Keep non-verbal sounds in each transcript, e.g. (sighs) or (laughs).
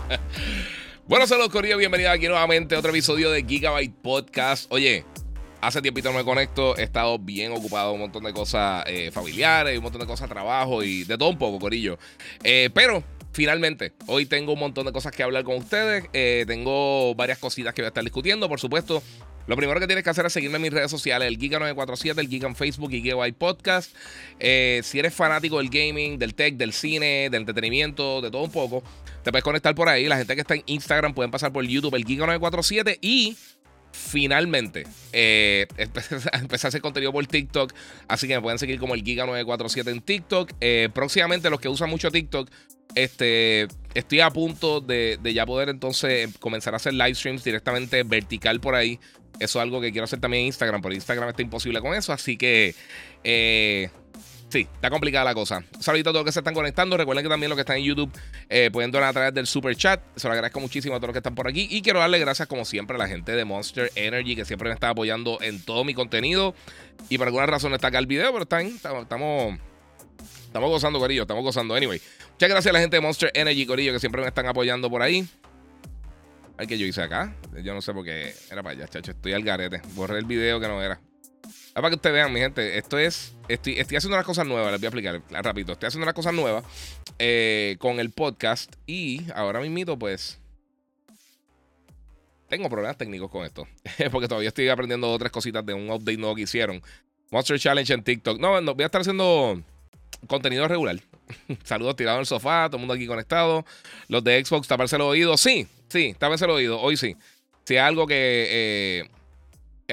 (laughs) bueno, saludos Corillo, bienvenido aquí nuevamente a otro episodio de Gigabyte Podcast. Oye, hace tiempito no me conecto, he estado bien ocupado, un montón de cosas eh, familiares, un montón de cosas trabajo y de todo un poco, Corillo. Eh, pero finalmente, hoy tengo un montón de cosas que hablar con ustedes. Eh, tengo varias cositas que voy a estar discutiendo, por supuesto. Lo primero que tienes que hacer es seguirme en mis redes sociales, el Giga947, el Giga Facebook y Gigabyte Podcast. Si eres fanático del gaming, del tech, del cine, del entretenimiento, de todo un poco, te puedes conectar por ahí. La gente que está en Instagram pueden pasar por YouTube, el Giga947 y finalmente eh, (laughs) empecé a hacer contenido por TikTok. Así que me pueden seguir como el Giga947 en TikTok. Eh, próximamente, los que usan mucho TikTok, este, estoy a punto de, ya poder entonces comenzar a hacer live streams directamente vertical por ahí. Eso es algo que quiero hacer también en Instagram, pero Instagram está imposible con eso. Así que, eh, sí, está complicada la cosa. Saludito a todos los que se están conectando. Recuerden que también los que están en YouTube eh, pueden donar a través del super chat. Se lo agradezco muchísimo a todos los que están por aquí. Y quiero darle gracias, como siempre, a la gente de Monster Energy que siempre me está apoyando en todo mi contenido. Y por alguna razón no está acá el video, pero están, estamos. Estamos gozando, Corillo. Estamos gozando. Anyway, muchas gracias a la gente de Monster Energy, Corillo, que siempre me están apoyando por ahí. Ay, que yo hice acá. Yo no sé por qué era para allá, chacho. Estoy al garete. Borré el video que no era. Para que ustedes vean, mi gente. Esto es. Estoy, estoy haciendo unas cosas nuevas. Les voy a explicar rápido. Estoy haciendo unas cosas nuevas eh, con el podcast. Y ahora mismo, pues. Tengo problemas técnicos con esto. (laughs) Porque todavía estoy aprendiendo otras cositas de un update nuevo que hicieron. Monster Challenge en TikTok. No, no, voy a estar haciendo contenido regular. (laughs) Saludos tirados en el sofá, todo el mundo aquí conectado. Los de Xbox, taparse el oído. Sí, Sí, tal vez se lo oído. Hoy sí. Si es algo que. Eh,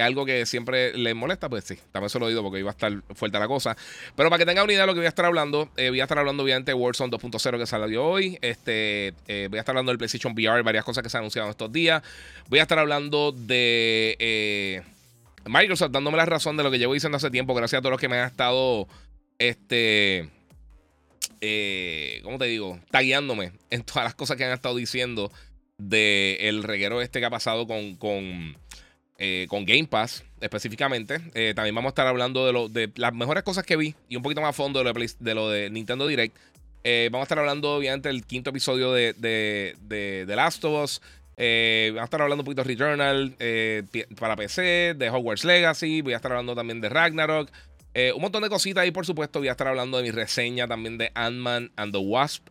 algo que siempre les molesta, pues sí, también se lo oído porque iba a estar fuerte la cosa. Pero para que tengan una idea de lo que voy a estar hablando, eh, voy a estar hablando obviamente de Warzone 2.0 que salió hoy. Este, eh, voy a estar hablando del PlayStation VR, varias cosas que se han anunciado estos días. Voy a estar hablando de Microsoft dándome la razón de lo que llevo diciendo hace tiempo, gracias a todos los que me han estado, este, ¿cómo te digo? Tagueándome en todas las cosas que han estado diciendo del reguero este que ha pasado con, eh, con Game Pass específicamente. Eh, también vamos a estar hablando de, las mejores cosas que vi y un poquito más a fondo de lo de, Nintendo Direct. Eh, vamos a estar hablando, obviamente, del quinto episodio de, de, Last of Us. vamos a estar hablando un poquito de Returnal para PC, de Hogwarts Legacy. Voy a estar hablando también de Ragnarok. un montón de cositas y por supuesto voy a estar hablando de mi reseña también de Ant-Man and the Wasp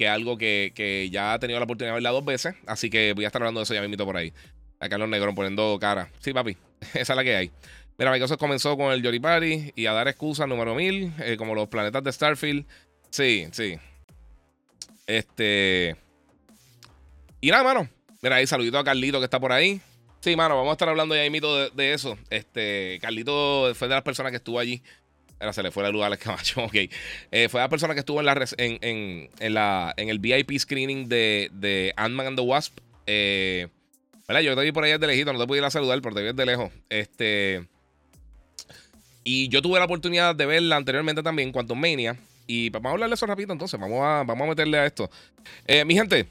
que es algo que, ya ha tenido la oportunidad de verla dos veces. Así que voy a estar hablando de eso ya mismo por ahí. Acá los negros poniendo cara. Sí, papi, (laughs) esa es la que hay. Mira, Microsoft comenzó con el Jory Party y a dar excusas número mil, eh, como los planetas de Starfield. Sí, sí. Este. Y nada, mano. Mira, ahí saludito a Carlito que está por ahí. Sí, mano, vamos a estar hablando ya mismo de, de eso. Este, Carlito fue de las personas que estuvo allí Ahora se le fue la luz a Alex (laughs) Camacho. Ok. Eh, fue la persona que estuvo en, la, en, en, en, la, en el VIP screening de, de Ant-Man and the Wasp. Eh, Yo te vi por ahí de lejito, no te pude ir a saludar, pero te vi de lejos. Este. Y yo tuve la oportunidad de verla anteriormente también, Quantum Mania. Y pues, vamos a hablarle eso rápido entonces. Vamos a, vamos a meterle a esto. Eh, mi gente.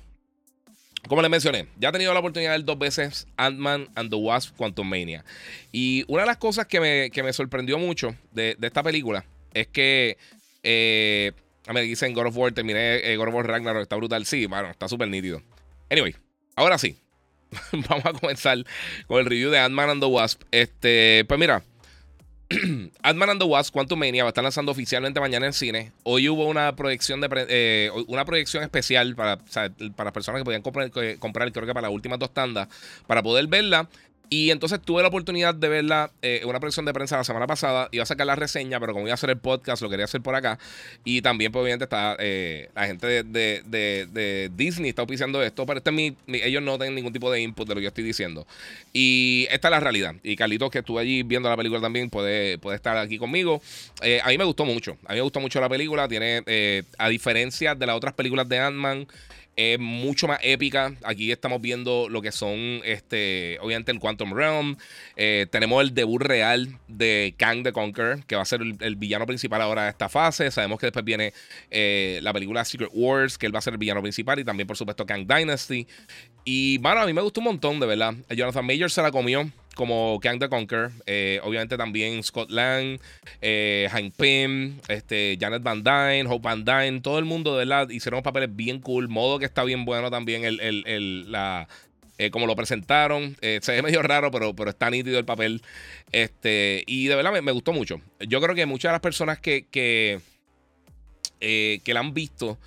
Como les mencioné, ya he tenido la oportunidad de ver dos veces Ant-Man and the Wasp Quantum Mania. Y una de las cosas que me, sorprendió mucho de, esta película es que. Eh, me dicen God of War, terminé eh, God of War Ragnarok, está brutal. Sí, bueno, está súper nítido. Anyway, ahora sí. (laughs) Vamos a comenzar con el review de Ant-Man and the Wasp. Este, pues mira, (clears throat) Ant-Man and the Wasp Quantum Mania va a estar lanzando oficialmente mañana en cine. Hoy hubo una proyección de eh, una proyección especial para, para personas que podían comprar, comprar, creo que para las últimas dos tandas, para poder verla. Y entonces tuve la oportunidad de verla en una proyección de prensa la semana pasada. Iba a sacar la reseña, pero como iba a hacer el podcast, lo quería hacer por acá. Y también, pues, obviamente, está la gente de, de, Disney está oficiando esto. Pero este mi, ellos no tienen ningún tipo de input de lo que yo estoy diciendo. Y esta es la realidad. Y Carlitos, que estuve allí viendo la película también, puede, puede estar aquí conmigo. a mí me gustó mucho. A mí me gustó mucho la película. Tiene, a diferencia de las otras películas de Ant-Man, es mucho más épica. Aquí estamos viendo lo que son, este, obviamente, el Quantum Realm. Eh, tenemos el debut real de Kang the Conqueror, que va a ser el, villano principal ahora de esta fase. Sabemos que después viene eh, la película Secret Wars, que él va a ser el villano principal, y también, por supuesto, Kang Dynasty. Y, bueno, a mí me gustó un montón, de verdad. Jonathan Major se la comió como Kang the Conquer, eh, obviamente también Scott Lang, eh, Hank Pym, este, Janet Van Dyne, Hope Van Dyne, todo el mundo de verdad hicieron papeles bien cool, modo que está bien bueno también el, el, la, eh, como lo presentaron. se ve (laughs) medio raro, pero, pero está nítido el papel. Este, y de verdad me, gustó mucho. Yo creo que muchas de las personas que, que, que la han visto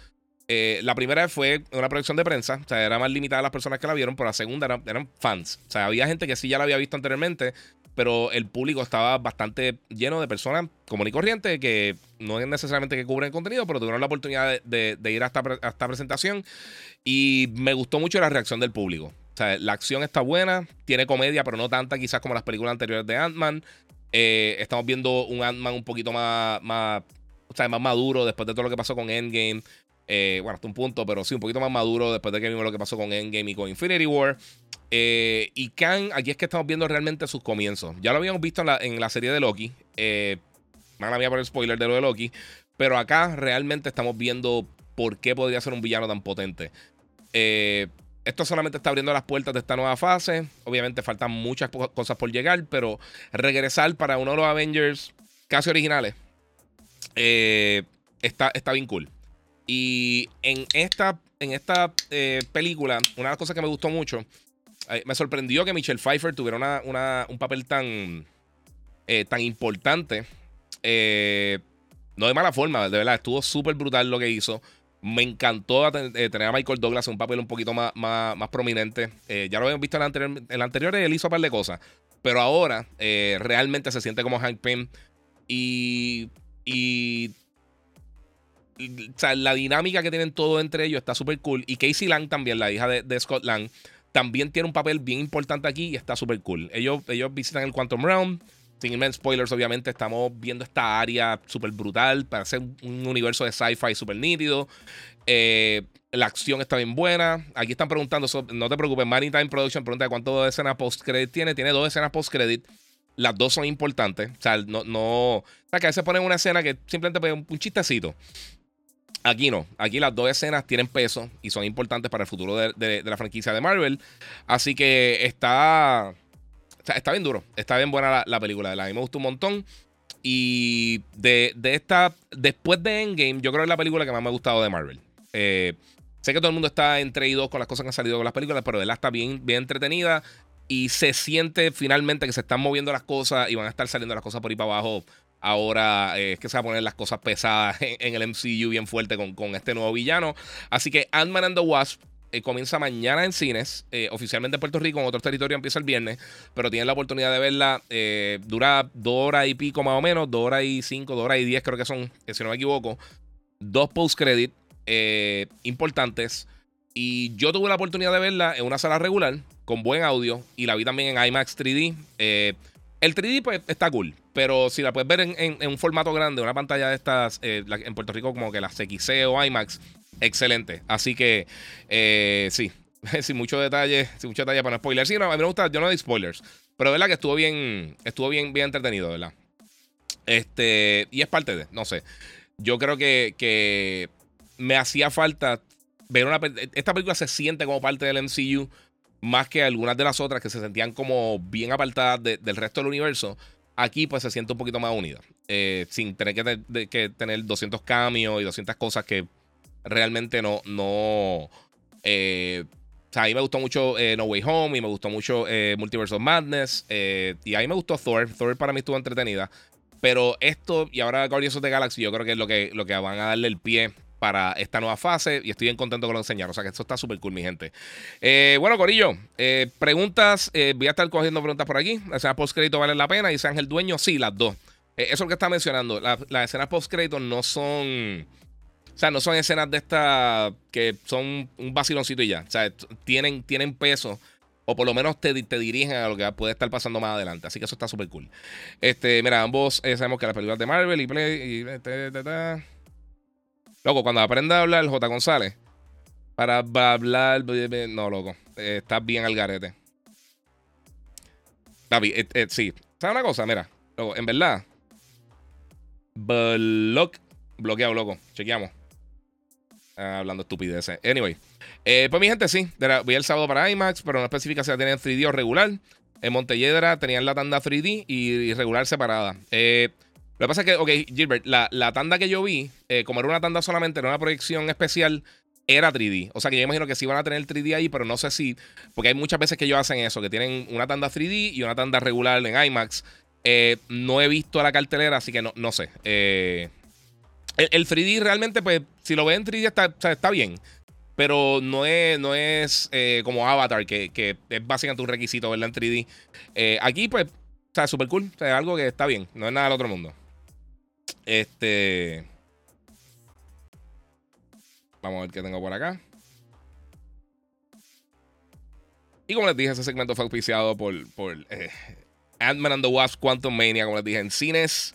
eh, la primera fue una proyección de prensa, o sea, era más limitada las personas que la vieron, pero la segunda eran, fans. O sea, había gente que sí ya la había visto anteriormente, pero el público estaba bastante lleno de personas común y corriente que no es necesariamente que cubren el contenido, pero tuvieron la oportunidad de, ir a esta, presentación y me gustó mucho la reacción del público. O sea, la acción está buena, tiene comedia, pero no tanta quizás como las películas anteriores de Ant-Man. Eh, estamos viendo un Ant-Man un poquito más, más, o sea, más maduro después de todo lo que pasó con Endgame. Eh, bueno, hasta un punto, pero sí, un poquito más maduro después de que vimos lo que pasó con Endgame y con Infinity War. Eh, y Kang, aquí es que estamos viendo realmente sus comienzos. Ya lo habíamos visto en la, serie de Loki. Eh, mala mía por el spoiler de lo de Loki. Pero acá realmente estamos viendo por qué podría ser un villano tan potente. Eh, esto solamente está abriendo las puertas de esta nueva fase. Obviamente faltan muchas cosas por llegar, pero regresar para uno de los Avengers casi originales está, está bien cool. Y en esta, en esta eh, película, una de las cosas que me gustó mucho, eh, me sorprendió que Michelle Pfeiffer tuviera una, un papel tan, eh, tan importante. no de mala forma, de verdad, estuvo súper brutal lo que hizo. Me encantó tener a Michael Douglas un papel un poquito más, más, prominente. ya lo habíamos visto en el anterior, el anterior él hizo un par de cosas. Pero ahora realmente se siente como Hank Pym. Y la dinámica que tienen todos entre ellos está súper cool. Y Casey Lang también, la hija de, Scott Lang, también tiene un papel bien importante aquí y está súper cool. Ellos, ellos visitan el Quantum Realm. Sin irme spoilers, obviamente, estamos viendo esta área súper brutal para hacer un universo de sci-fi súper nítido. Eh, la acción está bien buena. Aquí están preguntando, no te preocupes, Time Production pregunta cuántas escenas post-credit tiene. Tiene dos escenas post-credit. Las dos son importantes. O sea, no, no. O sea, que a veces ponen una escena que simplemente un, un chistecito. Aquí no. Aquí las dos escenas tienen peso y son importantes para el futuro de, la franquicia de Marvel. Así que está. Bien duro. Está bien buena la, película. A mí me gustó un montón. Y de, esta. Después de Endgame, yo creo que es la película que más me ha gustado de Marvel. Eh, sé que todo el mundo está entre y dos con las cosas que han salido con las películas, pero la está bien, bien entretenida. Y se siente finalmente que se están moviendo las cosas y van a estar saliendo las cosas por ahí para abajo Ahora eh, es que se va a poner las cosas pesadas en, el MCU bien fuerte con, con, este nuevo villano. Así que Ant-Man and the Wasp eh, comienza mañana en cines, eh, oficialmente en Puerto Rico, en otros territorios empieza el viernes, pero tienen la oportunidad de verla. dura dos horas y pico más o menos, dos horas y cinco, dos horas y diez creo que son, si no me equivoco. Dos post-credit importantes. Y yo tuve la oportunidad de verla en una sala regular, con buen audio, y la vi también en IMAX 3D. El 3D pues está cool. Pero si la puedes ver en, un formato grande, una pantalla de estas, eh, en Puerto Rico como que las XC o IMAX, excelente. Así que, eh, sí, (laughs) sin mucho detalle, sin mucho detalle para no spoiler. Sí, no, a mí me gusta, yo no doy spoilers. Pero verdad que estuvo bien, estuvo bien, bien entretenido, ¿verdad? Este, y es parte de, no sé. Yo creo que, que me hacía falta ver una. Esta película se siente como parte del MCU más que algunas de las otras que se sentían como bien apartadas del resto del universo. Aquí pues se siente un poquito más unida, eh, sin tener que, tener 200 cambios y 200 cosas que realmente no... no eh, o sea, a mí me gustó mucho eh, No Way Home y me gustó mucho Multiverse of Madness. y a mí me gustó Thor. Thor para mí estuvo entretenida. Pero esto y ahora Guardians of the Galaxy yo creo que es lo que, lo que van a darle el pie para esta nueva fase y estoy bien contento con lo enseñar. O sea que esto está súper cool, mi gente. Eh, bueno, Corillo, eh, preguntas. Eh, voy a estar cogiendo preguntas por aquí. La escena post-crédito vale la pena. Dice Ángel Dueño, sí, las dos. eso es lo que está mencionando. las escenas post-crédito no son. O sea, no son escenas de estas que son un vaciloncito y ya. O sea, tienen, tienen peso. O por lo menos te, te, dirigen a lo que puede estar pasando más adelante. Así que eso está súper cool. Este, mira, ambos sabemos que las películas de Marvel y Play. Y, Loco, cuando aprenda a hablar J. González, para hablar. No, loco. Eh, estás bien al garete. David, eh, eh, sí. ¿Sabes una cosa? Mira, loco, en verdad. Block. Bloqueado, loco. Chequeamos. Hablando estupideces. Anyway. pues mi gente, sí. Voy el sábado para IMAX, pero no especifica si la tienen 3D o regular. En Montelledra tenían la tanda 3D y regular separada. Eh. Lo que pasa es que, ok, Gilbert, la, tanda que yo vi, eh, como era una tanda solamente, era una proyección especial, era 3D. O sea que yo imagino que sí van a tener 3D ahí, pero no sé si. Porque hay muchas veces que ellos hacen eso, que tienen una tanda 3D y una tanda regular en IMAX. Eh, no he visto la cartelera, así que no, no sé. Eh, el, 3D realmente, pues, si lo ven en 3D está, está bien. Pero no es, no es como Avatar, que, que, es básicamente un requisito verla en 3D. aquí, pues, o sea, súper cool. O sea, es algo que está bien. No es nada del otro mundo. Este. Vamos a ver qué tengo por acá. Y como les dije, ese segmento fue auspiciado por, por eh, Ant-Man and the Wasp Quantum Mania, como les dije, en cines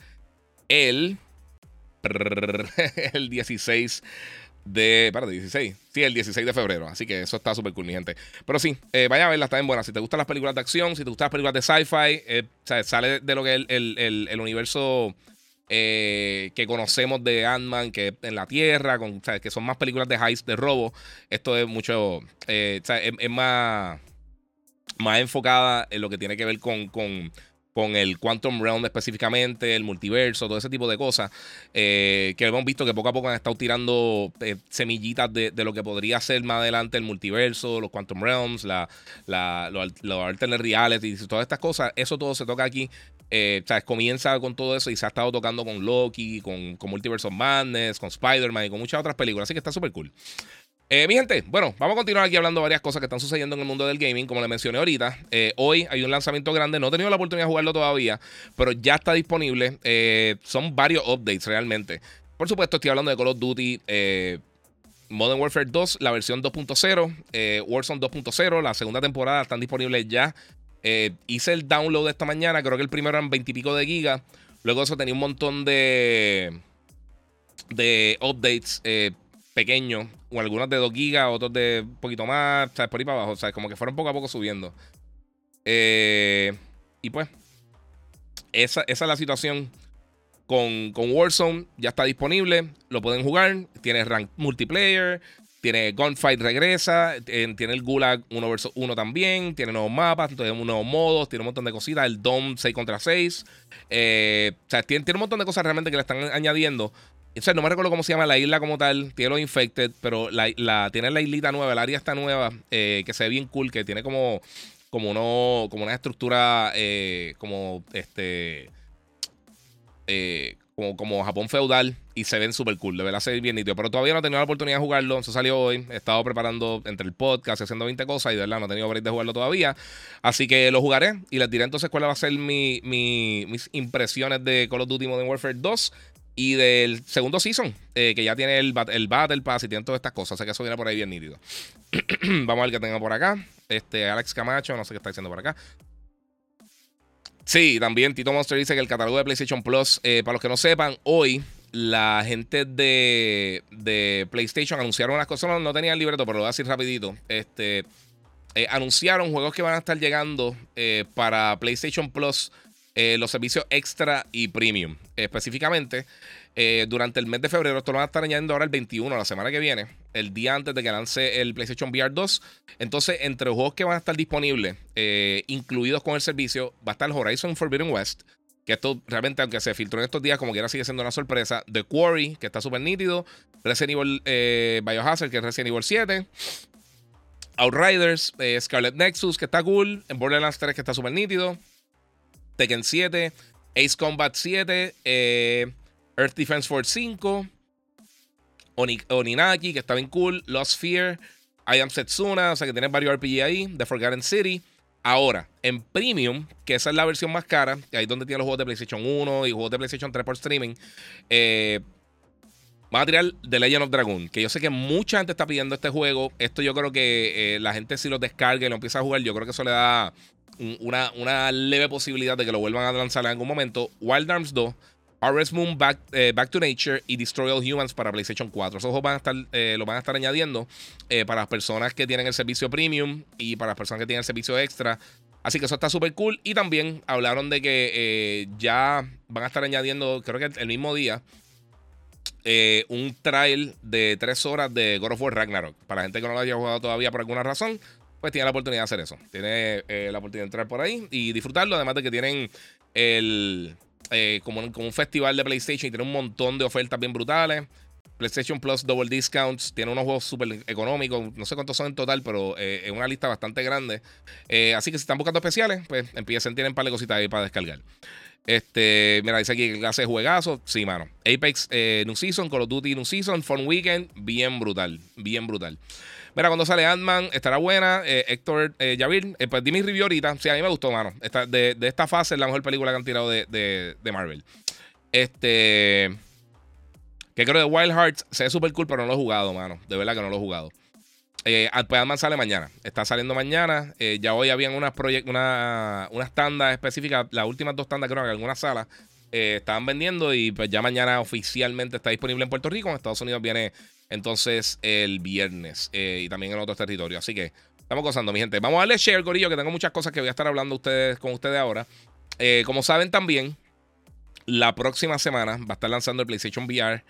el, (laughs) el 16 de. Espérate, 16. Sí, el 16 de febrero. Así que eso está súper cool, mi gente. Pero sí, eh, vaya a verla, está bien buena. Si te gustan las películas de acción, si te gustan las películas de sci-fi, eh, sale de lo que es el, el, el universo eh, que conocemos de Ant-Man, que en la Tierra, con, que son más películas de heist, de robo. Esto es mucho, eh, es, más, más enfocada en lo que tiene que ver con, con, con, el Quantum Realm específicamente, el multiverso, todo ese tipo de cosas. Eh, que hemos visto que poco a poco han estado tirando semillitas de, lo que podría ser más adelante el multiverso, los Quantum Realms, la, los, los alternate reality, todas estas cosas. Eso todo se toca aquí eh, comienza con todo eso y se ha estado tocando con Loki, con, con Multiverse of Madness, con Spider-Man y con muchas otras películas. Así que está súper cool. Eh, mi gente, bueno, vamos a continuar aquí hablando de varias cosas que están sucediendo en el mundo del gaming, como le mencioné ahorita. Eh, hoy hay un lanzamiento grande, no he tenido la oportunidad de jugarlo todavía, pero ya está disponible. son varios updates realmente. Por supuesto, estoy hablando de Call of Duty Modern Warfare 2, la versión 2.0, Warzone 2.0, la segunda temporada están disponibles ya eh, hice el download de esta mañana, creo que el primero eran 20 y pico de gigas. Luego eso tenía un montón de, de updates eh, pequeños, o algunos de 2 gigas, otros de un poquito más, ¿sabes? Por ahí para abajo, ¿sabes? Como que fueron poco a poco subiendo. Eh, y pues, esa, esa, es la situación con, con Warzone. Ya está disponible, lo pueden jugar. Tiene rank multiplayer, tiene Gunfight regresa, tiene el Gulag 1 vs 1 también, tiene nuevos mapas, tiene nuevos modos, tiene un montón de cositas, el Dome 6 contra 6. Eh, o sea, tiene, un montón de cosas realmente que le están añadiendo. O sea, no me recuerdo cómo se llama la isla como tal, tiene los Infected, pero la, tiene la islita nueva, el área está nueva, eh, que se ve bien cool, que tiene como, como, uno, como una estructura eh, como este... como, como Japón feudal y se ven súper cool. De verdad se ve bien nítido. Pero todavía no he tenido la oportunidad de jugarlo. Eso salió hoy. He estado preparando entre el podcast, haciendo 20 cosas y de verdad no he tenido break de jugarlo todavía. Así que lo jugaré y les diré entonces cuál va a ser mi, mis impresiones de Call of Duty Modern Warfare 2 y del segundo season, eh, que ya tiene el, el Battle Pass y tiene todas estas cosas. Así que eso viene por ahí bien nítido. (clears throat) Vamos a ver qué tengo por acá. Este, Alex Camacho, no sé qué está diciendo por acá. Sí, también Tito Monster dice que el catálogo de PlayStation Plus, eh, para los que no sepan, hoy la gente de, de PlayStation anunciaron unas cosas, no, no tenía el libreto, pero lo voy a decir rapidito. Este, eh, anunciaron juegos que van a estar llegando eh, para PlayStation Plus, los servicios extra y premium. específicamente, durante el mes de febrero, esto lo van a estar añadiendo ahora el 21, la semana que viene, el día antes de que lance el PlayStation VR 2. Entonces, entre los juegos que van a estar disponibles, incluidos con el servicio, va a estar Horizon Forbidden West que esto realmente, aunque se filtró en estos días, como quiera sigue siendo una sorpresa. The Quarry, que está súper nítido. Resident Evil eh, Biohazard, que es Resident Evil 7. Outriders, eh, Scarlet Nexus, que está cool. En Borderlands 3, que está súper nítido. Tekken 7. Ace Combat 7. Eh, Earth Defense Force 5. Oninaki, que está bien cool. Lost Fear. I Am Setsuna, o sea que tienes varios RPG ahí. The Forgotten City. Ahora, en Premium, que esa es la versión más cara, que ahí es donde tiene los juegos de PlayStation 1 y juegos de PlayStation 3 por streaming, eh, tirar The Legend of Dragon, que yo sé que mucha gente está pidiendo este juego. Esto yo creo que eh, la gente si lo descarga y lo empieza a jugar, yo creo que eso le da una, una leve posibilidad de que lo vuelvan a lanzar en algún momento. Wild Arms 2 RS Moon Back, eh, Back, to Nature y Destroy All Humans para PlayStation 4. Esos juegos van a estar, eh, lo van a estar añadiendo eh, para las personas que tienen el servicio premium y para las personas que tienen el servicio extra. Así que eso está súper cool. Y también hablaron de que ya van a estar añadiendo, creo que el mismo día, un trial de 3 horas de God of War Ragnarok. Para la gente que no lo haya jugado todavía por alguna razón, pues tiene la oportunidad de hacer eso. Tiene la oportunidad de entrar por ahí y disfrutarlo. Además de que tienen el eh, como, un festival de PlayStation y tiene un montón de ofertas bien brutales. PlayStation Plus Double Discounts tiene unos juegos súper económicos. No sé cuántos son en total, pero eh, es una lista bastante grande. Eh, así que si están buscando especiales, pues empiecen, tienen un par de cositas ahí para descargar. Este, mira, dice aquí que clase de juegazo. Sí, mano. Apex New Season, Call of Duty New Season, Fun Weekend, bien brutal, bien brutal. Mira, cuando sale Ant-Man, estará buena. Eh, Héctor eh, Javir, eh, pues di mi ahorita. Sí, a mí me gustó, mano. de, esta fase es la mejor película que han tirado de, Marvel. Este. Que creo de Wild Hearts se ve súper cool, pero no lo he jugado, mano. De verdad que no lo he jugado. Eh, pues Ant-Man sale mañana. Está saliendo mañana. ya hoy habían unas, una, unas tandas específicas. Las últimas dos tandas, creo que en algunas salas. estaban vendiendo y pues ya mañana oficialmente está disponible en Puerto Rico. En Estados Unidos viene entonces el viernes eh, y también en otros territorios. Así que estamos gozando, mi gente. Vamos a darle share, Corillo, que tengo muchas cosas que voy a estar hablando ustedes, con ustedes ahora. Eh, como saben también, la próxima semana va a estar lanzando el PlayStation VR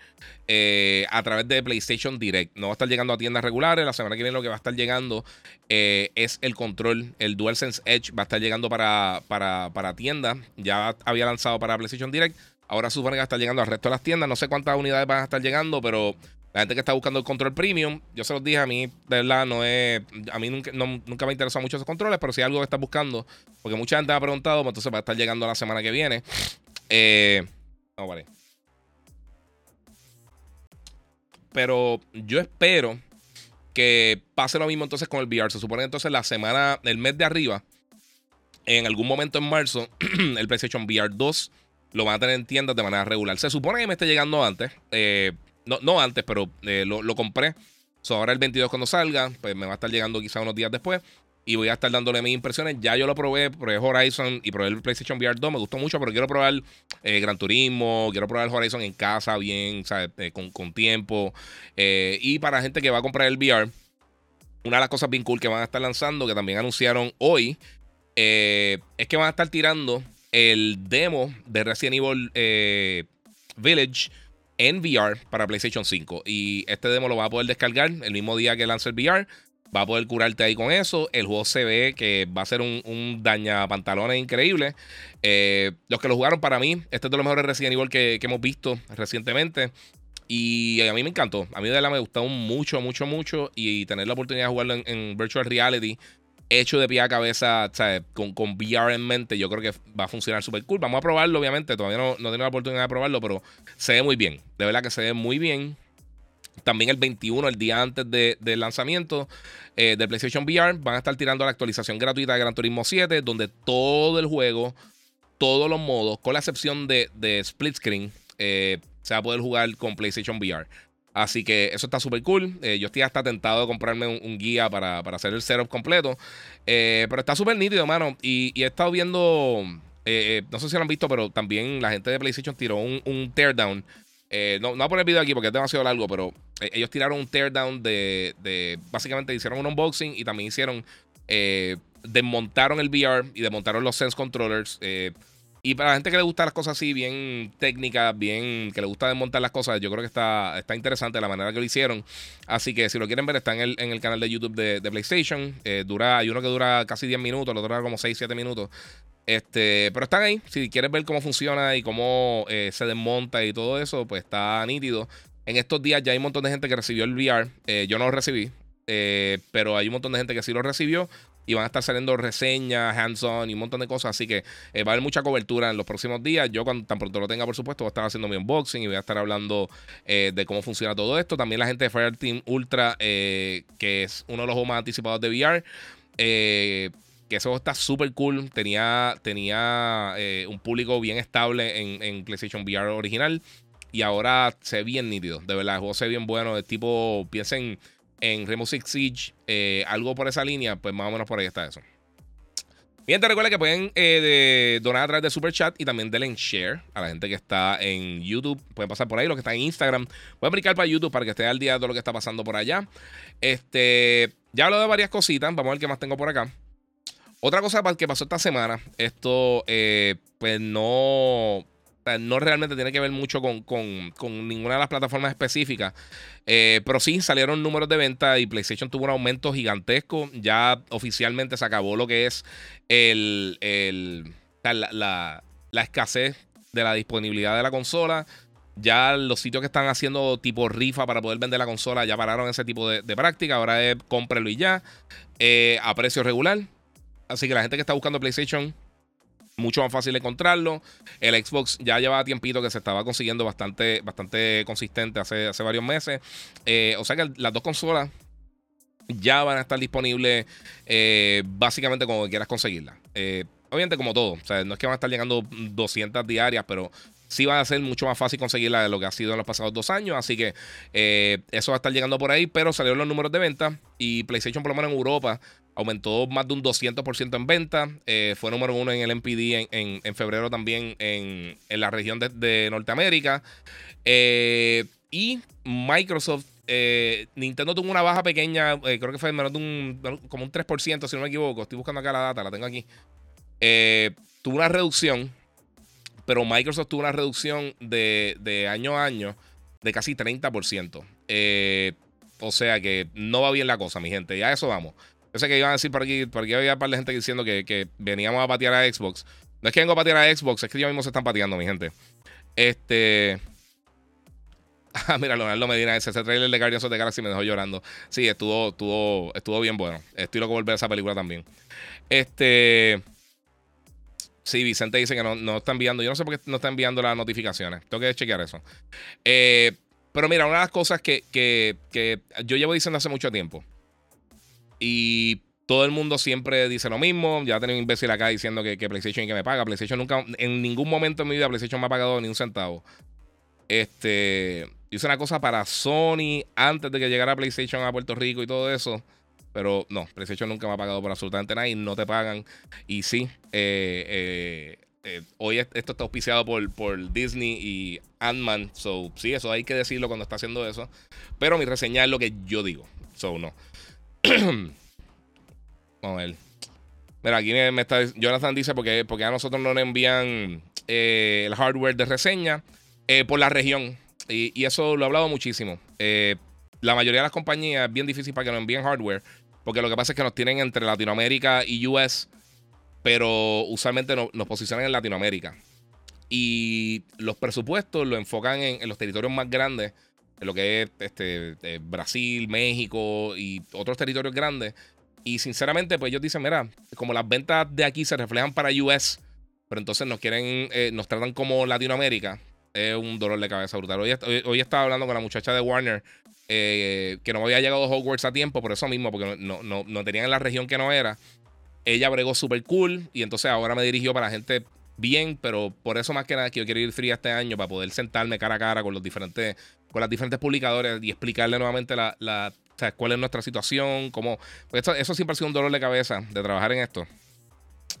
eh, a través de PlayStation Direct. No va a estar llegando a tiendas regulares. La semana que viene lo que va a estar llegando es el control. El DualSense Edge va a estar llegando para, para, para tiendas. Ya había lanzado para PlayStation Direct. Ahora supone que va a estar llegando al resto de las tiendas. No sé cuántas unidades van a estar llegando, pero la gente que está buscando el control premium, yo se los dije, a mí, de verdad, no es. A mí nunca, nunca me interesado mucho esos controles, pero si hay algo que estás buscando, porque mucha gente me ha preguntado, pues entonces va a estar llegando la semana que viene. Eh, no, vale. Pero yo espero que pase lo mismo entonces con el VR. Se supone que entonces la semana, el mes de arriba, en algún momento en marzo, (clears throat) el PlayStation VR 2 lo van a tener en tiendas de manera regular. Se supone que me esté llegando antes. Eh, no, antes, pero eh, lo, compré. ahora el 22 cuando salga, pues me va a estar llegando quizá unos días después. Y voy a estar dándole mis impresiones. Ya yo lo probé, probé Horizon y probé el PlayStation VR 2. Me gustó mucho, pero quiero probar eh, Gran Turismo. Quiero probar el Horizon en casa, bien, eh, con, tiempo. y para gente que va a comprar el VR, una de las cosas bien cool que van a estar lanzando, que también anunciaron hoy, es que van a estar tirando el demo de Resident Evil Village en VR para PlayStation 5. Y este demo lo va a poder descargar el mismo día que lance el VR. Va a poder curarte ahí con eso. El juego se ve que va a ser un, un daña pantalones increíble. Eh, los que lo jugaron para mí, este es de los mejores Resident Evil que, hemos visto recientemente. Y a mí me encantó. A mí de la me gustó mucho, mucho, mucho. Y tener la oportunidad de jugarlo en Virtual Reality hecho de pie a cabeza, Con, con VR en mente, yo creo que va a funcionar súper cool. Vamos a probarlo, obviamente. Todavía no, no tengo la oportunidad de probarlo, pero se ve muy bien. De verdad que se ve muy bien. También el 21, el día antes del lanzamiento eh, de PlayStation VR, van a estar tirando la actualización gratuita de Gran Turismo 7, donde todo el juego, todos los modos, con la excepción de, de split screen, eh, se va a poder jugar con PlayStation VR. Así que eso está súper cool. Eh, yo estoy hasta tentado de comprarme un, guía para, hacer el setup completo. Eh, pero está súper nítido, mano. Y, he estado viendo. Eh, no sé si lo han visto, pero también la gente de PlayStation tiró un, teardown. no, no voy a poner el video aquí porque es demasiado largo, pero ellos tiraron un teardown de, de. Básicamente hicieron un unboxing y también hicieron. desmontaron el VR y desmontaron los Sense Controllers. Y para la gente que le gusta las cosas así, bien técnicas, bien, que le gusta desmontar las cosas, yo creo que está, está interesante la manera que lo hicieron. Así que si lo quieren ver, está en el, en el canal de YouTube de, PlayStation. Eh, dura, hay uno que dura casi 10 minutos, el otro dura como 6, 7 minutos. Este, pero están ahí. Si quieres ver cómo funciona y cómo eh, se desmonta y todo eso, pues está nítido. En estos días ya hay un montón de gente que recibió el VR. Eh, yo no lo recibí, pero hay un montón de gente que sí lo recibió. Y van a estar saliendo reseñas, hands-on y un montón de cosas. Así que eh, va a haber mucha cobertura en los próximos días. Yo, cuando tan pronto lo tenga, por supuesto, voy a estar haciendo mi unboxing y voy a estar hablando eh, de cómo funciona todo esto. También la gente de Fireteam Ultra, que es uno de los juegos más anticipados de VR. que eso está súper cool. Tenía, tenía un público bien estable en, PlayStation VR original. Y ahora se ve bien nítido. De verdad, el juego se ve bien bueno. De tipo, piensen en Rainbow Six Siege, eh, algo por esa línea, pues más o menos por ahí está eso. Bien, te recuerda que pueden eh, donar a través de Super Chat y también denle share a la gente que está en YouTube. Pueden pasar por ahí, los que están en Instagram. Pueden aplicar para YouTube para que esté al día de lo que está pasando por allá. Este, ya hablo de varias cositas. Vamos a ver qué más tengo por acá. Otra cosa que pasó esta semana, esto eh, pues no no realmente tiene que ver mucho con, ninguna de las plataformas específicas. Eh, pero sí salieron números de venta y PlayStation tuvo un aumento gigantesco. Ya oficialmente se acabó lo que es el, la, escasez de la disponibilidad de la consola. Ya los sitios que están haciendo tipo rifa para poder vender la consola ya pararon ese tipo de, práctica. Ahora es cómprelo y ya. Eh, a precio regular. Así que la gente que está buscando PlayStation mucho más fácil encontrarlo. El Xbox ya llevaba tiempito que se estaba consiguiendo bastante, bastante consistente hace, hace varios meses. Eh, o sea que las dos consolas ya van a estar disponibles eh, básicamente como quieras conseguirlas. Eh, obviamente como todo. O sea, no es que van a estar llegando 200 diarias, pero sí va a ser mucho más fácil conseguirla de lo que ha sido en los pasados dos años. Así que eso va a estar llegando por ahí. Pero salieron los números de venta. Y PlayStation, por lo menos en Europa, aumentó más de un 200% en venta. Eh, fue número uno en el MPD en, febrero también en, la región de, Norteamérica. Eh, y Microsoft, eh, Nintendo tuvo una baja pequeña, creo que fue menos de un, como un 3%, si no me equivoco. Estoy buscando acá la data, la tengo aquí. tuvo una reducción, pero Microsoft tuvo una reducción de, de año a año de casi 30%. o sea que no va bien la cosa, mi gente. Ya a eso vamos. Yo sé que iban a decir por aquí, porque había un par de gente diciendo que, veníamos a patear a Xbox. No es que vengo a patear a Xbox, es que ellos mismos se están pateando, mi gente. Este. (laughs) Ah, mira, Leonardo Medina, ese, ese trailer de Guardians of the Galaxy me dejó llorando. Sí, estuvo, estuvo, estuvo bien bueno. Estoy loco por ver esa película también. Este. Sí, Vicente dice que no, no está enviando. Yo no sé por qué no está enviando las notificaciones. Tengo que chequear eso. Eh, pero mira, una de las cosas que, que, que yo llevo diciendo hace mucho tiempo. Y todo el mundo siempre dice lo mismo. Ya tengo un imbécil acá diciendo que, PlayStation y que me paga. PlayStation nunca, en ningún momento en mi vida, PlayStation me ha pagado ni un centavo. Este, hice una cosa para Sony antes de que llegara PlayStation a Puerto Rico y todo eso. Pero no, PlayStation nunca me ha pagado por absolutamente nada y no te pagan. Y sí, eh, eh, eh, hoy esto está auspiciado por, por Disney y Ant-Man. So, sí, eso hay que decirlo cuando está haciendo eso. Pero mi reseña es lo que yo digo. So, no. (clears throat) Vamos a ver. Mira, aquí me está. Jonathan dice porque, porque a nosotros no nos envían eh, el hardware de reseña eh, por la región. Y, eso lo he hablado muchísimo. Eh, la mayoría de las compañías es bien difícil para que nos envíen hardware. Porque lo que pasa es que nos tienen entre Latinoamérica y US. Pero usualmente nos posicionan en Latinoamérica. Y los presupuestos lo enfocan en los territorios más grandes lo que es este, eh, Brasil, México y otros territorios grandes. Y sinceramente, pues ellos dicen, mira, como las ventas de aquí se reflejan para US, pero entonces nos quieren, eh, nos tratan como Latinoamérica, es un dolor de cabeza brutal. Hoy, hoy, estaba hablando con la muchacha de Warner, eh, que no había llegado a Hogwarts a tiempo, por eso mismo, porque no, no, no tenían en la región que no era. Ella bregó súper cool y entonces ahora me dirigió para gente bien, pero por eso más que nada que yo quiero ir fría este año para poder sentarme cara a cara con los diferentes, con las diferentes publicadores y explicarle nuevamente la, la cuál es nuestra situación, cómo. Pues eso siempre ha sido un dolor de cabeza de trabajar en esto.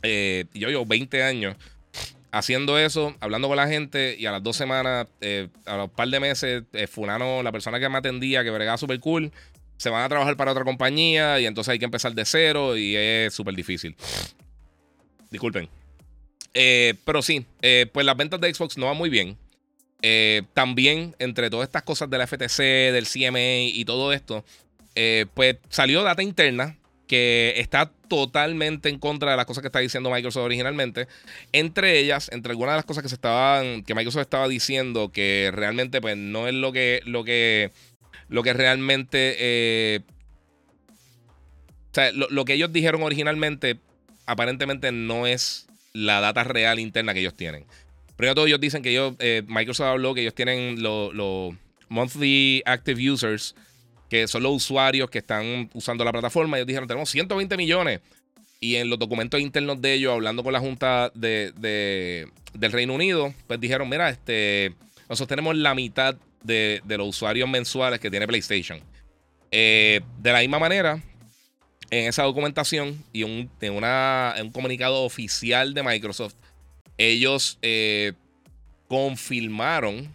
Eh, yo llevo 20 años haciendo eso, hablando con la gente, y a las dos semanas, eh, a los par de meses, eh, Fulano, la persona que me atendía, que bregaba súper cool, se van a trabajar para otra compañía y entonces hay que empezar de cero y es súper difícil. Disculpen. Eh, pero sí, eh, pues las ventas de Xbox no van muy bien. Eh, también, entre todas estas cosas de la FTC, del CMA y todo esto, pues salió data interna que está totalmente en contra de las cosas que está diciendo Microsoft originalmente. Entre ellas, entre algunas de las cosas que se estaban, que Microsoft estaba diciendo que realmente, pues, no es lo que, lo que, lo que realmente sea, lo, que ellos dijeron originalmente aparentemente no es la data real interna que ellos tienen. Primero todo, ellos dicen que ellos, eh, Microsoft habló que ellos tienen los monthly active users, que son los usuarios que están usando la plataforma. Ellos dijeron, tenemos 120 millones. Y en los documentos internos de ellos, hablando con la Junta de, del Reino Unido, pues dijeron, mira, este, nosotros tenemos la mitad de, los usuarios mensuales que tiene PlayStation. Eh, de la misma manera, en esa documentación y en, un comunicado oficial de Microsoft, ellos eh, confirmaron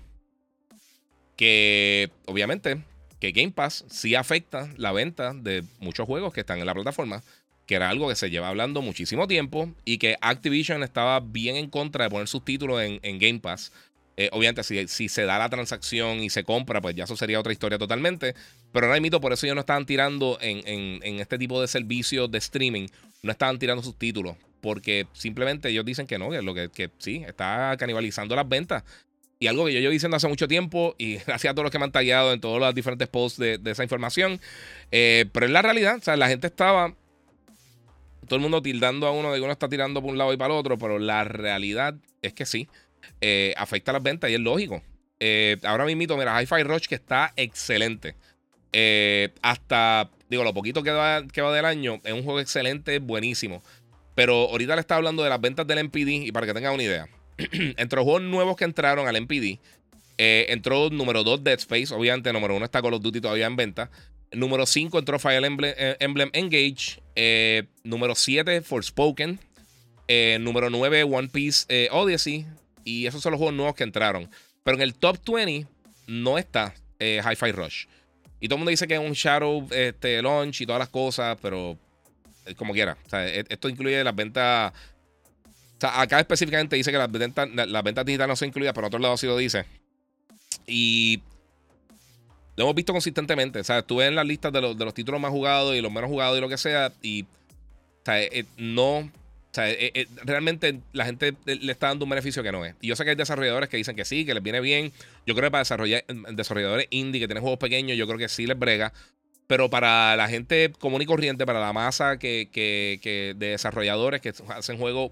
que, obviamente, que Game Pass sí afecta la venta de muchos juegos que están en la plataforma, que era algo que se lleva hablando muchísimo tiempo y que Activision estaba bien en contra de poner sus títulos en, Game Pass. Eh, obviamente, si, se da la transacción y se compra, pues ya eso sería otra historia totalmente. Pero ahora mito, por eso ellos no estaban tirando en, este tipo de servicios de streaming, no estaban tirando sus títulos. Porque simplemente ellos dicen que no, que, lo que, que sí, está canibalizando las ventas. Y algo que yo llevo diciendo hace mucho tiempo, y (laughs) gracias a todos los que me han tallado en todos los diferentes posts de, esa información. Eh, pero es la realidad, o sea, la gente estaba. Todo el mundo tildando a uno de que uno está tirando por un lado y para el otro, pero la realidad es que sí, eh, afecta las ventas y es lógico. Eh, ahora mismo, mira, Hi-Fi Rush que está excelente. Eh, hasta, digo, lo poquito que va, que va del año, es un juego excelente, buenísimo. Pero ahorita le estaba hablando de las ventas del MPD y para que tengan una idea. (clears throat) entre los juegos nuevos que entraron al MPD, eh, entró número 2 Dead Space, obviamente número 1 está Call of Duty todavía en venta. Número 5 entró Fire Emblem, eh, Engage. número 7 Forspoken. número 9 One Piece Odyssey. Y esos son los juegos nuevos que entraron. Pero en el top 20 no está Hi-Fi Rush. Y todo el mundo dice que es un Shadow este, launch y todas las cosas, pero como quiera. E, esto incluye las ventas. O sea, acá específicamente dice que las ventas, las ventas digitales no son incluidas, pero a otro lado sí lo dice. Y lo hemos visto consistentemente. O sea, estuve en las listas de los, de los títulos más jugados y los menos jugados y lo que sea. Y o sea, eh, no o sea, eh, eh, realmente la gente le está dando un beneficio que no es. Y yo sé que hay desarrolladores que dicen que sí, que les viene bien. Yo creo que para desarrollar, desarrolladores indie que tienen juegos pequeños, yo creo que sí les brega. Pero para la gente común y corriente, para la masa que, que, de desarrolladores que hacen juegos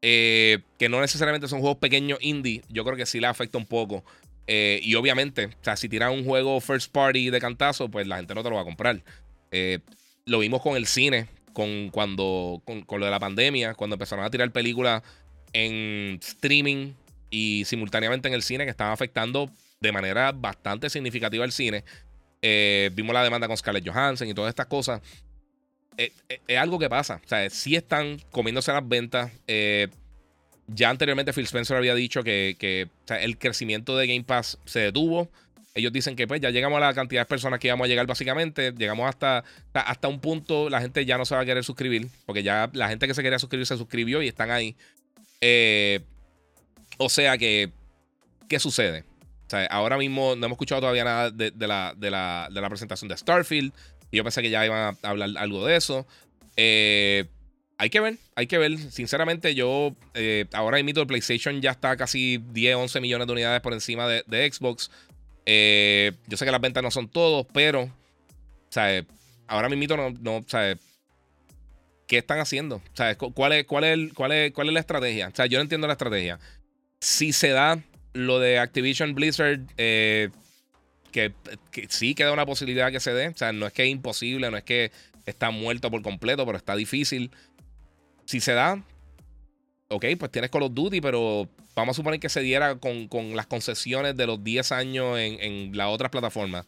eh, que no necesariamente son juegos pequeños indie, yo creo que sí les afecta un poco. y obviamente, o sea, si tiran un juego first party de cantazo, pues la gente no te lo va a comprar. lo vimos con el cine con cuando con, lo de la pandemia, cuando empezaron a tirar películas en streaming y simultáneamente en el cine que estaban afectando de manera bastante significativa el cine. Eh, vimos la demanda con Scarlett Johansson y todas estas cosas. Eh, eh, es algo que pasa. O sea, sí están comiéndose las ventas. ya anteriormente Phil Spencer había dicho que el crecimiento de Game Pass se detuvo. Ellos dicen que pues ya llegamos a la cantidad de personas que íbamos a llegar básicamente. Llegamos hasta, hasta un punto, la gente ya no se va a querer suscribir, porque ya la gente que se quería suscribir se suscribió y están ahí. Eh, o sea que, ¿qué sucede? Ahora mismo no hemos escuchado todavía nada de, la, de, la, presentación de Starfield. Y yo pensé que ya iban a hablar algo de eso. Eh, hay que ver, hay que ver. Sinceramente, yo eh, ahora mismo el PlayStation ya está casi 10, 11 millones de unidades por encima de, de Xbox. Eh, yo sé que las ventas no son todos, pero, ¿sabes? Ahora mismo no, no, ¿sabes? ¿Qué están haciendo? ¿Sabes? ¿Cuál es, cuál, es, cuál, es, ¿Cuál es la estrategia? O sea, yo no entiendo la estrategia. Si se da lo de Activision Blizzard, eh, que, que, sí queda una posibilidad que se dé. O sea, no es que es imposible, no es que está muerto por completo, pero está difícil. Si se da, ok, pues tienes Call of Duty, pero vamos a suponer que se diera con, las concesiones de los 10 años en, las otras plataformas.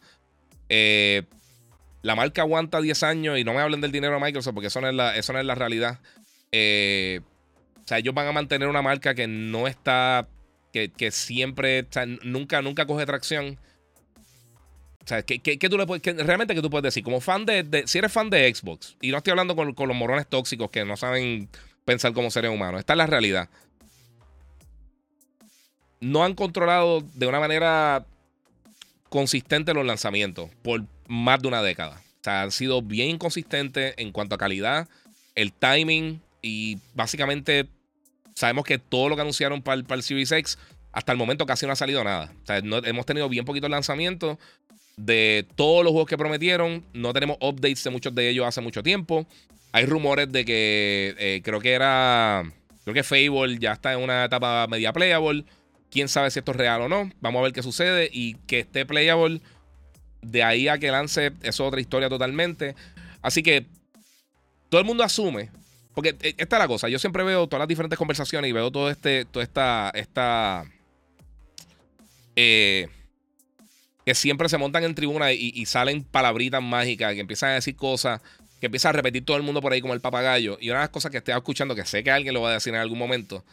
Eh, la marca aguanta 10 años y no me hablen del dinero de Microsoft porque eso no es la, eso no es la realidad. Eh, o sea, ellos van a mantener una marca que no está, que, siempre, o sea, nunca, nunca coge tracción. O sea, ¿qué, tú le puedes, realmente qué tú puedes decir? Como fan de, si eres fan de Xbox, y no estoy hablando con, con los morones tóxicos que no saben pensar como seres humanos, esta es la realidad no han controlado de una manera consistente los lanzamientos por más de una década. O sea, han sido bien inconsistentes en cuanto a calidad, el timing y básicamente sabemos que todo lo que anunciaron para el, para el Series hasta el momento casi no ha salido nada. O sea, hemos tenido bien poquitos lanzamientos. de todos los juegos que prometieron. No tenemos updates de muchos de ellos hace mucho tiempo. Hay rumores de que eh, creo que era. Creo que Fable ya está en una etapa media playable. Quién sabe si esto es real o no. Vamos a ver qué sucede. Y que esté playable. De ahí a que lance, es otra historia totalmente. Así que todo el mundo asume. Porque eh, esta es la cosa. Yo siempre veo todas las diferentes conversaciones y veo todo este. Toda esta. esta eh, que siempre se montan en tribuna y, salen palabritas mágicas, que empiezan a decir cosas, que empieza a repetir todo el mundo por ahí como el papagayo. Y una de las cosas que estoy escuchando, que sé que alguien lo va a decir en algún momento,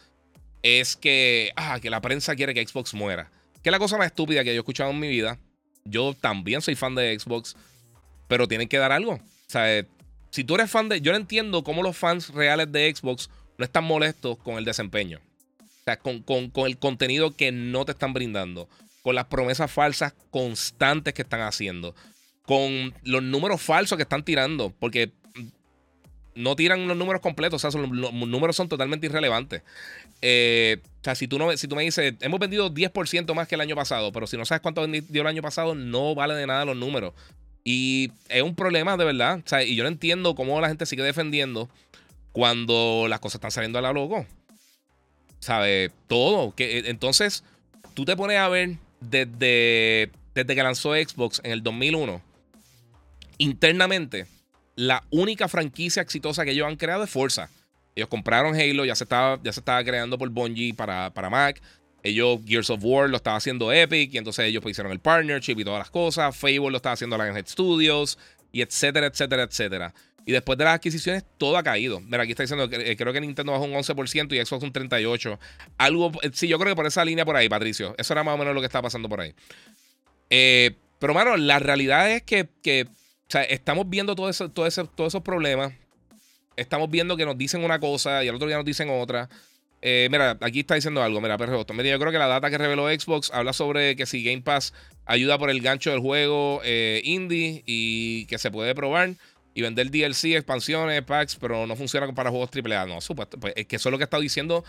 es que, ah, que la prensa quiere que Xbox muera. Que es la cosa más estúpida que yo he escuchado en mi vida. Yo también soy fan de Xbox, pero tienen que dar algo. O sea, si tú eres fan de. Yo no entiendo cómo los fans reales de Xbox no están molestos con el desempeño. O sea, con, con el contenido que no te están brindando con las promesas falsas constantes que están haciendo, con los números falsos que están tirando, porque no tiran los números completos, o sea, los, números son totalmente irrelevantes. Eh, o sea, si tú, no, si tú me dices, hemos vendido 10% más que el año pasado, pero si no sabes cuánto vendió el año pasado, no vale de nada los números. Y es un problema de verdad. O sea, y yo no entiendo cómo la gente sigue defendiendo cuando las cosas están saliendo a la loco. ¿Sabe? Todo. Que, entonces, tú te pones a ver desde, desde que lanzó Xbox en el 2001, internamente, la única franquicia exitosa que ellos han creado es Forza. Ellos compraron Halo, ya se estaba, ya se estaba creando por Bungie para, para Mac. Ellos, Gears of War lo estaba haciendo Epic, y entonces ellos pues, hicieron el partnership y todas las cosas. Fable lo estaba haciendo Lionhead Studios, y etcétera, etcétera, etcétera. Y después de las adquisiciones, todo ha caído. Mira, aquí está diciendo que eh, creo que Nintendo bajó un 11% y Xbox un 38%. Algo, eh, sí, yo creo que por esa línea por ahí, Patricio. Eso era más o menos lo que está pasando por ahí. Eh, pero, mano, la realidad es que, o sea, estamos viendo todo eso, todo todos esos problemas. Estamos viendo que nos dicen una cosa y al otro día nos dicen otra. mira, aquí está diciendo algo. Mira, perfecto. Mira, yo creo que la data que reveló Xbox habla sobre que si Game Pass ayuda por el gancho del juego indie y que se puede probar y vender DLC, expansiones, packs, pero no funciona para juegos AAA. No, supuesto, pues es que eso es lo que estado diciendo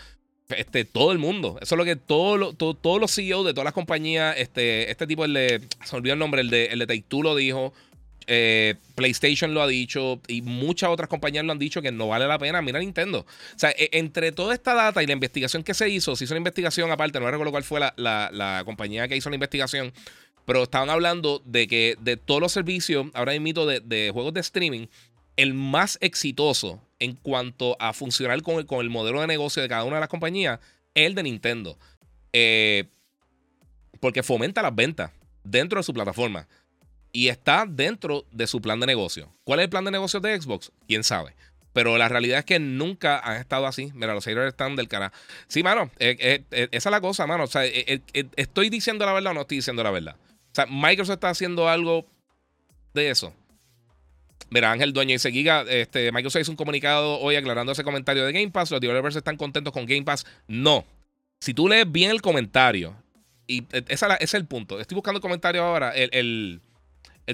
este, todo el mundo. Eso es lo que todo, todos los CEOs de todas las compañías, este, este tipo, el de, se olvidó el nombre, el de, el de Take Two lo dijo, eh, PlayStation lo ha dicho y muchas otras compañías lo han dicho que no vale la pena. Mira Nintendo. O sea, e, entre toda esta data y la investigación que se hizo, se hizo una investigación aparte, no recuerdo cuál fue la, la compañía que hizo la investigación, pero estaban hablando de que de todos los servicios, ahora hay mito de, juegos de streaming, el más exitoso en cuanto a funcionar con el, con el modelo de negocio de cada una de las compañías es el de Nintendo. Eh, porque fomenta las ventas dentro de su plataforma. Y está dentro de su plan de negocio. ¿Cuál es el plan de negocio de Xbox? Quién sabe. Pero la realidad es que nunca han estado así. Mira, los haters están del cara. Sí, mano, eh, eh, esa es la cosa, mano. O sea, ¿estoy diciendo la verdad o no estoy diciendo la verdad? O sea, Microsoft está haciendo algo de eso. Mira, Ángel Dueño dice: Giga, este, Microsoft hizo un comunicado hoy aclarando ese comentario de Game Pass. Los developers están contentos con Game Pass. No. Si tú lees bien el comentario, y ese es el punto. Estoy buscando el comentario ahora, el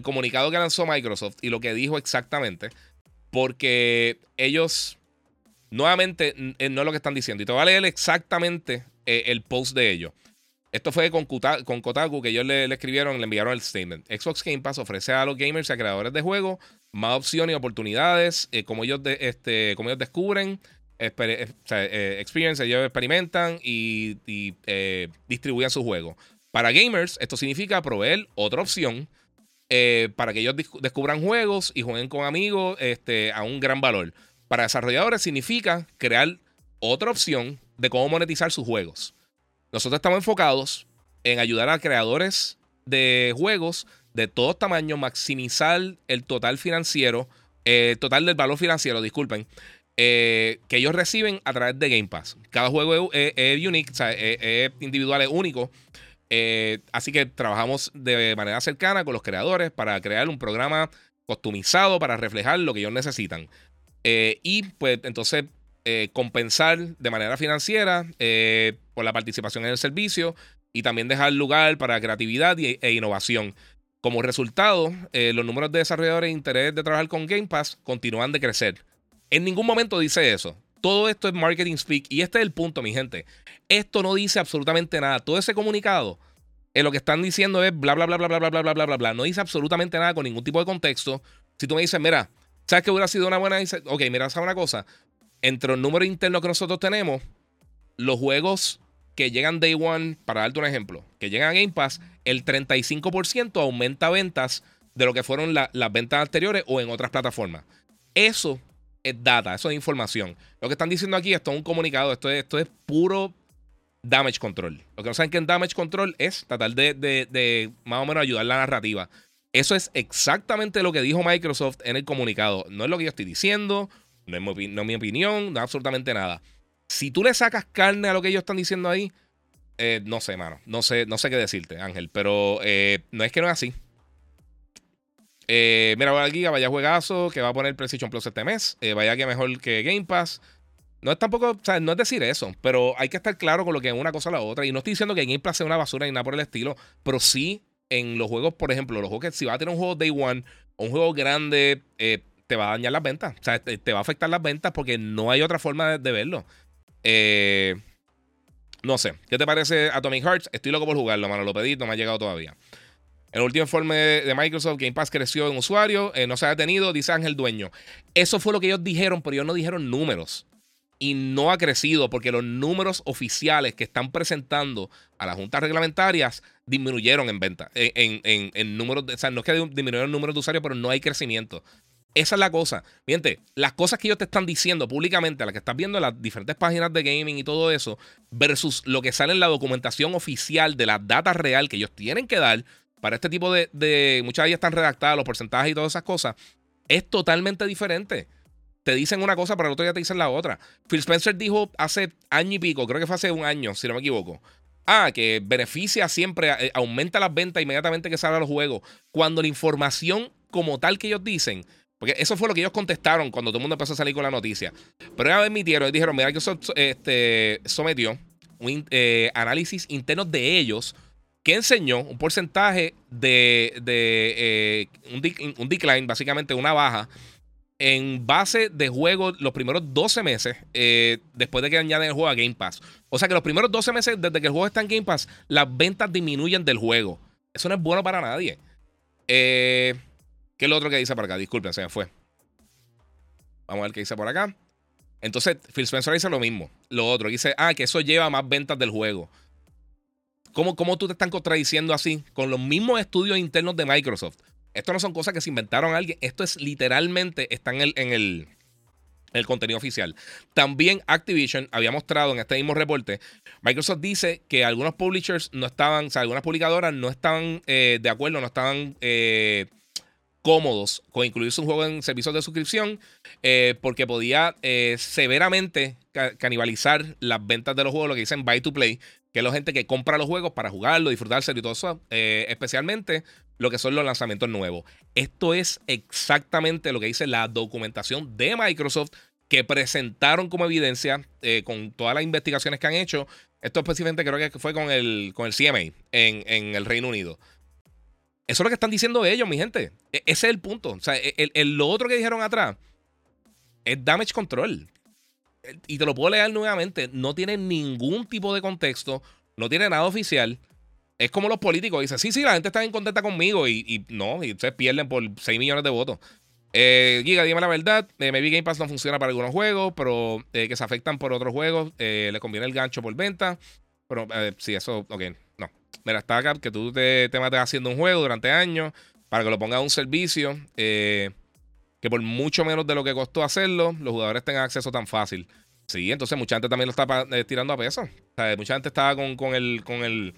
comunicado que lanzó Microsoft y lo que dijo exactamente. Porque ellos, nuevamente, no es lo que están diciendo. Y te voy a leer exactamente eh, el post de ellos. Esto fue con, con Kotaku que ellos le, escribieron, le enviaron el statement. Xbox Game Pass ofrece a los gamers y a creadores de juegos más opciones y oportunidades, eh, como, ellos este, como ellos descubren, eh, eh, experience, ellos experimentan y, distribuyen su juego. Para gamers, esto significa proveer otra opción para que ellos descubran juegos y jueguen con amigos este, a un gran valor. Para desarrolladores significa crear otra opción de cómo monetizar sus juegos. Nosotros estamos enfocados en ayudar a creadores de juegos de todos tamaños, maximizar el total financiero, el total del valor financiero, disculpen, eh, que ellos reciben a través de Game Pass. Cada juego es, es, unique, o sea, es, individual, es único. Eh, así que trabajamos de manera cercana con los creadores para crear un programa customizado para reflejar lo que ellos necesitan. Eh, y pues entonces eh, compensar de manera financiera por la participación en el servicio y también dejar lugar para creatividad e innovación. Como resultado, los números de desarrolladores e interés de trabajar con Game Pass continúan de crecer. En ningún momento dice eso. Todo esto es marketing speak y este es el punto, mi gente. Esto no dice absolutamente nada. Todo ese comunicado eh, lo que están diciendo es bla, bla, bla, bla, bla, bla, bla, bla, bla, bla, bla. No dice absolutamente nada con ningún tipo de contexto. Si tú me dices, mira, ¿sabes que hubiera sido una buena? Ok, mira, ¿sabes una cosa? Entre los números internos que nosotros tenemos, los juegos que llegan Day One, para darte un ejemplo, que llegan a Game Pass, el 35% aumenta ventas de lo que fueron las ventas anteriores o en otras plataformas. Eso es data, eso es información. Lo que están diciendo aquí, esto es un comunicado, esto es, esto es puro damage control. Lo que no saben que en damage control es tratar de, más o menos ayudar la narrativa. Eso es exactamente lo que dijo Microsoft en el comunicado. No es lo que yo estoy diciendo, no es mi, no es mi opinión, no es absolutamente nada. Si tú le sacas carne a lo que ellos están diciendo ahí, eh, no sé, mano. No sé, no sé qué decirte, Ángel. Pero eh, no es que no es así. Eh, mira, aquí, vaya juegazo que va a poner PlayStation Plus este mes. vaya que mejor que Game Pass. No es tampoco, o sea, no es decir eso, pero hay que estar claro con lo que es una cosa o la otra. Y no estoy diciendo que Game Pass sea una basura ni nada por el estilo, pero sí en los juegos, por ejemplo, los juegos que si va a tener un juego Day One o un juego grande, te va a dañar las ventas. O sea, te, va a afectar las ventas porque no hay otra forma de verlo. Eh, no sé. ¿Qué te parece Atomic Hearts? Estoy loco por jugarlo, mano. Lo pedí, no me ha llegado todavía. El último informe de Microsoft, Game Pass creció en usuario, eh, no se ha detenido, dice Ángel Dueño. Eso fue lo que ellos dijeron, pero ellos no dijeron números. Y no ha crecido porque los números oficiales que están presentando a las juntas reglamentarias disminuyeron en venta, en, en, en números, o sea, no es que disminuyeron el número de usuarios, pero no hay crecimiento. Esa es la cosa. Miente, las cosas que ellos te están diciendo públicamente, las que estás viendo en las diferentes páginas de gaming y todo eso, versus lo que sale en la documentación oficial de la data real que ellos tienen que dar para este tipo de, muchas de ellas están redactadas, los porcentajes y todas esas cosas, es totalmente diferente. Te dicen una cosa, pero el otro día te dicen la otra. Phil Spencer dijo hace año y pico, creo que fue hace un año, si no me equivoco. Ah, que beneficia siempre, eh, aumenta las ventas inmediatamente que salen los juegos. Cuando la información como tal que ellos dicen porque eso fue lo que ellos contestaron cuando todo el mundo empezó a salir con la noticia. Pero ellos admitieron, dijeron, mira, que este, sometió un eh, análisis interno de ellos que enseñó un porcentaje de, eh, un, decline, básicamente una baja, en base de juego los primeros 12 meses eh, después de que añaden el juego a Game Pass. O sea que los primeros 12 meses desde que el juego está en Game Pass, las ventas disminuyen del juego. Eso no es bueno para nadie. Eh, ¿Qué es lo otro que dice por acá? Disculpen, se me fue. Vamos a ver qué dice por acá. Entonces, Phil Spencer dice lo mismo. Lo otro, dice, ah, que eso lleva más ventas del juego. ¿Cómo, ¿Cómo, tú te están contradiciendo así? Con los mismos estudios internos de Microsoft. Esto no son cosas que se inventaron alguien. Esto es literalmente, está en el, en el, el contenido oficial. También Activision había mostrado en este mismo reporte, Microsoft dice que algunos publishers no estaban, o sea, algunas publicadoras no estaban eh, de acuerdo, no estaban... Eh, cómodos con incluirse un juego en servicios de suscripción eh, porque podía severamente canibalizar las ventas de los juegos, lo que dicen buy to play, que es la gente que compra los juegos para jugarlo, disfrutarse y todo eso, eh, especialmente lo que son los lanzamientos nuevos. Esto es exactamente lo que dice la documentación de Microsoft que presentaron como evidencia con todas las investigaciones que han hecho. Esto específicamente creo que fue con el, con el CMA en, en el Reino Unido. Eso es lo que están diciendo ellos, mi gente. E, ese es el punto. O sea, el, lo otro que dijeron atrás es damage control. Y te lo puedo leer nuevamente. No tiene ningún tipo de contexto. No tiene nada oficial. Es como los políticos. Dicen, sí, sí, la gente está en contenta conmigo. Y, no, y ustedes pierden por 6 millones de votos. Eh, Giga, dime la verdad. Eh, maybe Game Pass no funciona para algunos juegos, pero eh, que se afectan por otros juegos. Eh, le conviene el gancho por venta. Pero sí, eso, ok, Mira, está acá que tú te, te mates haciendo un juego durante años para que lo pongas a un servicio eh, que por mucho menos de lo que costó hacerlo, los jugadores tengan acceso tan fácil. Sí, entonces mucha gente también lo está eh, tirando a peso. O sea, mucha gente estaba con, el, con el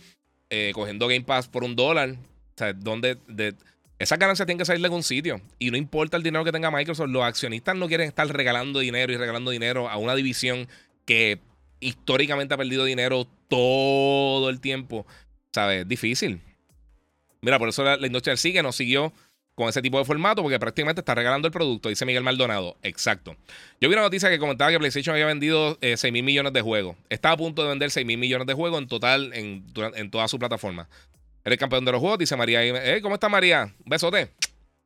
eh, cogiendo Game Pass por un dólar. O sea, donde de, esa ganancia tiene que salir de algún sitio. Y no importa el dinero que tenga Microsoft, los accionistas no quieren estar regalando dinero y regalando dinero a una división que históricamente ha perdido dinero todo el tiempo ¿sabes? Difícil. Mira, por eso la, industria sigue, no siguió con ese tipo de formato porque prácticamente está regalando el producto, dice Miguel Maldonado. Exacto. Yo vi una noticia que comentaba que PlayStation había vendido 6 eh, mil millones de juegos. Está a punto de vender 6 mil millones de juegos en total en, toda su plataforma. Eres campeón de los juegos, dice María. Eh, ¿Cómo está María? Un besote.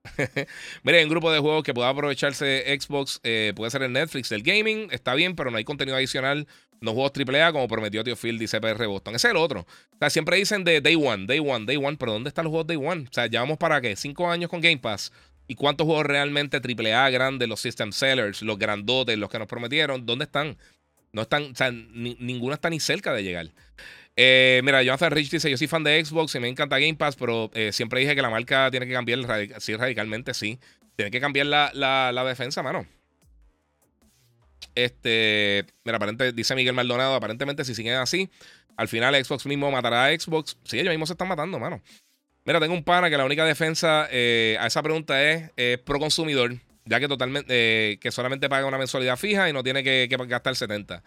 (laughs) Mire, un grupo de juegos que pueda aprovecharse Xbox, eh, puede ser el Netflix del gaming, está bien, pero no hay contenido adicional no juegos AAA como prometió Tío Phil, dice PR Boston. Ese es el otro. O sea, siempre dicen de Day One, Day One, Day One, pero ¿dónde están los juegos Day One? O sea, llevamos para qué? Cinco años con Game Pass. ¿Y cuántos juegos realmente AAA grandes, los System Sellers, los grandotes, los que nos prometieron, dónde están? No están, o sea, ninguno está ni cerca de llegar. Eh, mira, Jonathan Rich dice: Yo soy fan de Xbox y me encanta Game Pass, pero eh, siempre dije que la marca tiene que cambiar sí, radicalmente, sí. Tiene que cambiar la, la defensa, mano. Este, mira, aparentemente, dice Miguel Maldonado, aparentemente si siguen así, al final Xbox mismo matará a Xbox. Sí, ellos mismos se están matando, mano. Mira, tengo un pana que la única defensa eh, a esa pregunta es pro consumidor, ya que totalmente eh, que solamente paga una mensualidad fija y no tiene que, que gastar 70.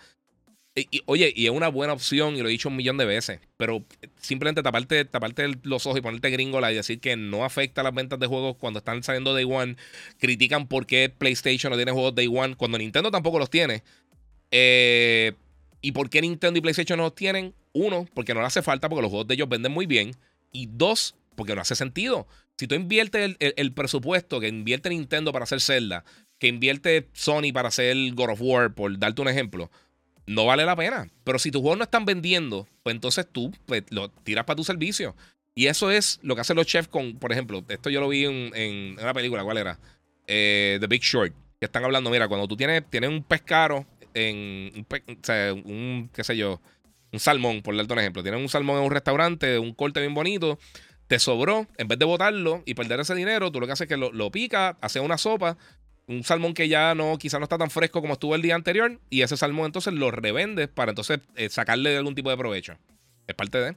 Oye, y es una buena opción, y lo he dicho un millón de veces, pero simplemente taparte, taparte los ojos y ponerte gringo y decir que no afecta las ventas de juegos cuando están saliendo Day One, critican por qué PlayStation no tiene juegos Day One, cuando Nintendo tampoco los tiene. Eh, ¿Y por qué Nintendo y PlayStation no los tienen? Uno, porque no le hace falta, porque los juegos de ellos venden muy bien. Y dos, porque no hace sentido. Si tú inviertes el, presupuesto que invierte Nintendo para hacer Zelda, que invierte Sony para hacer God of War, por darte un ejemplo, no vale la pena. Pero si tus juegos no están vendiendo, pues entonces tú pues, lo tiras para tu servicio. Y eso es lo que hacen los chefs con, por ejemplo, esto yo lo vi en, una película, ¿cuál era? Eh, The Big Short. Que están hablando, mira, cuando tú tienes, tienes un pescaro en un, o sea, un, qué sé yo, un salmón, por darte un ejemplo. Tienes un salmón en un restaurante, un corte bien bonito, te sobró, en vez de botarlo y perder ese dinero, tú lo que haces es que lo, lo picas, haces una sopa, un salmón que ya no, quizá no está tan fresco como estuvo el día anterior, y ese salmón entonces lo revendes para entonces eh, sacarle algún tipo de provecho. Es parte de.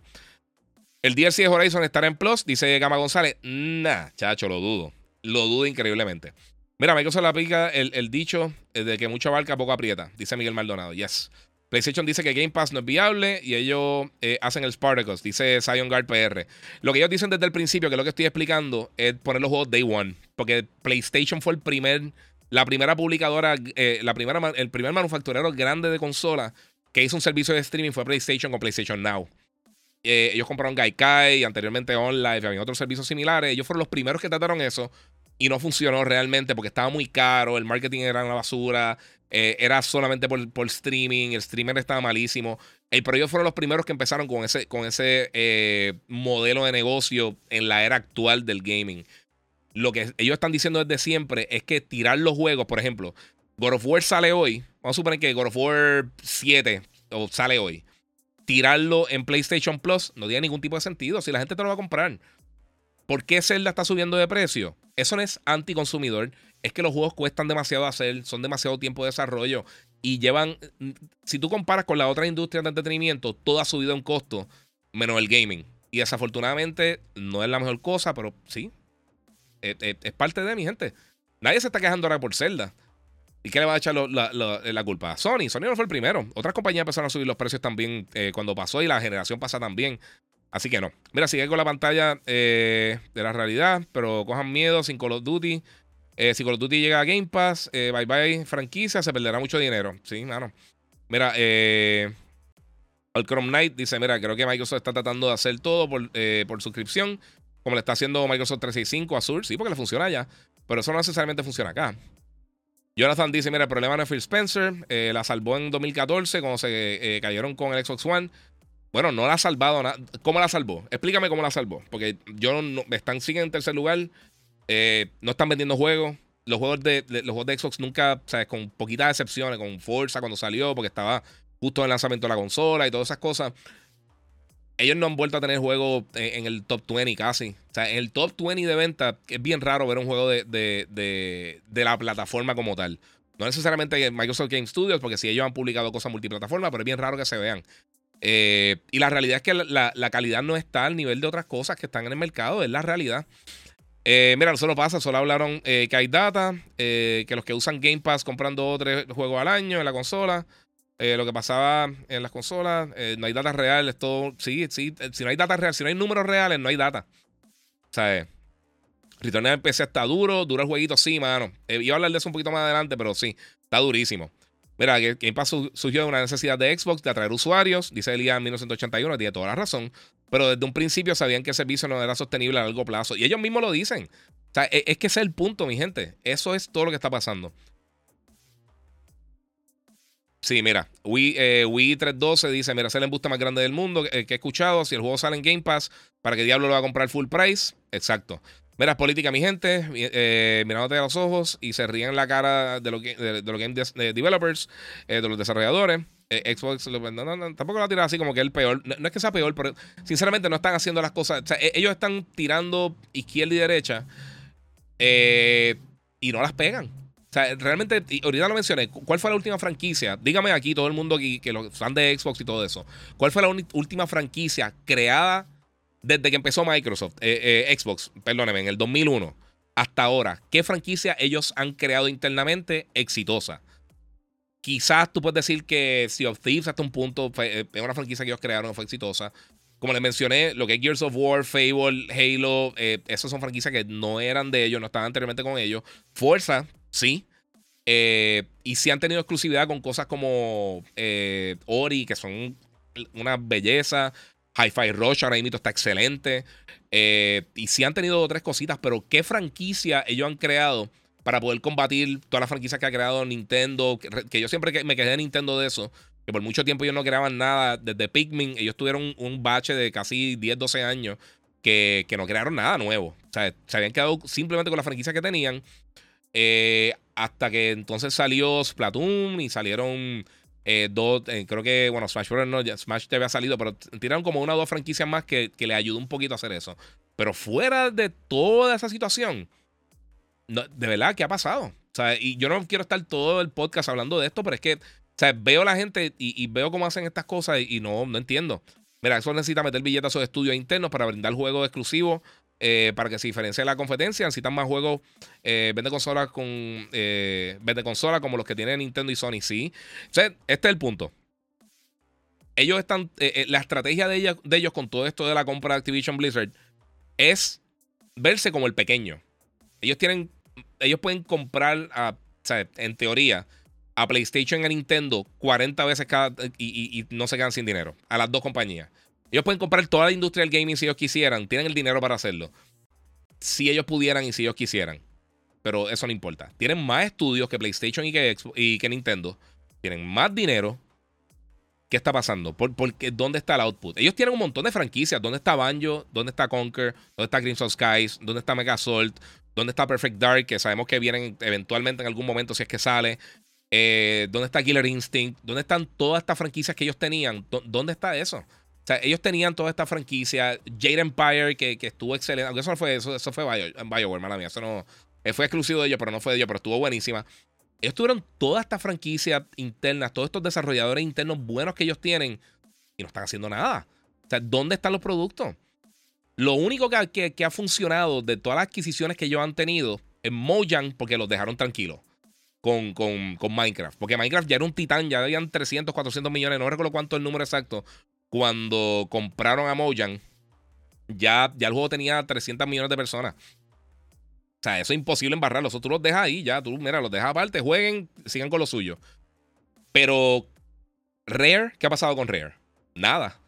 El DLC de Horizon estará en Plus, dice Gama González. Nah, chacho, lo dudo. Lo dudo increíblemente. Mira, Microsoft le aplica el, el dicho eh, de que mucha barca poco aprieta, dice Miguel Maldonado. Yes. PlayStation dice que Game Pass no es viable y ellos eh, hacen el Spartacus, dice Zion Guard PR. Lo que ellos dicen desde el principio, que es lo que estoy explicando, es poner los juegos Day One. Porque PlayStation fue el primer, la primera publicadora, eh, la primera, el primer manufacturero grande de consola que hizo un servicio de streaming fue PlayStation con PlayStation Now. Eh, ellos compraron Gaikai anteriormente OnLive, había otros servicios similares. Ellos fueron los primeros que trataron eso y no funcionó realmente porque estaba muy caro, el marketing era una basura, eh, era solamente por, streaming, el streamer estaba malísimo. El, pero ellos fueron los primeros que empezaron con ese, con ese eh, modelo de negocio en la era actual del gaming. Lo que ellos están diciendo desde siempre es que tirar los juegos, por ejemplo, God of War sale hoy, vamos a suponer que God of War 7 o sale hoy. Tirarlo en PlayStation Plus no tiene ningún tipo de sentido si la gente te lo va a comprar. ¿Por qué Zelda está subiendo de precio? Eso no es anticonsumidor. Es que los juegos cuestan demasiado hacer, son demasiado tiempo de desarrollo y llevan. Si tú comparas con la otra industria de entretenimiento, todo ha subido en costo, menos el gaming. Y desafortunadamente no es la mejor cosa, pero sí. Es, parte de mi gente. Nadie se está quejando ahora por Zelda. ¿Y qué le va a echar la, culpa? Sony. Sony no fue el primero. Otras compañías empezaron a subir los precios también eh, cuando pasó y la generación pasa también. Así que no. Mira, sigue con la pantalla eh, de la realidad, pero cojan miedo sin Call of Duty. Eh, si Call of Duty llega a Game Pass, eh, bye bye franquicia, se perderá mucho dinero. Sí, mano. Mira, eh, Chrome Knight dice: Mira, creo que Microsoft está tratando de hacer todo por, por suscripción, como le está haciendo Microsoft 365 a Azure. Sí, porque le funciona ya, pero eso no necesariamente funciona acá. Jonathan dice: Mira, el problema no es Phil Spencer, la salvó en 2014 cuando se cayeron con el Xbox One. Bueno, no la ha salvado nada. ¿Cómo la salvó? Explícame cómo la salvó. Porque yo no, están, siguen en tercer lugar. Eh, no están vendiendo juegos. Los juegos de, los juegos de Xbox nunca, ¿sabes? Con poquitas excepciones, con Forza cuando salió, porque estaba justo en el lanzamiento de la consola y todas esas cosas. Ellos no han vuelto a tener juegos en, el top 20 casi. O sea, en el top 20 de venta es bien raro ver un juego de, de, de la plataforma como tal. No necesariamente Microsoft Game Studios, porque si ellos han publicado cosas multiplataforma, pero es bien raro que se vean. Eh, y la realidad es que la, calidad no está al nivel de otras cosas que están en el mercado, es la realidad. Eh, mira, no solo pasa, solo hablaron eh, que hay data, que los que usan Game Pass compran dos o tres juegos al año en la consola. lo que pasaba en las consolas, no hay data real, todo. Sí, sí, si no hay data real, si no hay números reales, no hay data. O sea, Return en PC está duro, duro el jueguito, sí, mano. iba a hablar de eso un poquito más adelante, pero sí, está durísimo. Mira, Game Pass surgió de una necesidad de Xbox de atraer usuarios, dice Elías en 1981, tiene toda la razón, pero desde un principio sabían que el servicio no era sostenible a largo plazo. Y ellos mismos lo dicen. O sea, e, es que ese es el punto, mi gente. Eso es todo lo que está pasando. Sí, mira, Wii, eh, Wii 312 dice, mira, es el embuste más grande del mundo que, que he escuchado. Si el juego sale en Game Pass, ¿para qué diablo lo va a comprar full price? Exacto. Mira, es política, mi gente, eh, mirándote a los ojos y se ríen la cara de los, de, los game developers, eh, de los desarrolladores. Eh, Xbox tampoco lo ha tirado así como que el peor. No, es que sea peor, pero sinceramente no están haciendo las cosas. E, ellos están tirando izquierda y derecha y no las pegan. O sea, realmente, ahorita lo mencioné, ¿cuál fue la última franquicia? Dígame aquí, todo el mundo aquí, que los fan de Xbox y todo eso. ¿Cuál fue la última franquicia creada desde que empezó Microsoft, eh, eh, Xbox, perdóneme, en el 2001 hasta ahora, ¿qué franquicia ellos han creado internamente exitosa? Quizás tú puedes decir que Sea of Thieves hasta un punto eh, es una franquicia que ellos crearon fue exitosa. Como les mencioné, lo que es Gears of War, Fable, Halo, esas son franquicias que no eran de ellos, no estaban anteriormente con ellos. Forza, sí. y sí han tenido exclusividad con cosas como Ori, que son una belleza. Hi-Fi Rush ahora mismo está excelente. Eh, y sí han tenido tres cositas, pero ¿qué franquicia ellos han creado para poder combatir todas las franquicias que ha creado Nintendo? Que, yo siempre me quedé de Nintendo de eso. Que por mucho tiempo ellos no creaban nada. Desde Pikmin, ellos tuvieron un, bache de casi 10, 12 años que, no crearon nada nuevo. O sea, se habían quedado simplemente con la franquicia que tenían. Eh, hasta que entonces salió Splatoon y salieron eh, dos, eh, creo que, bueno, Smash Bros. no, Smash te había salido, pero tiraron como una o dos franquicias más que, le ayudó un poquito a hacer eso. Pero fuera de toda esa situación, de verdad, ¿qué ha pasado? O sea, y yo no quiero estar todo el podcast hablando de esto, pero es que, o sea, veo a la gente y, veo cómo hacen estas cosas y, no, no entiendo. Mira, eso necesita meter billetes a sus estudios internos para brindar juegos exclusivos eh, para que se diferencie de la competencia. Necesitan más juegos, eh, vende consolas con eh, vende consolas como los que tienen Nintendo y Sony, sí. este es el punto. Ellos están, eh, la estrategia de, ella, de ellos con todo esto de la compra de Activision Blizzard es verse como el pequeño. Ellos tienen, ellos pueden comprar, a, en teoría, a PlayStation y a Nintendo 40 veces cada y, y no se quedan sin dinero. A las dos compañías. Ellos pueden comprar toda la industria del gaming si ellos quisieran. Tienen el dinero para hacerlo. Si ellos pudieran y si ellos quisieran. Pero eso no importa. Tienen más estudios que PlayStation y que, y que Nintendo. Tienen más dinero. ¿Qué está pasando? ¿Por, porque, ¿Dónde está el output? Ellos tienen un montón de franquicias. ¿Dónde está Banjo? ¿Dónde está Conquer? ¿Dónde está Crimson Skies? ¿Dónde está Mega Assault? ¿Dónde está Perfect Dark? Que sabemos que vienen eventualmente en algún momento si es que sale. Eh, ¿Dónde está Killer Instinct? ¿Dónde están todas estas franquicias que ellos tenían? ¿Dónde está eso? O sea, ellos tenían toda esta franquicia. Jade Empire, que, estuvo excelente. Aunque eso no fue eso, eso fue BioWare, hermana mía. Eso no. Eh, fue exclusivo de ellos, pero no fue de ellos, pero estuvo buenísima. Ellos tuvieron toda esta franquicia interna, todos estos desarrolladores internos buenos que ellos tienen y no están haciendo nada. O sea, ¿dónde están los productos? Lo único que, ha funcionado de todas las adquisiciones que ellos han tenido es Mojang, porque los dejaron tranquilos. Con, con, con, Minecraft. Porque Minecraft ya era un titán, ya habían 300, 400 millones, no recuerdo cuánto es el número exacto, cuando compraron a Mojang, ya, ya el juego tenía 300 millones de personas. O sea, eso es imposible embarrarlo. Eso tú los dejas ahí, ya. Tú, mira, los dejas aparte, jueguen, sigan con lo suyo. Pero, Rare, ¿qué ha pasado con Rare? Nada.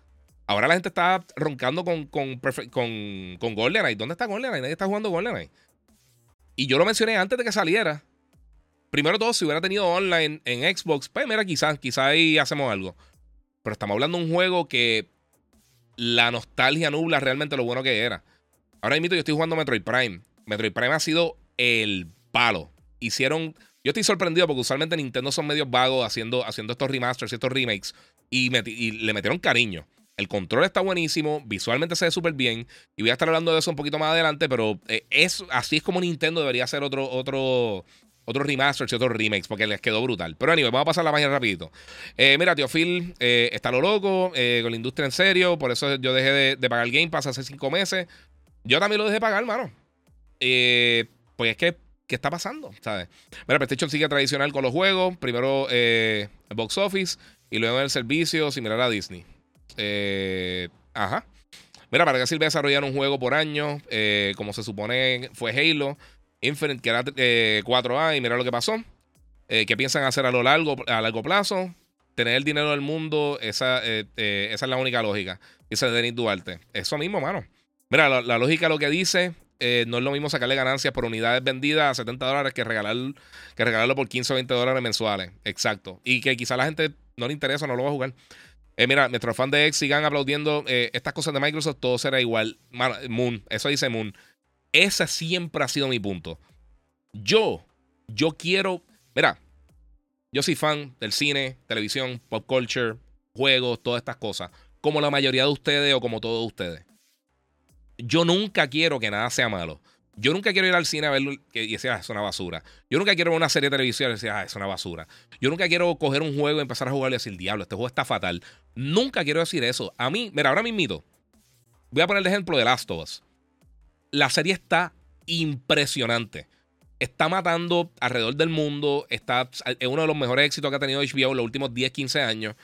Ahora la gente está roncando con, con, con, con GoldenEye. ¿Dónde está GoldenEye? Nadie está jugando GoldenEye. Y yo lo mencioné antes de que saliera. Primero todo, si hubiera tenido online en Xbox, pues mira, quizás, quizás ahí hacemos algo. Pero estamos hablando de un juego que la nostalgia nubla realmente lo bueno que era. Ahora mismo yo estoy jugando Metroid Prime. Metroid Prime ha sido el palo. Hicieron. Yo estoy sorprendido porque usualmente Nintendo son medios vagos haciendo, haciendo estos remasters y estos remakes. Y, le metieron cariño. El control está buenísimo, visualmente se ve súper bien. Y voy a estar hablando de eso un poquito más adelante, pero eh, es, así es como Nintendo debería hacer otro, otro, otros remasters y otros remakes porque les quedó brutal. Pero anyway, vamos a pasar la página rapidito. Eh, mira, tío Phil eh, está lo loco eh, con la industria en serio. Por eso yo dejé de, pagar el Game Pass hace cinco meses. Yo también lo dejé de pagar, hermano. pues es que, ¿qué está pasando? ¿Sabes? Mira, PlayStation sigue tradicional con los juegos. Primero el box office y luego el servicio similar a Disney. Ajá. Mira, para que sirve desarrollar un juego por año, como se supone fue Halo. Infinite, que era 4A, eh, y mira lo que pasó. Eh, ¿Qué piensan hacer a lo largo, a largo plazo? Tener el dinero del mundo, esa, eh, esa es la única lógica. Dice Denis Duarte. Eso mismo, mano. Mira, la, lógica lo que dice eh, no es lo mismo sacarle ganancias por unidades vendidas a 70 dólares que, regalar, que regalarlo por 15 o 20 dólares mensuales. Exacto. Y que quizá la gente no le interesa, no lo va a jugar. Eh, mira, nuestros fans de X sigan aplaudiendo eh, estas cosas de Microsoft, todo será igual. Moon, eso dice Moon. Ese siempre ha sido mi punto. Yo, yo quiero. Mira, yo soy fan del cine, televisión, pop culture, juegos, todas estas cosas. Como la mayoría de ustedes o como todos ustedes. Yo nunca quiero que nada sea malo. Yo nunca quiero ir al cine a verlo y decir, ah, es una basura. Yo nunca quiero ver una serie de televisión y decir, ah, es una basura. Yo nunca quiero coger un juego y empezar a jugar y decir, diablo, este juego está fatal. Nunca quiero decir eso. A mí, mira, ahora mismo, voy a poner el ejemplo de Last of Us. La serie está impresionante. Está matando alrededor del mundo. Está, es uno de los mejores éxitos que ha tenido HBO en los últimos 10, 15 años.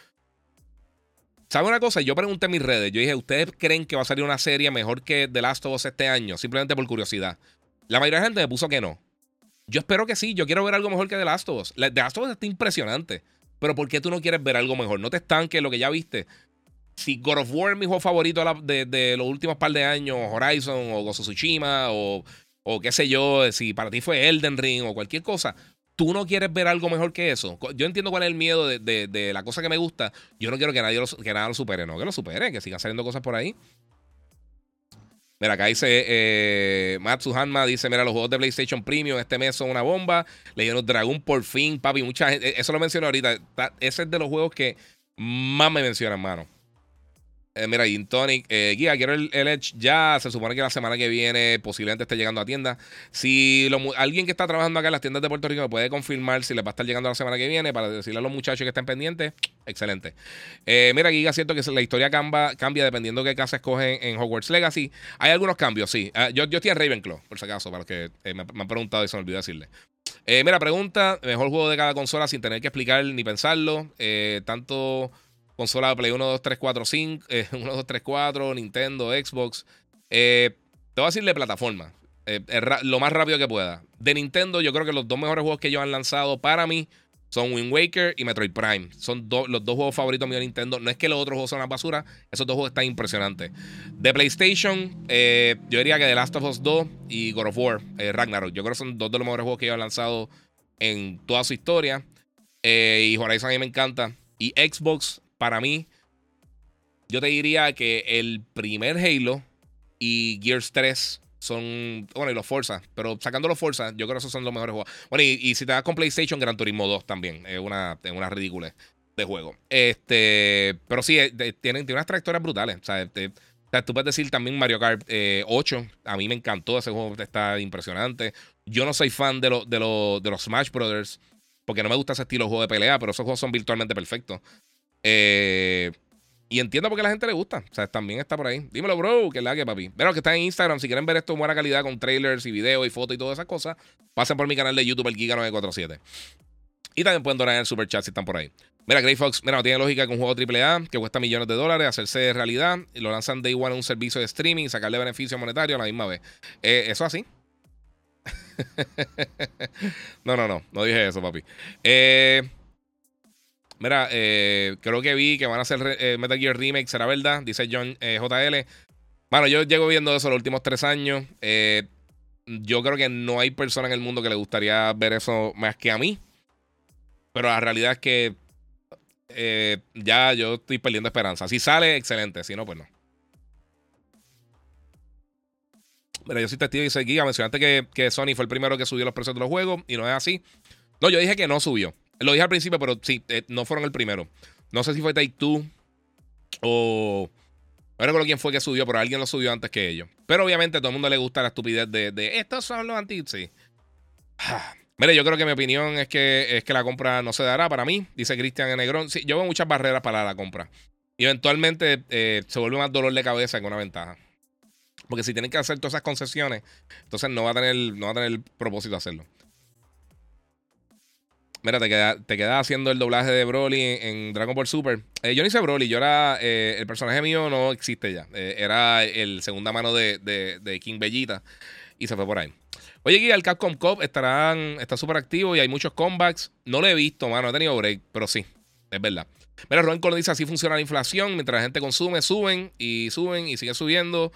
¿Sabe una cosa? Yo pregunté en mis redes. Yo dije, ¿ustedes creen que va a salir una serie mejor que The Last of Us este año? Simplemente por curiosidad. La mayoría de la gente me puso que no. Yo espero que sí. Yo quiero ver algo mejor que The Last of Us. The Last of Us está impresionante. Pero ¿por qué tú no quieres ver algo mejor? No te estanques lo que ya viste. Si God of War es mi juego favorito de, los últimos par de años, Horizon o Gozo Tsushima o, o qué sé yo, si para ti fue Elden Ring o cualquier cosa, tú no quieres ver algo mejor que eso. Yo entiendo cuál es el miedo de, la cosa que me gusta. Yo no quiero que nadie lo, que nada lo supere, no, que lo supere, que sigan saliendo cosas por ahí. Mira, acá dice eh, Matsu Hanma, dice, mira, los juegos de PlayStation Premium este mes son una bomba. Le dieron Dragon por fin, papi, mucha gente, eso lo menciono ahorita. Ese es de los juegos que más me mencionan, mano. Eh, mira, Gin Tonic, eh, Guía, quiero el, Edge ya. Se supone que la semana que viene posiblemente esté llegando a tienda. Si alguien que está trabajando acá en las tiendas de Puerto Rico me puede confirmar si le va a estar llegando la semana que viene para decirle a los muchachos que estén pendientes, excelente. Eh, mira, Giga, siento que la historia cambia, dependiendo de qué casa escogen en Hogwarts Legacy. Hay algunos cambios, sí. Ah, yo, yo estoy en Ravenclaw, por si acaso, para los que me, me, han preguntado y se me olvidó decirle. mira, pregunta: mejor juego de cada consola sin tener que explicar ni pensarlo. tanto consola de Play 1, 2, 3, 4, 5, 1, 2, 3, 4, Nintendo, Xbox. Eh, te voy a decir de plataforma, eh, lo más rápido que pueda. De Nintendo, yo creo que los dos mejores juegos que ellos han lanzado para mí son Wind Waker y Metroid Prime. Son los dos juegos favoritos míos de Nintendo. No es que los otros juegos son una basura, esos dos juegos están impresionantes. De PlayStation, eh, yo diría que The Last of Us 2 y God of War, Ragnarok. Yo creo que son dos de los mejores juegos que ellos han lanzado en toda su historia. y Horizon a mí me encanta. Y Xbox, para mí, yo te diría que el primer Halo y Gears 3 son. Bueno, y los Forza. Pero sacando los Forza, yo creo que esos son los mejores juegos. Bueno, y, si te das con PlayStation, Gran Turismo 2 también. Es una, es una ridícula de juego. Este. Pero sí, eh, tienen, unas trayectorias brutales. O sea, tú puedes decir también Mario Kart 8. Eh, A mí me encantó. Ese juego está impresionante. Yo no soy fan de, de, de los Smash Brothers. Porque no me gusta ese estilo de juego de pelea. Pero esos juegos son virtualmente perfectos. Eh, y entiendo por qué la gente le gusta. O sea, también está por ahí. Dímelo, bro, que la que, papi. Pero que está en Instagram, si quieren ver esto en buena calidad con trailers y videos y fotos y todas esas cosas, pasen por mi canal de YouTube, el Giga947. Y también pueden donar en el super chat si están por ahí. Mira, Grey Fox, mira, tiene lógica que un juego AAA que cuesta millones de dólares hacerse realidad y lo lanzan de igual a un servicio de streaming y sacarle beneficio monetario a la misma vez. Eh, ¿Eso así? (laughs) no, no, no, no dije eso, papi. Eh. Mira, eh, creo que vi que van a hacer eh, Metal Gear Remake, ¿será verdad? Dice John eh, JL. Bueno, yo llego viendo eso los últimos tres años. yo creo que no hay persona en el mundo que le gustaría ver eso más que a mí. Pero la realidad es que ya yo estoy perdiendo esperanza. Si sale, excelente. Si no, pues no. Mira, yo soy testigo y dice Giga, mencionaste que, que Sony fue el primero que subió los precios de los juegos y no es así. No, yo dije que no subió. Lo dije al principio, pero sí, eh, no fueron el primero. No sé si fue Take Two o. No recuerdo quién fue que subió, pero alguien lo subió antes que ellos. Pero obviamente a todo el mundo le gusta la estupidez de, de estos son los anti sí. (sighs) Mire, yo creo que mi opinión es que, es que la compra no se dará para mí, dice Cristian Negrón. Sí, yo veo muchas barreras para la compra. Y eventualmente eh, se vuelve más dolor de cabeza que una ventaja. Porque si tienen que hacer todas esas concesiones, entonces no va a tener, no va a tener propósito hacerlo. Mira, te quedas te queda haciendo el doblaje de Broly en, Dragon Ball Super. Eh, yo no hice Broly, yo era. Eh, el personaje mío no existe ya. Eh, era el segunda mano de, King Bellita. Y se fue por ahí. Oye, aquí el Capcom Cop estarán, está súper activo y hay muchos comebacks. No lo he visto, mano. He tenido break, pero sí, es verdad. Mira, Ron dice: así funciona la inflación. Mientras la gente consume, suben y suben y siguen subiendo.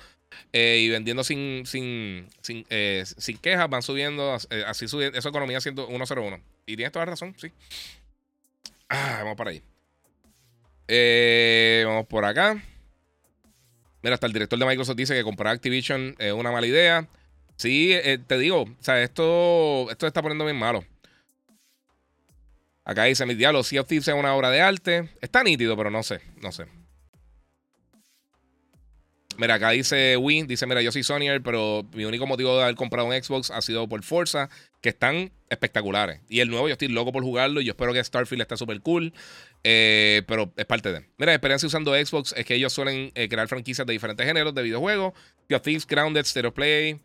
Y vendiendo sin, sin, sin, sin quejas, van subiendo, así subiendo, esa economía 101. Y tienes toda la razón, sí. Ah, vamos para ahí. vamos por acá. Mira, hasta el director de Microsoft dice que comprar Activision es una mala idea. Sí, te digo, o sea, esto, esto está poniendo bien malo. Acá dice, mi diablo, Sea of Thieves es una obra de arte. Está nítido, pero no sé, no sé. Mira, acá dice Win, dice, mira, yo soy Sonyer, pero mi único motivo de haber comprado un Xbox ha sido por Forza, que están espectaculares. Y el nuevo, yo estoy loco por jugarlo y yo espero que Starfield esté súper cool. Eh, pero es parte de. Mira, la experiencia usando Xbox es que ellos suelen eh, crear franquicias de diferentes géneros de videojuegos. Of Thieves, Grounded, Stereo Play,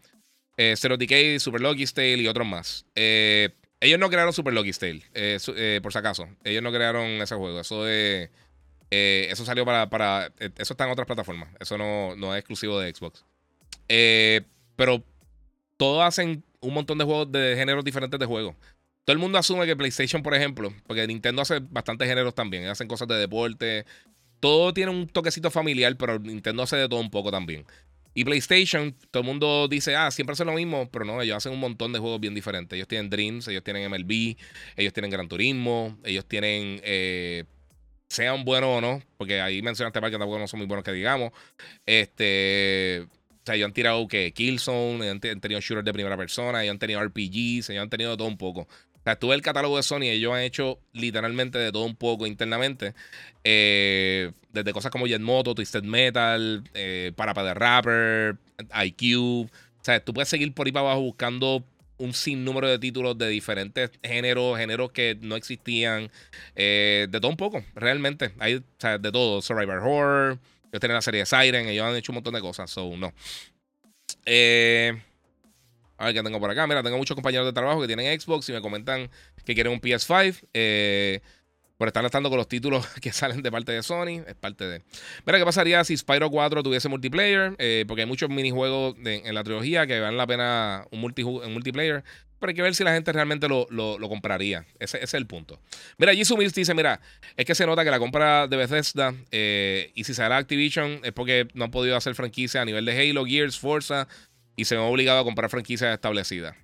eh, Zero Decay, Super Lucky Tale y otros más. Eh, ellos no crearon Super Lucky Tale, por si acaso. Ellos no crearon ese juego. Eso es. Eh, eso salió para, para. Eso está en otras plataformas. Eso no, es exclusivo de Xbox. pero todos hacen un montón de juegos de géneros diferentes de juegos. Todo el mundo asume que PlayStation, por ejemplo, porque Nintendo hace bastantes géneros también. Hacen cosas de deporte. Todo tiene un toquecito familiar, pero Nintendo hace de todo un poco también. Y PlayStation, todo el mundo dice, ah, siempre hacen lo mismo, pero no, ellos hacen un montón de juegos bien diferentes. Ellos tienen Dreams, ellos tienen MLB, ellos tienen Gran Turismo, ellos tienen, eh, sean buenos o no, porque ahí mencionaste para que tampoco no son muy buenos que digamos. Este, o sea, ellos han tirado que Killzone, ellos han tenido shooters de primera persona, ellos han tenido RPGs, ellos han tenido todo un poco. O sea, tuve el catálogo de Sony, ellos han hecho literalmente de todo un poco internamente. Eh, desde cosas como Moto, Twisted Metal, eh, Parapa de Rapper, IQ. O sea, tú puedes seguir por ahí para abajo buscando un sinnúmero de títulos de diferentes géneros, géneros que no existían. Eh, de todo un poco, realmente. Hay o sea, de todo. Survivor Horror. Ellos tienen la serie de Siren. Ellos han hecho un montón de cosas. So, no. Eh. A ver qué tengo por acá. Mira, tengo muchos compañeros de trabajo que tienen Xbox y me comentan que quieren un PS5. Eh, por estar estando con los títulos (laughs) que salen de parte de Sony. Es parte de. Mira, ¿qué pasaría si Spyro 4 tuviese multiplayer? Eh, porque hay muchos minijuegos en la trilogía que valen la pena un, multiplayer. Pero hay que ver si la gente realmente lo, compraría. Ese, es el punto. Mira, Jisoo dice: Mira, es que se nota que la compra de Bethesda eh, y si hará Activision es porque no han podido hacer franquicia a nivel de Halo, Gears, Forza y se me ha obligado a comprar franquicias establecidas.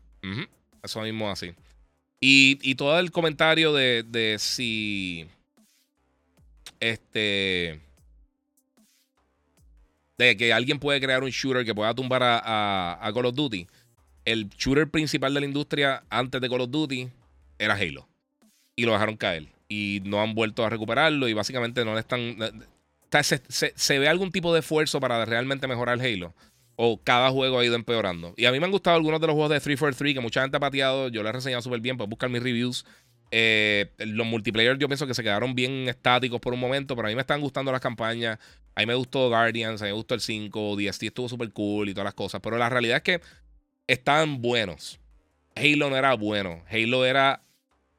Eso mismo así. Y, todo el comentario de, de si. Este. De que alguien puede crear un shooter que pueda tumbar a, Call of Duty. El shooter principal de la industria antes de Call of Duty era Halo. Y lo dejaron caer. Y no han vuelto a recuperarlo. Y básicamente no le están. Se, se ve algún tipo de esfuerzo para realmente mejorar Halo o cada juego ha ido empeorando. Y a mí me han gustado algunos de los juegos de 343 que mucha gente ha pateado. Yo les he reseñado súper bien. Puedes buscar mis reviews. Eh, los multiplayer yo pienso que se quedaron bien estáticos por un momento, pero a mí me están gustando las campañas. A mí me gustó Guardians, a mí me gustó el 5, DST estuvo súper cool y todas las cosas. Pero la realidad es que estaban buenos. Halo no era bueno. Halo era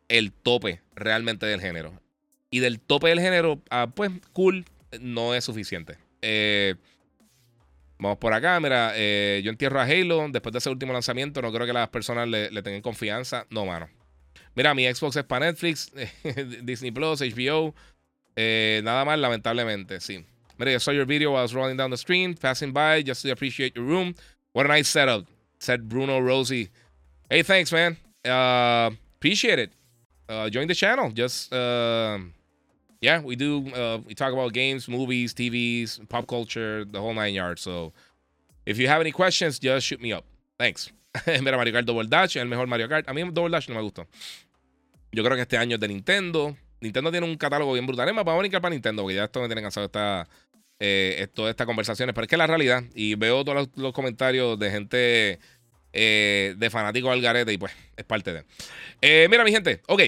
el tope realmente del género. Y del tope del género, ah, pues cool, no es suficiente. Eh, Vamos por acá, mira, eh, yo entierro a Halo después de ese último lanzamiento, no creo que las personas le, tengan confianza. No, mano. Mira, mi Xbox es para Netflix, (laughs) Disney Plus, HBO. Eh, nada más, lamentablemente, sí. Mira, I saw your video while I was rolling down the stream, passing by, just to appreciate your room. What a nice setup, said Bruno Rosie. Hey, thanks, man. Uh, appreciate it. Uh, join the channel. Just uh, yeah, we do. Uh, we talk about games, movies, TVs, pop culture, the whole nine yards. So if you have any questions, just shoot me up. Thanks. (laughs) Mira, Mario Kart Double Dash, el mejor Mario Kart. A mí Double Dash no me gustó. Yo creo que este año es de Nintendo. Nintendo tiene un catálogo bien brutal. Es más, vamos a para Nintendo, porque ya esto me tiene cansado esta, eh, todas estas conversaciones. Pero es que la realidad, y veo todos los, comentarios de gente eh, de fanáticos al garete, y pues es parte de. Eh, mira, mi gente, ok.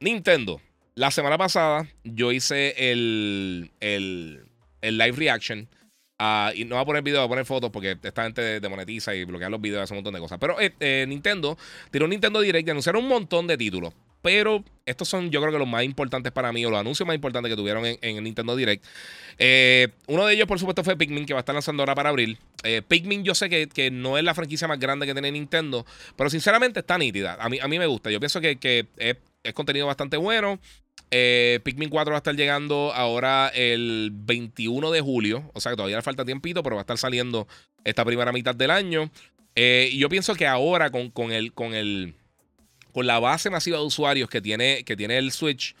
Nintendo. La semana pasada yo hice el, el, live reaction. Ah, y no voy a poner video, voy a poner fotos porque esta gente demonetiza y bloquea los videos, hace un montón de cosas. Pero eh, eh, Nintendo tiró un Nintendo Direct y anunciaron un montón de títulos. Pero estos son, yo creo que los más importantes para mí, o los anuncios más importantes que tuvieron en, el Nintendo Direct. Eh, uno de ellos, por supuesto, fue Pikmin, que va a estar lanzando ahora para abril. Pikmin, yo sé que, no es la franquicia más grande que tiene Nintendo, pero sinceramente está nítida. A mí, a mí me gusta. Yo pienso que, es, es contenido bastante bueno. Eh, Pikmin 4 va a estar llegando ahora el 21 de julio. O sea que todavía le falta tiempito, pero va a estar saliendo esta primera mitad del año. Eh, y yo pienso que ahora con, con, el, con, el, con la base masiva de usuarios que tiene, que tiene el Switch,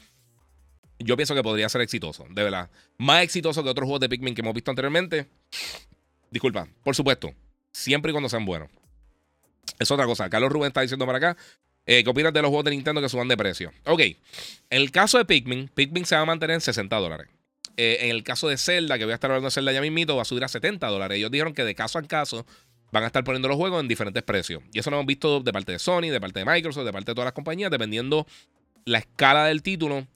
yo pienso que podría ser exitoso, de verdad. Más exitoso que otros juegos de Pikmin que hemos visto anteriormente. Disculpa, por supuesto. Siempre y cuando sean buenos. Es otra cosa. Carlos Rubén está diciendo para acá. Eh, ¿Qué opinas de los juegos de Nintendo que suban de precio? Ok. En el caso de Pikmin, Pikmin se va a mantener en 60 dólares. Eh, en el caso de Zelda, que voy a estar hablando de Zelda ya mismito, va a subir a 70 dólares. Ellos dijeron que de caso en caso van a estar poniendo los juegos en diferentes precios. Y eso lo hemos visto de parte de Sony, de parte de Microsoft, de parte de todas las compañías, dependiendo la escala del título,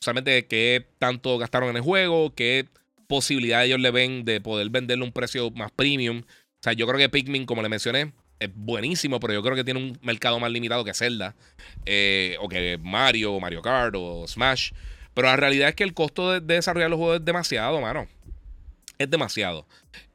solamente qué tanto gastaron en el juego, qué posibilidad ellos le ven de poder venderle un precio más premium. O sea, yo creo que Pikmin, como le mencioné, es buenísimo, pero yo creo que tiene un mercado más limitado que Zelda, eh, o que Mario, o Mario Kart, o Smash. Pero la realidad es que el costo de, desarrollar los juegos es demasiado, mano. Es demasiado.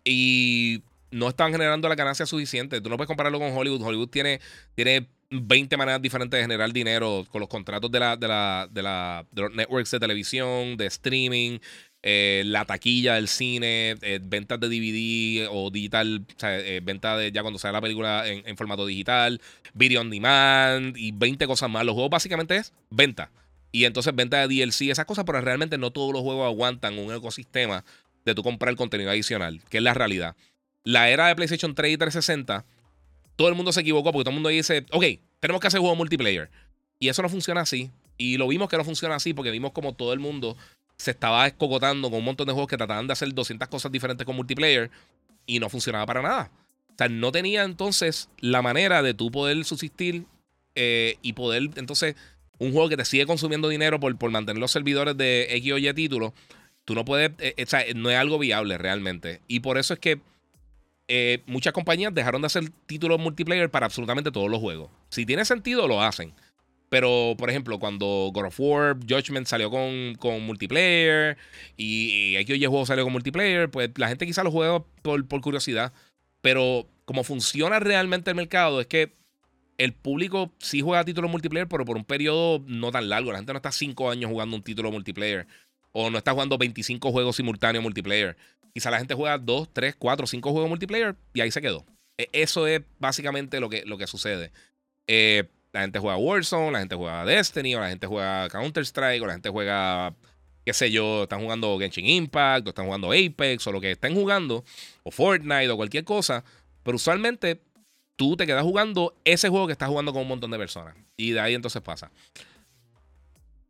Y no están generando la ganancia suficiente. Tú no puedes compararlo con Hollywood. Hollywood tiene, tiene 20 maneras diferentes de generar dinero con los contratos de, la, de, la, de, la, de los networks de televisión, de streaming, eh, la taquilla del cine, eh, ventas de DVD o digital, o sea, eh, venta de ya cuando sale la película en, formato digital, video on demand y 20 cosas más. Los juegos básicamente es venta. Y entonces venta de DLC, esas cosas, pero realmente no todos los juegos aguantan un ecosistema de tú comprar contenido adicional, que es la realidad. La era de PlayStation 3 y 360, todo el mundo se equivocó porque todo el mundo dice, ok, tenemos que hacer juego multiplayer. Y eso no funciona así. Y lo vimos que no funciona así porque vimos como todo el mundo se estaba escogotando con un montón de juegos que trataban de hacer 200 cosas diferentes con multiplayer y no funcionaba para nada. O sea, no tenía entonces la manera de tú poder subsistir eh, y poder, entonces, un juego que te sigue consumiendo dinero por, por mantener los servidores de X o Y títulos, tú no puedes, eh, o sea, no es algo viable realmente. Y por eso es que eh, muchas compañías dejaron de hacer títulos multiplayer para absolutamente todos los juegos. Si tiene sentido, lo hacen. Pero, por ejemplo, cuando God of War Judgment salió con, con multiplayer y, y XY juego salió con multiplayer, pues la gente quizá lo juega por, por curiosidad. Pero como funciona realmente el mercado es que el público sí juega títulos multiplayer, pero por un periodo no tan largo. La gente no está cinco años jugando un título multiplayer. O no está jugando 25 juegos simultáneos multiplayer. Quizá la gente juega 2, 3, 4, 5 juegos multiplayer y ahí se quedó. E, eso es básicamente lo que, lo que sucede. Eh, la gente juega Warzone, la gente juega Destiny, o la gente juega Counter-Strike, o la gente juega, qué sé yo, están jugando Genshin Impact, o están jugando Apex, o lo que estén jugando, o Fortnite, o cualquier cosa. Pero usualmente tú te quedas jugando ese juego que estás jugando con un montón de personas. Y de ahí entonces pasa.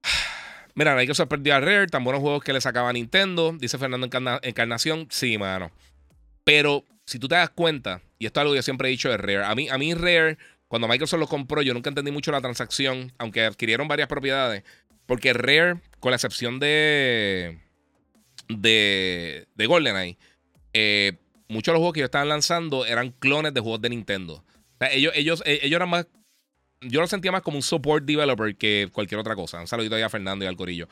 (sighs) Mira, hay que sorprendió a Rare, tan buenos juegos que le sacaba Nintendo, dice Fernando Encarnación. Sí, mano. Pero si tú te das cuenta, y esto es algo que yo siempre he dicho de Rare, a mí, a mí Rare cuando Microsoft los compró, yo nunca entendí mucho la transacción, aunque adquirieron varias propiedades. Porque Rare, con la excepción de. de. de GoldenEye, eh, muchos de los juegos que ellos estaban lanzando eran clones de juegos de Nintendo. ellos, ellos, eh, ellos eran más. Yo lo sentía más como un support developer que cualquier otra cosa. Un saludito ahí a Fernando y al Corillo.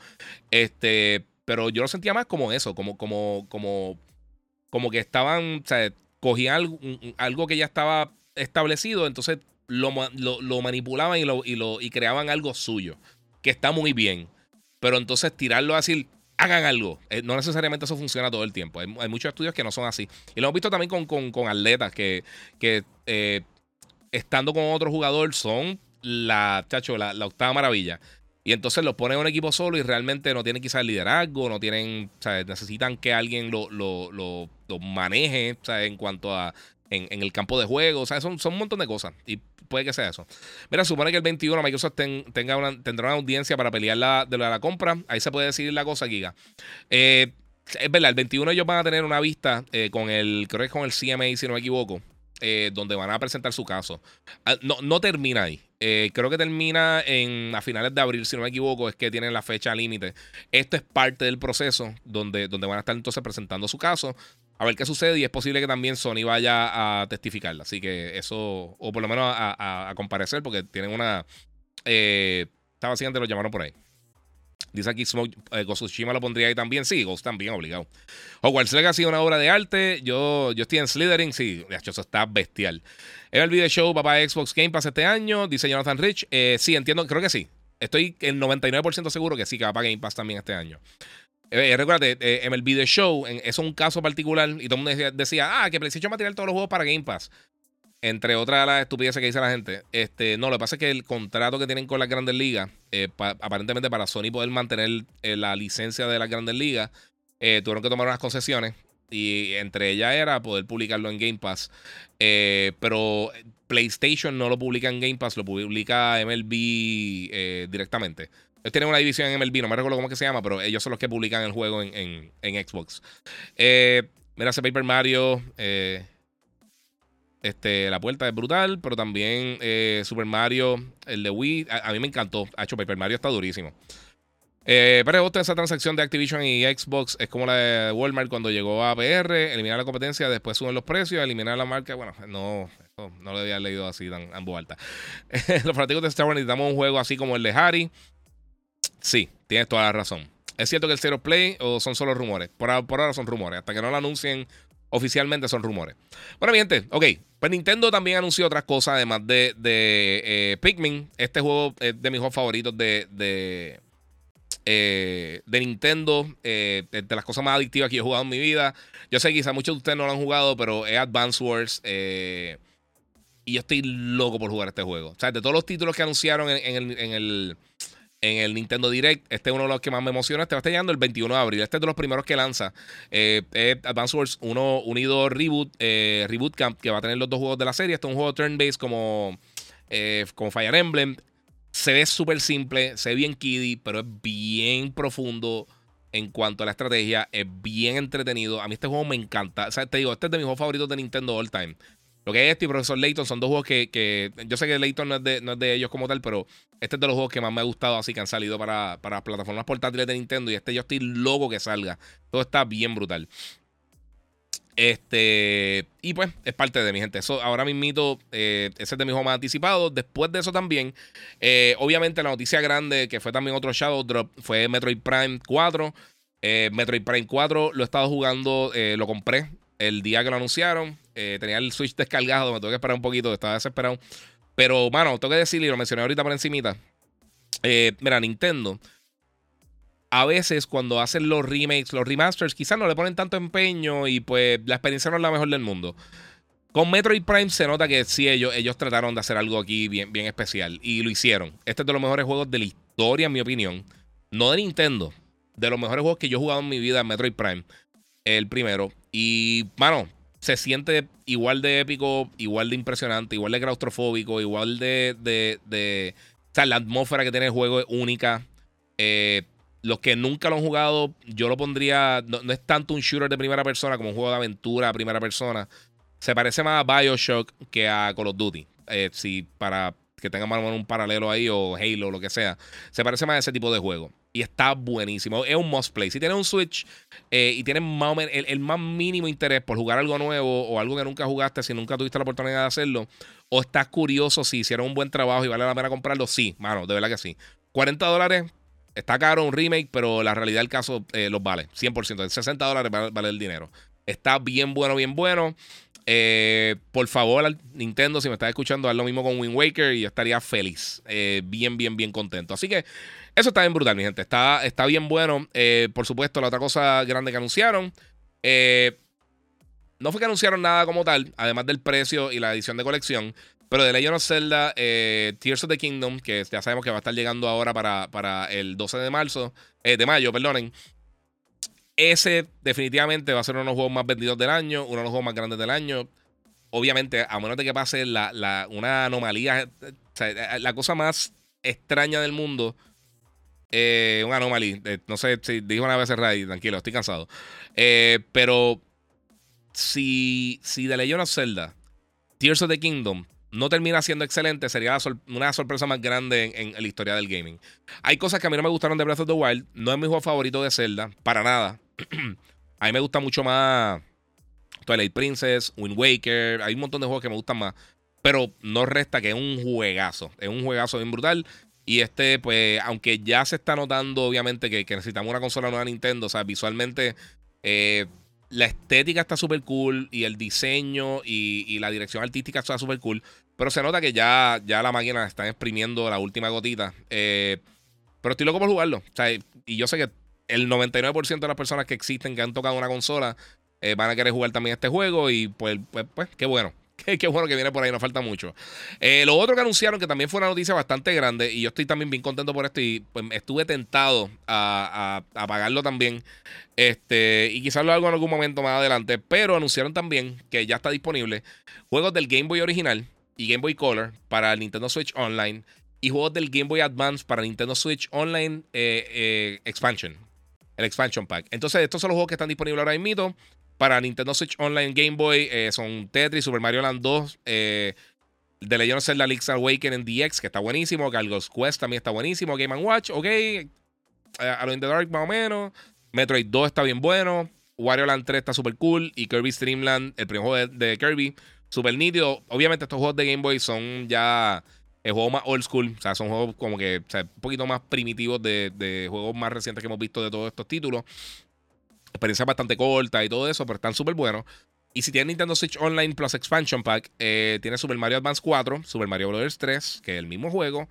Este. Pero yo lo sentía más como eso, como, como, como, como que estaban, o sea, cogían algo, algo que ya estaba establecido, entonces lo, manipulaban y, lo, y, lo, y creaban algo suyo, que está muy bien. Pero entonces tirarlo a decir, hagan algo. Eh, no necesariamente eso funciona todo el tiempo. Hay, muchos estudios que no son así. Y lo hemos visto también con, atletas que, que eh, estando con otro jugador son la, chacho, la, octava maravilla. Y entonces los ponen en un equipo solo y realmente no tienen quizás liderazgo, no tienen, necesitan que alguien lo, lo, lo, lo maneje en cuanto a en, el campo de juego. Son, son un montón de cosas. Puede que sea eso. Mira, supone que el 21 Microsoft tenga una, tendrá una audiencia para pelear la, de la, compra. Ahí se puede decidir la cosa, Giga. Eh, es verdad, el 21 ellos van a tener una vista eh, con el, creo que es con el CMA, si no me equivoco, eh, donde van a presentar su caso. Ah, no, no termina ahí. creo que termina en, a finales de abril, si no me equivoco, es que tienen la fecha límite. Esto es parte del proceso donde, donde van a estar entonces presentando su caso a ver qué sucede y es posible que también Sony vaya a testificar. Así que eso, o por lo menos a, comparecer, porque tienen una... Eh, estaba siguiente lo llamaron por ahí. Dice aquí Smoke, eh, lo pondría ahí también. Sí, Ghost también, obligado. Hogwarts Legacy, una obra de arte. Yo, yo estoy en Slytherin. Sí, eso está bestial. Era el video show papá Xbox Game Pass este año. Dice Jonathan Rich. Eh, sí, entiendo, creo que sí. estoy el 99% seguro que sí, que va para Game Pass también este año. Eh, recuérdate, eh, en el video show, eso es un caso particular y todo el mundo decía, ah, que PlayStation va a tirar todos los juegos para Game Pass. Entre otras las estupideces que dice la gente. Este, no, lo que pasa es que el contrato que tienen con las grandes ligas, eh, aparentemente para Sony poder mantener eh, la licencia de las grandes ligas, eh, tuvieron que tomar unas concesiones. Y entre ellas era poder publicarlo en Game Pass. pero PlayStation no lo publica en Game Pass, lo publica MLB directamente. Tienen una división en MLB, no me recuerdo cómo que se llama, pero ellos son los que publican el juego en, en Xbox. mira ese Paper Mario. Este, la puerta es brutal, pero también eh, Super Mario, el de Wii, a, mí me encantó. Ha hecho Paper Mario está durísimo. Eh, pero gusta esa transacción de Activision y Xbox es como la de Walmart cuando llegó a PR, eliminar la competencia, después suben los precios, eliminar la marca. Bueno, no, no lo había leído así tan en alta. (laughs) los fanáticos de Star Wars necesitamos un juego así como el de Harry. Sí, tienes toda la razón. ¿Es cierto que el Zero Play o son solo rumores? Por, ahora son rumores. Hasta que no lo anuncien oficialmente son rumores. Bueno, mi gente, ok. Pues Nintendo también anunció otras cosas, además de, de eh, Pikmin. Este juego es de mis juegos favoritos de, de, eh, de Nintendo. Eh, de, las cosas más adictivas que yo he jugado en mi vida. Yo sé que quizá muchos de ustedes no lo han jugado, pero es Advance Wars. y yo estoy loco por jugar este juego. O sea, de todos los títulos que anunciaron en el en el Nintendo Direct. Este es uno de los que más me emociona. Este va a estar llegando el 21 de abril. Este es de los primeros que lanza. Eh, Advance Wars 1 unido Reboot, eh, Reboot Camp, que va a tener los dos juegos de la serie. Este es un juego turn-based como, eh, como Fire Emblem. Se ve súper simple, se ve bien kiddie, pero es bien profundo en cuanto a la estrategia. Es bien entretenido. A mí este juego me encanta. O sea, te digo, este es de mis juegos favoritos de Nintendo all time. Lo que es este y Profesor Layton son dos juegos que, yo sé que Layton no es, de, no es de ellos como tal, pero este es de los juegos que más me ha gustado así que han salido para, para plataformas portátiles de Nintendo y este yo estoy loco que salga. Todo está bien brutal. Este, y pues es parte de mi gente. Eso ahora mismito, eh, ese es de mis juegos más anticipados. Después de eso también, eh, obviamente la noticia grande que fue también otro Shadow Drop fue Metroid Prime 4. Eh, Metroid Prime 4 lo he estado jugando, lo compré el día que lo anunciaron. Eh, tenía el Switch descargado, me tuve que esperar un poquito, estaba desesperado. Pero, mano, tengo que decirle, y lo mencioné ahorita por encimita. Eh, mira, Nintendo. A veces cuando hacen los remakes, los remasters, quizás no le ponen tanto empeño y pues la experiencia no es la mejor del mundo. Con Metroid Prime se nota que sí, ellos, ellos trataron de hacer algo aquí bien, bien especial y lo hicieron. Este es de los mejores juegos de la historia, en mi opinión. No de Nintendo, de los mejores juegos que yo he jugado en mi vida, Metroid Prime. El primero. Y, mano, se siente igual de épico, igual de impresionante, igual de claustrofóbico, igual de. de, o sea, la atmósfera que tiene el juego es única. Eh, los que nunca lo han jugado, yo lo pondría. No, es tanto un shooter de primera persona como un juego de aventura de primera persona. Se parece más a Bioshock que a Call of Duty. Eh, si para que tenga más o menos un paralelo ahí, o Halo, lo que sea. Se parece más a ese tipo de juego. Y está buenísimo. Es un must play. Si tienes un Switch eh, y tienes el, más mínimo interés por jugar algo nuevo o algo que nunca jugaste, si nunca tuviste la oportunidad de hacerlo, o estás curioso si hicieron un buen trabajo y vale la pena comprarlo, sí, mano, de verdad que sí. 40 dólares, está caro un remake, pero la realidad del caso eh, los vale. 100%. 60 dólares vale, el dinero. Está bien bueno, bien bueno. Eh, por favor, Nintendo, si me estás escuchando, haz lo mismo con Wind Waker y yo estaría feliz. bien, bien, bien contento. Así que eso está bien brutal, mi gente. Está, está bien bueno. Eh, por supuesto, la otra cosa grande que anunciaron. Eh, no fue que anunciaron nada como tal, además del precio y la edición de colección. Pero de Legend of Zelda, eh, Tears of the Kingdom, que ya sabemos que va a estar llegando ahora para, para el 12 de marzo, de mayo, perdonen. Ese definitivamente va a ser uno de los juegos más vendidos del año, uno de los juegos más grandes del año. Obviamente, a menos de que pase la, una anomalía, la cosa más extraña del mundo eh, un anomaly. Eh, no sé si dijo una vez Ray, tranquilo, estoy cansado. Eh, pero si, si The Legend of Zelda, Tears of the Kingdom, no termina siendo excelente, sería una sorpresa más grande en, la historia del gaming. Hay cosas que a mí no me gustaron de Breath of the Wild. No es mi juego favorito de Zelda, para nada. (clears throat) a mí me gusta mucho más Twilight Princess, Wind Waker. Hay un montón de juegos que me gustan más. Pero no resta que es un juegazo. Es un juegazo bien brutal. Y este, pues, aunque ya se está notando, obviamente, que, necesitamos una consola nueva Nintendo, o sea, visualmente, eh, la estética está súper cool y el diseño y, la dirección artística está súper cool. Pero se nota que ya, ya la máquina está exprimiendo la última gotita. Eh, pero estoy loco por jugarlo. O sea, y yo sé que el 99% de las personas que existen que han tocado una consola eh, van a querer jugar también este juego. Y pues, pues, pues qué bueno. (laughs) Qué, bueno que viene por ahí, no falta mucho. Eh, lo otro que anunciaron, que también fue una noticia bastante grande, y yo estoy también bien contento por esto, y pues estuve tentado a, pagarlo también. Este, y quizás lo hago en algún momento más adelante, pero anunciaron también que ya está disponible juegos del Game Boy original y Game Boy Color para el Nintendo Switch Online y juegos del Game Boy Advance para Nintendo Switch Online eh, eh, Expansion, el Expansion Pack. Entonces, estos son los juegos que están disponibles ahora mismo para Nintendo Switch Online Game Boy eh, son Tetris, Super Mario Land 2, eh, The Legend of Zelda Link's Awakening DX, que está buenísimo, Galgos Quest también está buenísimo, Game Watch, ok, eh, Alone in the Dark más o menos, Metroid 2 está bien bueno, Wario Land 3 está súper cool, y Kirby Streamland, el primer juego de, Kirby, súper nítido. Obviamente estos juegos de Game Boy son ya el juego más old school, o sea, son juegos como que o sea, un poquito más primitivos de, juegos más recientes que hemos visto de todos estos títulos experiencia bastante corta y todo eso, pero están súper buenos. Y si tiene Nintendo Switch Online Plus Expansion Pack, eh, tiene Super Mario Advance 4, Super Mario Bros. 3, que es el mismo juego.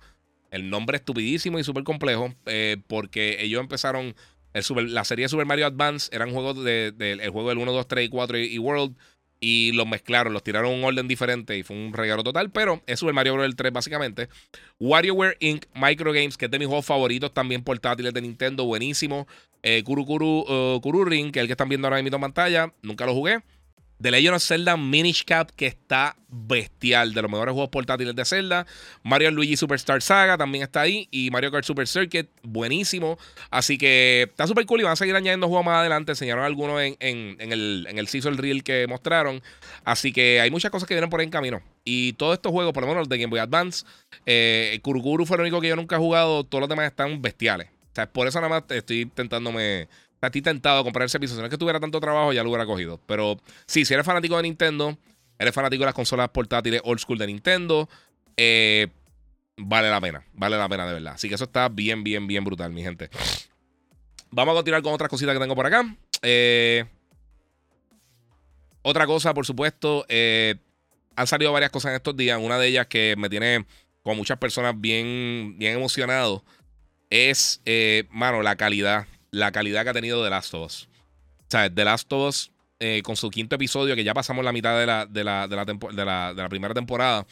El nombre estupidísimo y súper complejo, eh, porque ellos empezaron. La serie de Super Mario Advance eran juegos del de, el juego del 1, 2, 3 y 4 y, World. Y los mezclaron, los tiraron un orden diferente y fue un regalo total. Pero es Super Mario Bros. 3, básicamente. WarioWare Inc. Micro Games, que es de mis juegos favoritos también portátiles de Nintendo, buenísimo. Eh, Kuru Kuru, Ring, que es el que están viendo ahora mismo en pantalla. Nunca lo jugué. The Legend of Zelda Minish Cap, que está bestial, de los mejores juegos portátiles de Zelda. Mario Luigi Superstar Saga también está ahí. Y Mario Kart Super Circuit, buenísimo. Así que está súper cool y van a seguir añadiendo juegos más adelante. Enseñaron algunos en, el, en el Season Reel que mostraron. Así que hay muchas cosas que vienen por ahí en camino. Y todos estos juegos, por lo menos los de Game Boy Advance, eh, Kuruguru fue el único que yo nunca he jugado. Todos los demás están bestiales. O sea, por eso nada más estoy intentándome. Estoy tentado a comprar ese piso. Si no es que tuviera tanto trabajo, ya lo hubiera cogido. Pero sí, si eres fanático de Nintendo, eres fanático de las consolas portátiles old school de Nintendo, eh, vale la pena. Vale la pena de verdad. Así que eso está bien, bien, bien brutal, mi gente. Vamos a continuar con otras cositas que tengo por acá. Eh, otra cosa, por supuesto, eh, han salido varias cosas en estos días. Una de ellas que me tiene con muchas personas bien, bien emocionado es, eh, mano, la calidad. La calidad que ha tenido The Last of Us. O sea, The Last of Us, eh, con su quinto episodio, que ya pasamos la mitad de la, de la, de la, primera temporada,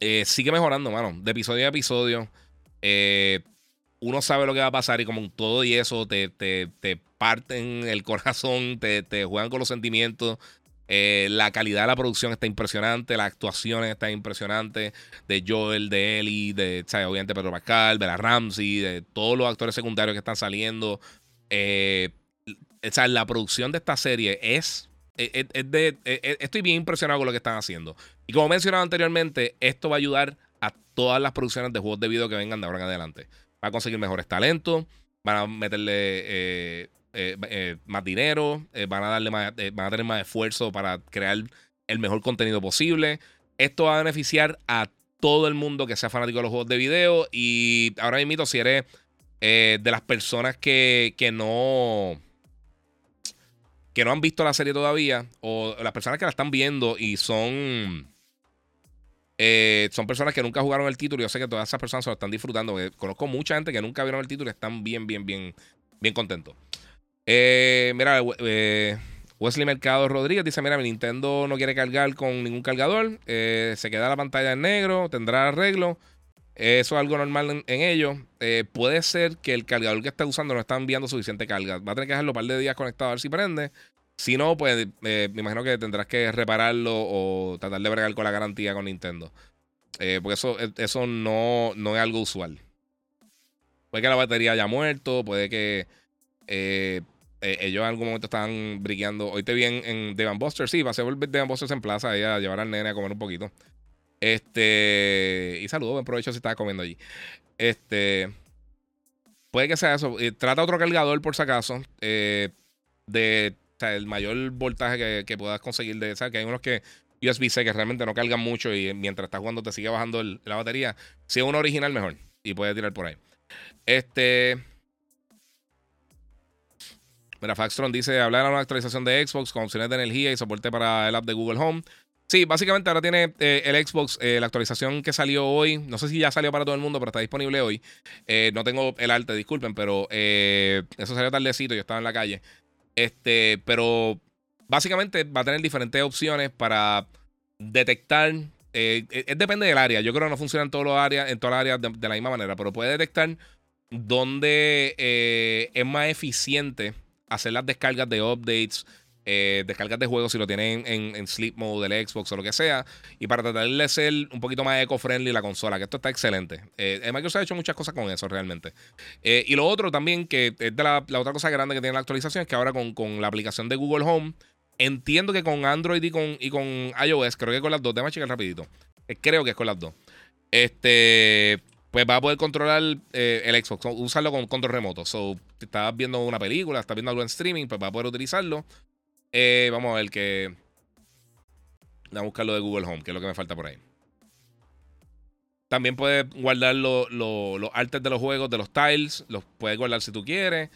eh, sigue mejorando, mano. De episodio a episodio. uno sabe lo que va a pasar y como todo y eso te, te, te parten el (laughs) corazón, te, te juegan con los sentimientos. Eh, la calidad de la producción está impresionante, las actuaciones están impresionantes de Joel, de Ellie, de obviamente Pedro Pascal, de la Ramsey, de todos los actores secundarios que están saliendo. Eh, la producción de esta serie es, de, estoy bien impresionado con lo que están haciendo. Y como mencionado anteriormente, esto va a ayudar a todas las producciones de juegos de video que vengan de ahora en adelante. Va a conseguir mejores talentos, van a meterle eh, eh, eh, más dinero, eh, van, a darle más, van a tener más esfuerzo para crear el mejor contenido posible. Esto va a beneficiar a todo el mundo que sea fanático de los juegos de video. Y ahora mismo, si eres de las personas que, que no que no han visto la serie todavía, o las personas que la están viendo y son. son personas que nunca jugaron el título. Yo sé que todas esas personas se lo están disfrutando. Conozco mucha gente que nunca vieron el título y están bien, bien, bien, bien contentos. Eh, mira, eh, Wesley Mercado Rodríguez dice: Mira, mi Nintendo no quiere cargar con ningún cargador. Eh, se queda la pantalla en negro, tendrá arreglo. Eso es algo normal en, ello. puede ser que el cargador que está usando no está enviando suficiente carga. Va a tener que dejarlo un par de días conectado a ver si prende. Si no, pues me imagino que tendrás que repararlo o tratar de bregar con la garantía con Nintendo. porque eso, eso no, no es algo usual. Puede que la batería haya muerto, puede que eh, ellos en algún momento estaban briqueando. Hoy te vi en, en Devan Buster. Sí, a ser Devan Busters en plaza ahí a llevar al nene a comer un poquito. Este. Y saludos, buen provecho si estaba comiendo allí. Este. Puede que sea eso. Eh, trata otro cargador por si acaso. Eh, de. O sea, el mayor voltaje que, puedas conseguir de. ¿Sabes? Que hay unos que. USB-C que realmente no cargan mucho y mientras estás jugando te sigue bajando la batería. Si es uno original, mejor. Y puedes tirar por ahí. Este. Mira, Faxtron dice: hablar de una actualización de Xbox con opciones de energía y soporte para el app de Google Home. Sí, básicamente ahora tiene eh, el Xbox, eh, la actualización que salió hoy. No sé si ya salió para todo el mundo, pero está disponible hoy. Eh, no tengo el arte, disculpen, pero eso salió tardecito. Yo estaba en la calle. Este, pero básicamente va a tener diferentes opciones para detectar. depende del área. Yo creo que no funciona en todos los áreas, en todas las áreas de, la misma manera, pero puede detectar dónde es más eficiente hacer las descargas de updates eh, descargas de juegos si lo tienen en, sleep mode del Xbox o lo que sea. Y para tratar de ser un poquito más eco-friendly la consola, que esto está excelente. Eh, Microsoft ha hecho muchas cosas con eso realmente. Eh, y lo otro también, que es de la, otra cosa grande que tiene la actualización, es que ahora con, la aplicación de Google Home, entiendo que con Android y con, y con iOS, creo que con las dos, déjame checar rapidito. Eh, creo que es con las dos. Este, pues va a poder controlar el Xbox, usarlo con control remoto. So, si estás viendo una película, estás viendo algo en streaming, pues va a poder utilizarlo. Eh, vamos a ver que. Vamos a buscar lo de Google Home, que es lo que me falta por ahí. También puedes guardar los artes de los juegos, de los tiles. Los puedes guardar si tú quieres.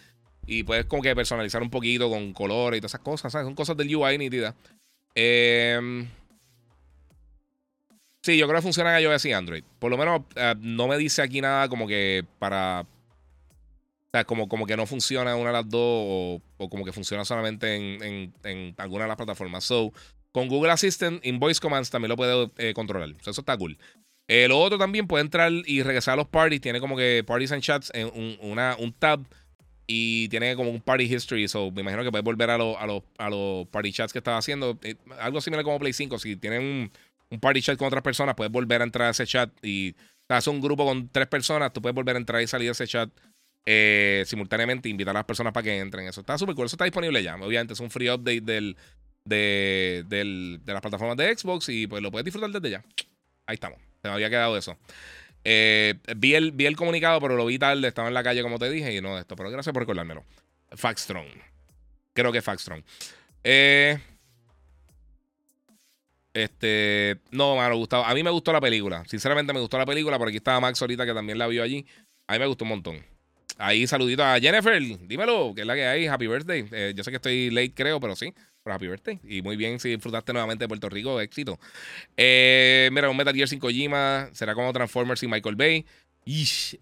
Y puedes como que personalizar un poquito con colores y todas esas cosas. Son cosas del UI nítidas. Eh, sí, yo creo que funciona en iOS y Android. Por lo menos eh, no me dice aquí nada como que para como, como que no funciona una de las dos o, como que funciona solamente en, alguna de las plataformas. So, con Google Assistant, Invoice Commands también lo puede eh, controlar. eso está cool. Eh, lo otro también puede entrar y regresar a los parties. Tiene como que Parties and Chats en un, una, un tab y tiene como un party history. So, me imagino que puedes volver a, a, los, a los party chats que estaba haciendo. Eh, algo similar como Play 5. Si tienen un, party chat con otras personas, puedes volver a entrar a ese chat y haces un grupo con tres personas. Tú puedes volver a entrar y salir de ese chat eh, simultáneamente invitar a las personas para que entren. Eso está súper cool. Eso está disponible ya. Obviamente es un free update del, de, las plataformas de Xbox y pues lo puedes disfrutar desde ya. Ahí estamos. Se me había quedado eso. Eh, vi, el, vi el comunicado, pero lo vi tarde. Estaba en la calle, como te dije, y no de esto. Pero gracias por recordármelo. Faxtron. Creo que Faxtron. Eh, este. No, mano, Gustavo. A mí me gustó la película. Sinceramente me gustó la película. Por aquí estaba Max ahorita que también la vio allí. A mí me gustó un montón. Ahí saludito a Jennifer, dímelo, que es la que hay. Happy birthday. Eh, yo sé que estoy late, creo, pero sí. Pero happy birthday. Y muy bien si disfrutaste nuevamente de Puerto Rico, éxito. Eh, mira, un Metal Gear 5 Kojima será como Transformers y Michael Bay.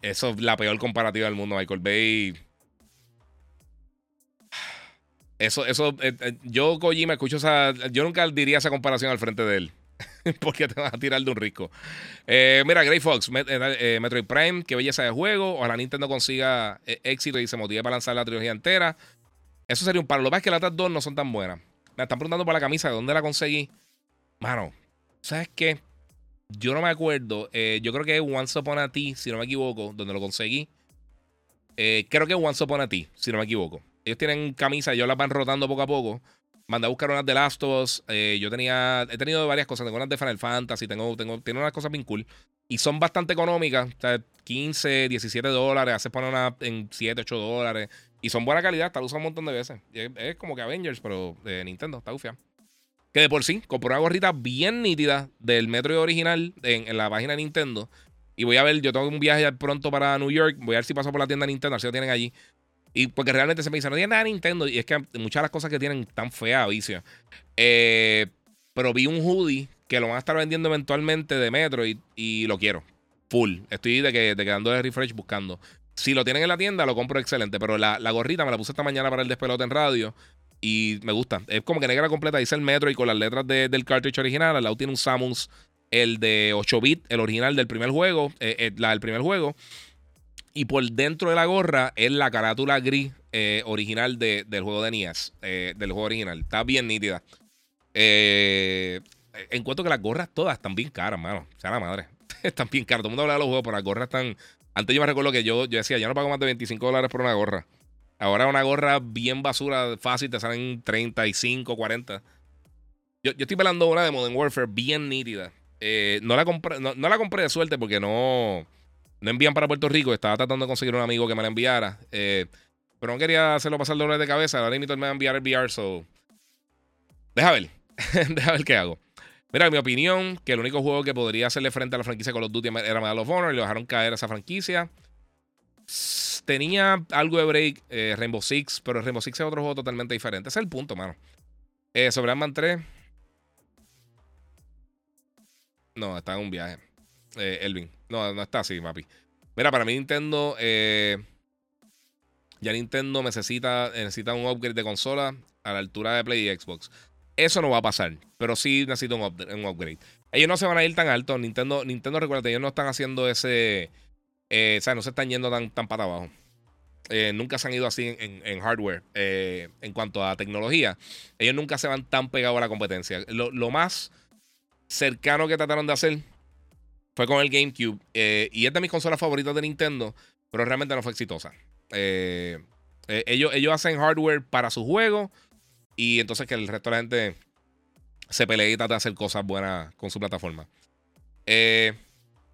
Eso es la peor comparativa del mundo. Michael Bay. Eso, eso, eh, yo Kojima escucho esa. Yo nunca diría esa comparación al frente de él. (laughs) porque te vas a tirar de un rico. Eh, mira, Grey Fox, eh, eh, Metroid Prime, qué belleza de juego. Ojalá Nintendo consiga éxito y se motive para lanzar la trilogía entera. Eso sería un paro. Lo que es que las dos no son tan buenas. Me están preguntando por la camisa, ¿de dónde la conseguí? Mano, ¿sabes qué? Yo no me acuerdo. yo creo que es Once Upon a T, si no me equivoco, donde lo conseguí. creo que es Once Upon a T, si no me equivoco. Ellos tienen camisas, ellos las van rotando poco a poco. Mandé a buscar unas de Last of Us. Eh, yo tenía. He tenido varias cosas. Tengo unas de Final Fantasy. Tengo, tengo, tengo unas cosas bien cool. Y son bastante económicas. O sea, 15, 17 dólares. Hace poner una en 7, 8 dólares. Y son buena calidad. Hasta lo usan un montón de veces. Es, como que Avengers, pero de Nintendo. Está ufia. Que de por sí, compré una gorrita bien nítida del Metro original en, la página de Nintendo. Y voy a ver, yo tengo un viaje pronto para New York. Voy a ver si paso por la tienda de Nintendo, a ver si lo tienen allí. Y porque realmente se me dice, no tiene nada de Nintendo. Y es que muchas de las cosas que tienen tan feas, vicio. Eh, pero vi un hoodie que lo van a estar vendiendo eventualmente de Metro y, lo quiero. Full. Estoy de que, de de refresh buscando. Si lo tienen en la tienda, lo compro excelente. Pero la, gorrita me la puse esta mañana para el despelote en radio. Y me gusta. Es como que negra completa. Dice el Metro y con las letras del cartridge original. Al lado tiene un Samus, el de 8 bit, el original del primer juego. Eh, eh, la del primer juego. Y por dentro de la gorra es la carátula gris eh, original del juego de NES. Eh, del juego original. Está bien nítida. Eh, encuentro que las gorras todas están bien caras, mano. Sea, la madre. (laughs) están bien caras. Todo el mundo habla de los juegos, pero las gorras están. Antes yo me recuerdo que yo, yo decía, yo no pago más de 25 dólares por una gorra. Ahora una gorra bien basura, fácil, te salen 35, 40. Yo, yo estoy pelando una de Modern Warfare bien nítida. no, la compré, no, la compré de suerte porque no no envían para Puerto Rico. Estaba tratando de conseguir un amigo que me la enviara. Eh, pero no quería hacerlo pasar dolores de cabeza. Ahora mismo me va a enviar el VR, so. Deja ver. (laughs) Deja ver qué hago. Mira, en mi opinión, que el único juego que podría hacerle frente a la franquicia Call of Duty era Medal of Honor y lo dejaron caer a esa franquicia. tenía algo de break, eh, Rainbow Six, pero Rainbow Six es otro juego totalmente diferente. Ese es el punto, mano. Eh, sobre Ant-Man 3. No, está en un viaje. Eh, Elvin. No, no está así, papi. Mira, para mí Nintendo. Eh, ya Nintendo necesita, necesita un upgrade de consola a la altura de Play y Xbox. Eso no va a pasar, pero sí necesita un, upgrade. Ellos no se van a ir tan alto. Nintendo, Nintendo recuerda, ellos no están haciendo ese. Eh, o sea, no se están yendo tan, tan para abajo. Nunca se han ido así en, hardware. En cuanto a tecnología, ellos nunca se van tan pegados a la competencia. Lo, lo más cercano que trataron de hacer fue con el GameCube. y es de mis consolas favoritas de Nintendo, pero realmente no fue exitosa. ellos, ellos hacen hardware para su juego y entonces que el resto de la gente se pelee y trata de hacer cosas buenas con su plataforma. Eh,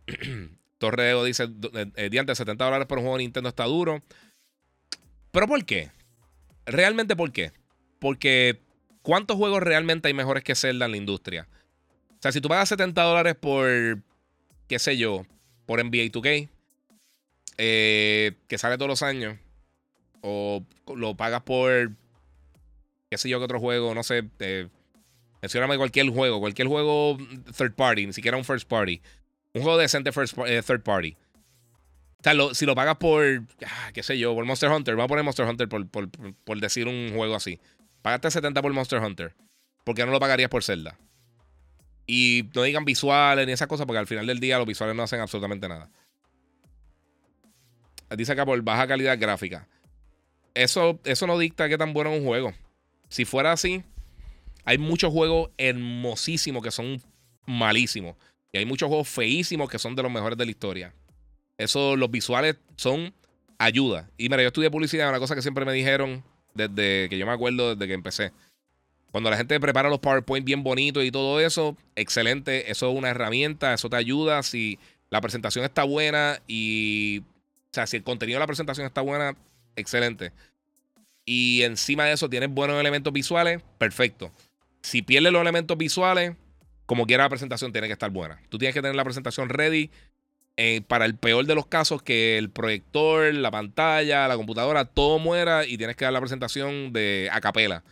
(clears throat) Torreo dice: eh, Diante 70 dólares por un juego de Nintendo está duro. ¿Pero por qué? ¿Realmente por qué? Porque ¿cuántos juegos realmente hay mejores que Zelda en la industria? O sea, si tú pagas 70 dólares por, qué sé yo, por NBA 2K, eh, que sale todos los años, o lo pagas por qué sé yo, que otro juego, no sé, eh, mencioname cualquier juego, cualquier juego third party, ni siquiera un first party. Un juego decente first, eh, third party. O sea, si lo pagas por, ah, qué sé yo, por Monster Hunter, vamos a poner Monster Hunter por, por, decir un juego así. Pagaste 70 por Monster Hunter. ¿Por qué no lo pagarías por Zelda? Y no digan visuales ni esas cosas, porque al final del día los visuales no hacen absolutamente nada. Dice acá por baja calidad gráfica. Eso, eso no dicta qué tan bueno es un juego. Si fuera así, hay muchos juegos hermosísimos que son malísimos. Y hay muchos juegos feísimos que son de los mejores de la historia. Eso, los visuales son ayuda. Y mira, yo estudié publicidad, una cosa que siempre me dijeron desde que yo me acuerdo, desde que empecé. Cuando la gente prepara los PowerPoint bien bonitos y todo eso, excelente. Eso es una herramienta, eso te ayuda. Si la presentación está buena y. O sea, si el contenido de la presentación está buena, excelente y encima de eso tienes buenos elementos visuales, perfecto. Si pierdes los elementos visuales, como quiera la presentación tiene que estar buena. Tú tienes que tener la presentación ready eh, para el peor de los casos que el proyector, la pantalla, la computadora, todo muera y tienes que dar la presentación de a capela.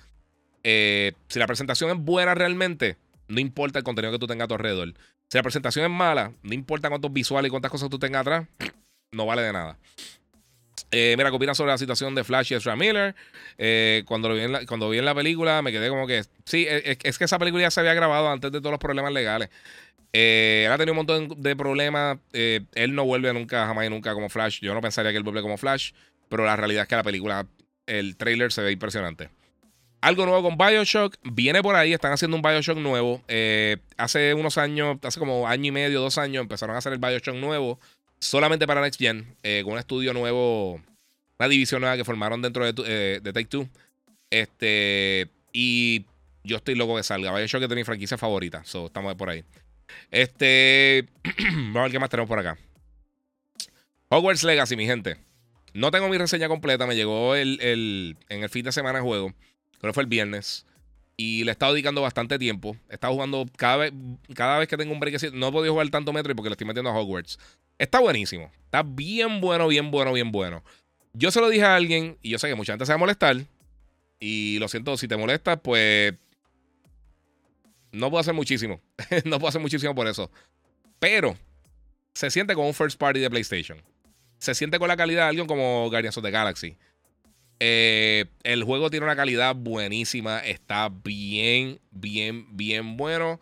Eh, si la presentación es buena realmente, no importa el contenido que tú tengas a tu alrededor. Si la presentación es mala, no importa cuántos visuales y cuántas cosas tú tengas atrás, no vale de nada. Eh, mira, ¿qué opinas sobre la situación de Flash y Ezra Miller? Eh, cuando, lo vi en la, cuando vi en la película, me quedé como que. Sí, es, que esa película ya se había grabado antes de todos los problemas legales. Él ha tenido un montón de problemas. él no vuelve nunca, jamás y nunca como Flash. Yo no pensaría que él vuelve como Flash. Pero la realidad es que la película, el trailer se ve impresionante. Algo nuevo con Bioshock. Viene por ahí, están haciendo un Bioshock nuevo. hace unos años, hace como año y medio, dos años, empezaron a hacer el Bioshock nuevo solamente para Next Gen, eh, con un estudio nuevo, una división nueva que formaron dentro de, eh, Take Two. Este, y yo estoy loco que salga. Que tengo mi franquicia favorita. So, estamos por ahí. Este, (clears throat) vamos a ver qué más tenemos por acá. Hogwarts Legacy, mi gente. No tengo mi reseña completa. Me llegó en el fin de semana de juego. Creo que fue el viernes. Y le he estado dedicando bastante tiempo. He estado jugando cada vez, cada vez que tengo un break. No he podido jugar tanto Metro porque le estoy metiendo a Hogwarts. Está buenísimo. Está bien bueno, bien bueno, bien bueno. Yo se lo dije a alguien y yo sé que mucha gente se va a molestar. Y lo siento, si te molesta, pues. No puedo hacer muchísimo. (laughs) no puedo hacer muchísimo por eso. Pero se siente como un first party de PlayStation. Se siente con la calidad de alguien como Guardians of the Galaxy. Eh, el juego tiene una calidad buenísima. Está bien, bien, bien bueno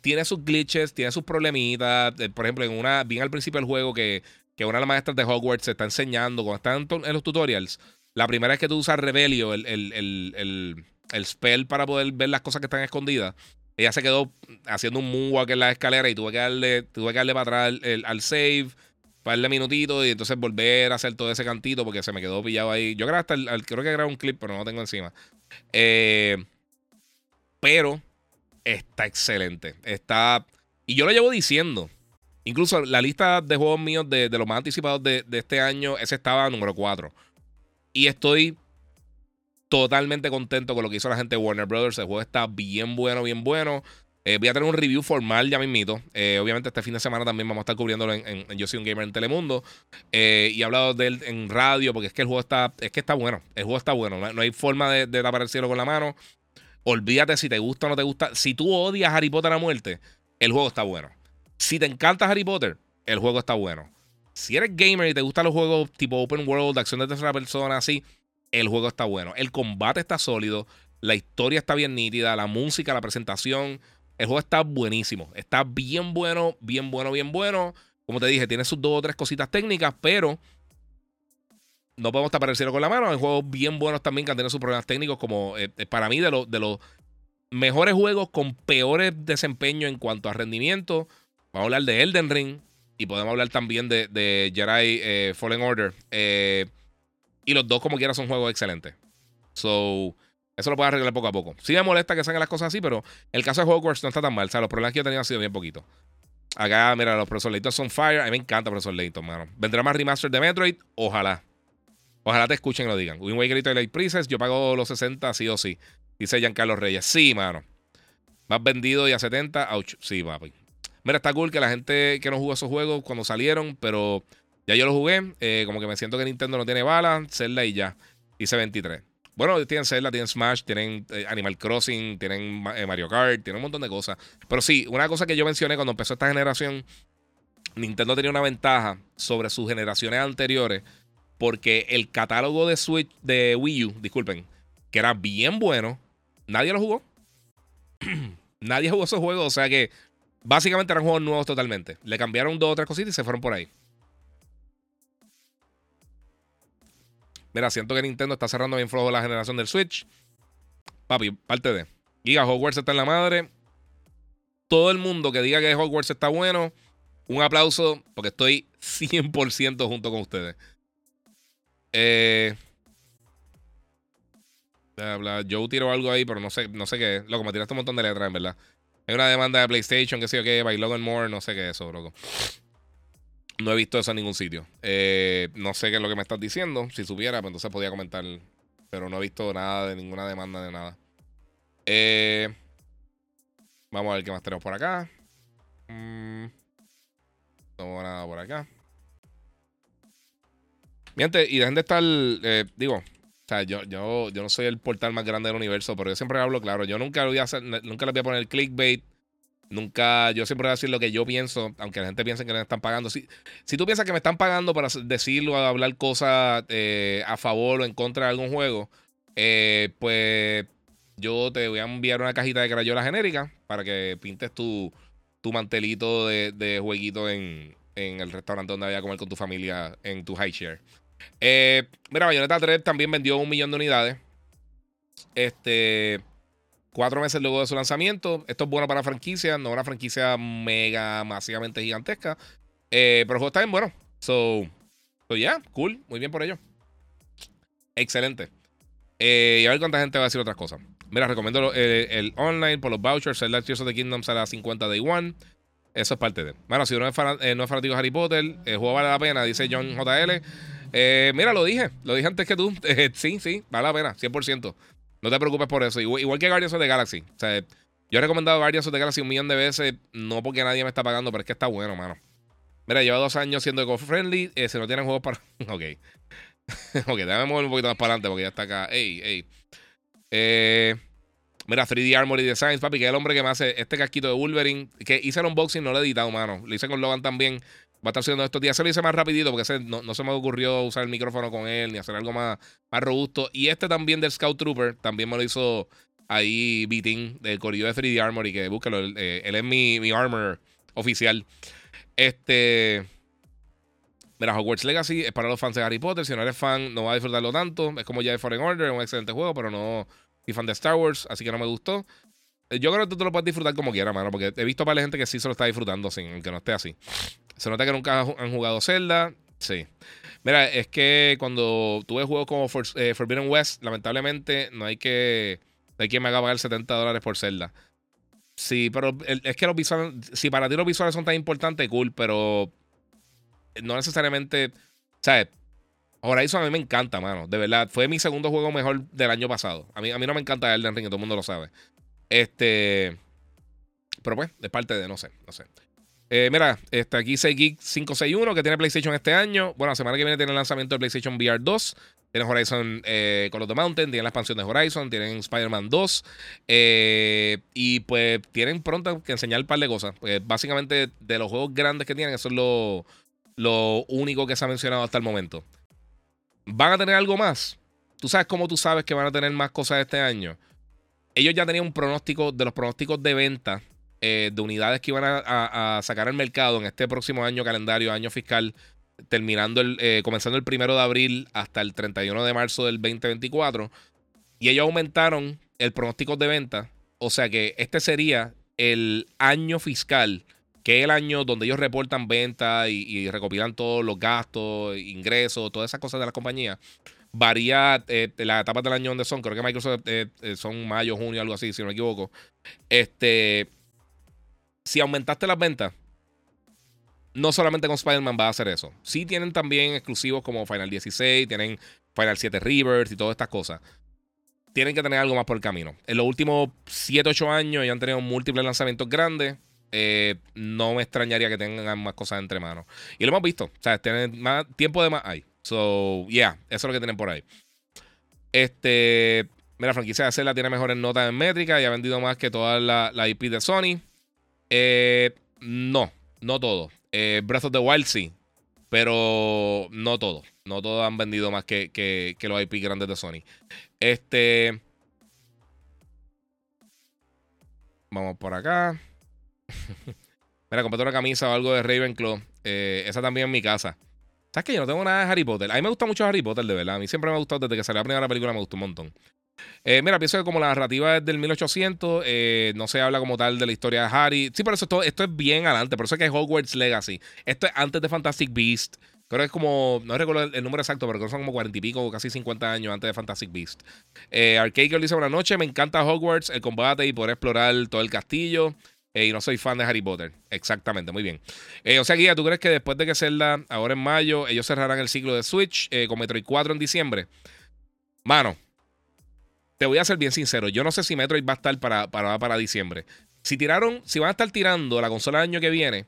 tiene sus glitches, tiene sus problemitas. Eh, por ejemplo, en una, bien al principio del juego, que, que una de las maestras de Hogwarts se está enseñando, cuando están en los tutorials, la primera vez que tú usas Rebelio, el, el, el, spell para poder ver las cosas que están escondidas, ella se quedó haciendo un moonwalk en la escalera y tuve que darle, tuve que darle para atrás al save, para darle minutitos y entonces volver a hacer todo ese cantito porque se me quedó pillado ahí. Yo creo, hasta creo que grabé un clip, pero no lo tengo encima. Eh, pero está excelente. Está. Y yo lo llevo diciendo. Incluso la lista de juegos míos de, los más anticipados de, este año, ese estaba número 4. Y estoy totalmente contento con lo que hizo la gente de Warner Brothers. El juego está bien bueno, bien bueno. Eh, voy a tener un review formal ya mismito. Eh, obviamente este fin de semana también vamos a estar cubriéndolo en, Yo soy un gamer en Telemundo. Eh, y he hablado de él en radio porque es que el juego está, es que está bueno. El juego está bueno. No, hay forma de, de, tapar el cielo con la mano. Olvídate si te gusta o no te gusta. Si tú odias Harry Potter a muerte, el juego está bueno. Si te encanta Harry Potter, el juego está bueno. Si eres gamer y te gustan los juegos tipo open world, de acción de tercera persona, así, el juego está bueno. El combate está sólido. La historia está bien nítida. La música, la presentación. El juego está buenísimo. Está bien bueno, bien bueno, bien bueno. Como te dije, tiene sus dos o tres cositas técnicas, pero no podemos tapar el cielo con la mano. Hay juegos bien buenos también que han tenido sus problemas técnicos, como eh, eh, para mí de, los mejores juegos con peores desempeños en cuanto a rendimiento. Vamos a hablar de Elden Ring y podemos hablar también de, Jedi eh, Fallen Order. y los dos, como quiera, son juegos excelentes. So, eso lo puedes arreglar poco a poco. Sí me molesta que salgan las cosas así, pero el caso de Hogwarts no está tan mal. O sea, los problemas que yo tenía han sido bien poquitos. Acá, mira, los Profesor Layton son fire. A mí me encanta Profesor Layton, mano. ¿Vendrá más remaster de Metroid? Ojalá. Ojalá te escuchen y lo digan. Wind Waker y Twilight Princess, yo pago los 60 sí o sí. Dice Giancarlo Reyes. Sí, mano. Más vendido y a 70. Ouch. Sí, papi. Mira, está cool que la gente que no jugó esos juegos cuando salieron, pero ya yo los jugué. Eh, como que me siento que Nintendo no tiene balas. Zelda y ya. Hice 23. Bueno, tienen Zelda, tienen Smash, tienen eh, Animal Crossing, tienen eh, Mario Kart, tienen un montón de cosas. Pero sí, una cosa que yo mencioné cuando empezó esta generación, Nintendo tenía una ventaja sobre sus generaciones anteriores, porque el catálogo de Switch, de Wii U, disculpen, que era bien bueno, nadie lo jugó. (clears throat) nadie jugó esos juegos, o sea que básicamente eran juegos nuevos totalmente. Le cambiaron dos o tres cositas y se fueron por ahí. Mira, siento que Nintendo está cerrando bien flojo la generación del Switch. Papi, parte de. Giga Hogwarts está en la madre. Todo el mundo que diga que Hogwarts está bueno, un aplauso porque estoy 100% junto con ustedes. Eh, Yo tiro algo ahí, pero no sé, no sé qué es. Loco, me tiraste un montón de letras, en verdad. Hay una demanda de PlayStation, que sé yo qué, by Logan Moore, no sé qué es eso, loco. No he visto eso en ningún sitio. Eh, no sé qué es lo que me estás diciendo. Si supiera, pues entonces podía comentar. Pero no he visto nada de ninguna demanda de nada. Eh, vamos a ver qué más tenemos por acá. Mm, no nada por acá. Miente, y dejen de estar. Eh, digo, o sea, yo, yo, yo no soy el portal más grande del universo, pero yo siempre hablo claro. Yo nunca voy a hacer, nunca les voy a poner clickbait Nunca, yo siempre voy a decir lo que yo pienso, aunque la gente piense que me están pagando. Si, si tú piensas que me están pagando para decirlo, hablar cosas eh, a favor o en contra de algún juego, eh, pues yo te voy a enviar una cajita de crayola genérica para que pintes tu, tu mantelito de, de jueguito en, en, el restaurante donde vayas a comer con tu familia en tu high share. Eh, mira, Bayonetta 3 también vendió un millón de unidades. Este cuatro meses luego de su lanzamiento. Esto es bueno para la franquicia, no una franquicia mega, masivamente gigantesca. Eh, pero el juego está bien bueno. So, so yeah, cool. Muy bien por ello. Excelente. Eh, y a ver cuánta gente va a decir otras cosas. Mira, recomiendo eh, el online por los vouchers. El Tears of the Kingdom sale a 50 Day One. Eso es parte de. Bueno, si uno es, no es fanático de Harry Potter, el juego vale la pena, dice John JL. mira, lo dije, lo dije antes que tú. (laughs) sí, sí, vale la pena, 100%. No te preocupes por eso. Igual, que Guardians of the Galaxy. O sea, yo he recomendado Guardians of the Galaxy un millón de veces. No porque nadie me está pagando, pero es que está bueno, mano. Mira, lleva dos años siendo eco-friendly. Eh, si no tienen juegos para. (laughs) ok. (laughs) ok, déjame mover un poquito más para adelante porque ya está acá. Ey, ey. Eh, mira, 3D Armory Designs, papi, que es el hombre que me hace este casquito de Wolverine. Que hice el unboxing, no lo he editado, mano. Lo hice con Logan también va a estar subiendo estos días. Se lo hice más rapidito porque no, se me ocurrió usar el micrófono con él ni hacer algo más, más robusto. Y este también del Scout Trooper, también me lo hizo ahí Beating, del corrido de 3D Armory, que búscalo, él, eh, él es mi, mi armor oficial. Este... Mira, Hogwarts Legacy es para los fans de Harry Potter. Si no eres fan, no va a disfrutarlo tanto. Es como de Foreign Order, un excelente juego, pero no soy fan de Star Wars, así que no me gustó. Yo creo que tú lo puedes disfrutar como quieras, mano, porque he visto para la gente que sí se lo está disfrutando, sin, aunque no esté así. Se nota que nunca han jugado Zelda. Sí. Mira, es que cuando tuve juegos como eh, Forbidden West, lamentablemente no hay que. No hay quien me haga pagar 70 dólares por Zelda. Sí, pero es que los visuales. Si para ti los visuales son tan importantes, cool, pero. No necesariamente. ¿Sabes? Horizon a mí me encanta, mano. De verdad. Fue mi segundo juego mejor del año pasado. A mí, a mí no me encanta Elden Ring, todo el mundo lo sabe. Este. Pero pues, es parte de, no sé, no sé. Eh, mira, está aquí 6 Geek 561 que tiene PlayStation este año. Bueno, la semana que viene tiene el lanzamiento de PlayStation VR 2. Tienen Horizon eh, Call of the Mountain, tienen la expansión de Horizon, tienen Spider-Man 2. Eh, y pues tienen pronto que enseñar un par de cosas. Pues básicamente de los juegos grandes que tienen, eso es lo, lo único que se ha mencionado hasta el momento. ¿Van a tener algo más? ¿Tú sabes cómo tú sabes que van a tener más cosas este año? Ellos ya tenían un pronóstico de los pronósticos de venta eh, de unidades que iban a, sacar al mercado en este próximo año calendario, año fiscal, terminando el, eh, comenzando el primero de abril hasta el 31 de marzo del 2024. Y ellos aumentaron el pronóstico de venta. O sea que este sería el año fiscal, que es el año donde ellos reportan ventas y, recopilan todos los gastos, ingresos, todas esas cosas de la compañía. Varía eh, las etapas del año donde son. Creo que Microsoft son mayo, junio, algo así, si no me equivoco. Este si aumentaste las ventas, no solamente con Spider-Man va a hacer eso. Sí tienen también exclusivos como Final 16, tienen Final 7 Rivers y todas estas cosas. Tienen que tener algo más por el camino. En los últimos 7, 8 años ya han tenido múltiples lanzamientos grandes. Eh, no me extrañaría que tengan más cosas entre manos. Y lo hemos visto. O sea, tienen más tiempo de más ahí. So, yeah, eso es lo que tienen por ahí. Este. Mira, la franquicia de Zelda tiene mejores notas en métrica y ha vendido más que toda la, la IP de Sony. Eh, no, no todo. Eh, Breath of the Wild sí, pero no todo. No todos han vendido más que, que, los IP grandes de Sony. Este. Vamos por acá. (laughs) Mira, compré una camisa o algo de Ravenclaw. Eh, esa también en mi casa. ¿Sabes que Yo no tengo nada de Harry Potter. A mí me gusta mucho Harry Potter, de verdad. A mí siempre me ha gustado desde que salió la primera película, me gustó un montón. Eh, mira, pienso que como la narrativa es del 1800, eh, no se habla como tal de la historia de Harry. Sí, pero eso, esto, es bien adelante. Por eso es que es Hogwarts Legacy. Esto es antes de Fantastic Beast. Creo que es como, no recuerdo el, número exacto, pero son como cuarenta y pico, casi 50 años antes de Fantastic Beast. Eh, Arcade Girl dice buenas noches, me encanta Hogwarts, el combate y poder explorar todo el castillo. Eh, y no soy fan de Harry Potter. Exactamente, muy bien. o sea, Guía, ¿tú crees que después de que Zelda, ahora en mayo, ellos cerrarán el ciclo de Switch con Metroid 4 en diciembre? Mano, te voy a ser bien sincero. Yo no sé si Metroid va a estar para, para, para diciembre. Si tiraron, si van a estar tirando la consola el año que viene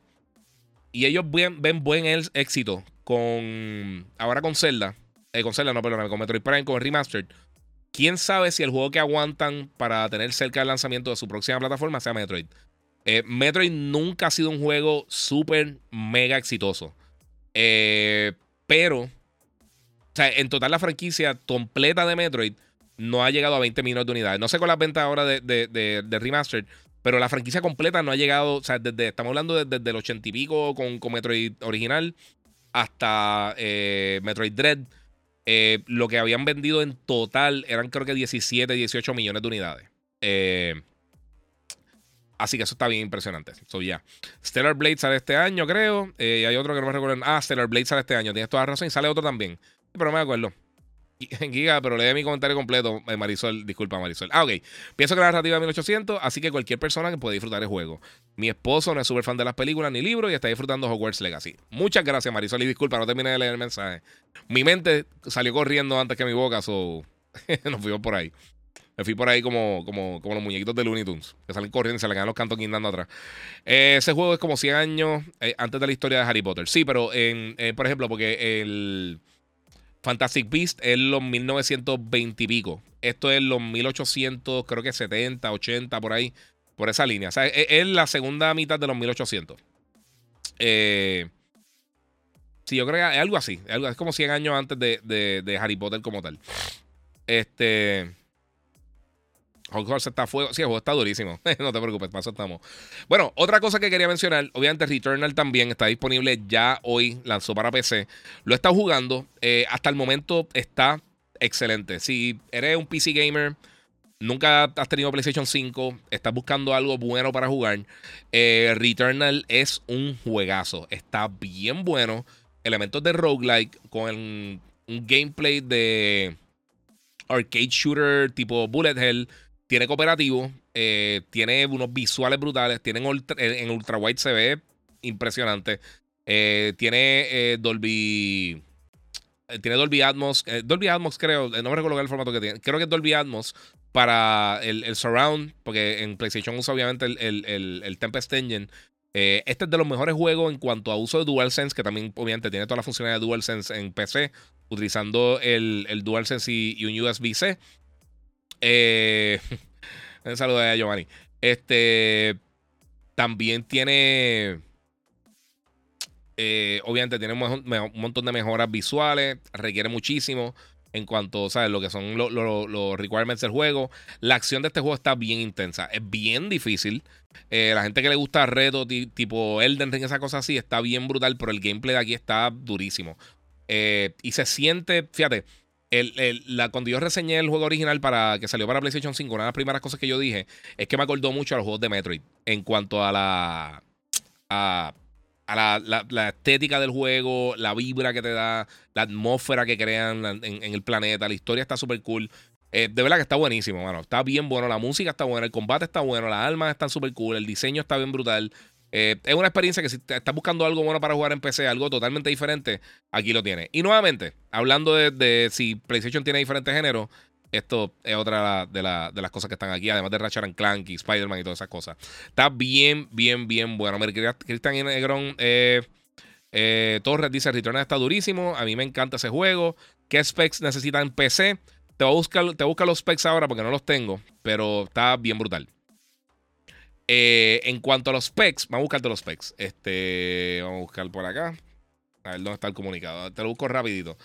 y ellos ven, buen éxito con. Ahora con Zelda. Eh, con Zelda, no, perdóname, con Metroid Prime, con el Remastered. Quién sabe si el juego que aguantan para tener cerca el lanzamiento de su próxima plataforma sea Metroid. Eh, Metroid nunca ha sido un juego súper mega exitoso. Eh, pero, o sea, en total la franquicia completa de Metroid no ha llegado a 20 millones de unidades. No sé con las ventas ahora de, de, Remastered, pero la franquicia completa no ha llegado, o sea, desde, estamos hablando desde, el 80 y pico con, con Metroid original hasta eh, Metroid Dread. Eh, lo que habían vendido en total eran creo que 17, 18 millones de unidades. Eh, así que eso está bien impresionante. So, ya. Stellar Blade sale este año, creo. y hay otro que no me recuerdo. Ah, Stellar Blade sale este año. Tienes toda la razón. Y sale otro también. Pero no me acuerdo. (laughs) Giga, pero lee mi comentario completo, eh, Marisol. Disculpa, Marisol. Ah, ok. Pienso que la narrativa de 1800, así que cualquier persona que puede disfrutar el juego. Mi esposo no es súper fan de las películas ni libros y está disfrutando Hogwarts Legacy. Muchas gracias, Marisol. Y disculpa, no terminé de leer el mensaje. Mi mente salió corriendo antes que mi boca, so (laughs) nos fuimos por ahí. Me fui por ahí como, como, como los muñequitos de Looney Tunes, que salen corriendo y se le quedan los cantos guindando atrás. Eh, ese juego es como 100 años eh, antes de la historia de Harry Potter. Sí, pero en, por ejemplo, porque el Fantastic Beast es los 1920 y pico. Esto es los 1800, creo que 70, 80, por ahí. Por esa línea. O sea, es, la segunda mitad de los 1800. Eh, sí, yo creo que es algo así. Es, como 100 años antes de, de Harry Potter como tal. Este. Hogwarts está a fuego. Sí, está durísimo. (laughs) no te preocupes, paso estamos. Bueno, otra cosa que quería mencionar, obviamente Returnal también está disponible ya hoy, lanzó para PC. Lo he estado jugando. Eh, hasta el momento está excelente. Si eres un PC gamer, nunca has tenido PlayStation 5, estás buscando algo bueno para jugar, eh, Returnal es un juegazo. Está bien bueno. Elementos de roguelike con un gameplay de arcade shooter tipo bullet hell tiene cooperativo, eh, tiene unos visuales brutales, tiene en ultra wide se ve impresionante. Eh, tiene eh, Dolby. tiene Dolby Atmos. Dolby Atmos, creo. No me recuerdo el formato que tiene. Creo que es Dolby Atmos para el, Surround. Porque en PlayStation usa obviamente el, el, el Tempest Engine. este es de los mejores juegos en cuanto a uso de DualSense, que también obviamente tiene toda la funcionalidad de DualSense en PC, utilizando el DualSense y, un USB-C. (laughs) un saludo a Giovanni. Este también tiene eh, obviamente tiene un, montón de mejoras visuales, requiere muchísimo en cuanto, ¿sabes? Lo que son los requirements del juego. La acción de este juego está bien intensa, es bien difícil. Eh, la gente que le gusta reto tipo Elden Ring, esa cosa así, está bien brutal, pero el gameplay de aquí está durísimo. Eh, y se siente, fíjate, la, cuando yo reseñé el juego original para que salió para PlayStation 5, una de las primeras cosas que yo dije es que me acordó mucho a los juegos de Metroid en cuanto a la. a a la, estética del juego, la vibra que te da, la atmósfera que crean en, el planeta. La historia está súper cool. Eh, de verdad que está buenísimo, mano. Está bien bueno. La música está buena, el combate está bueno, las armas están súper cool, el diseño está bien brutal. Eh, es una experiencia que si estás buscando algo bueno para jugar en PC, algo totalmente diferente, aquí lo tiene. Y nuevamente, hablando de, si PlayStation tiene diferentes géneros, esto es otra de, de, las cosas que están aquí, además de Ratchet and Clank y Spider-Man y todas esas cosas. Está bien, bien, bien bueno. Cristian Negrón eh, eh, Torres dice: Returnal está durísimo. A mí me encanta ese juego. ¿Qué specs necesita en PC? Te voy te buscar los specs ahora porque no los tengo, pero está bien brutal. Eh, en cuanto a los specs, vamos a buscarte los specs. Este, vamos a buscar por acá. A ver dónde está el comunicado. Te lo busco rapidito.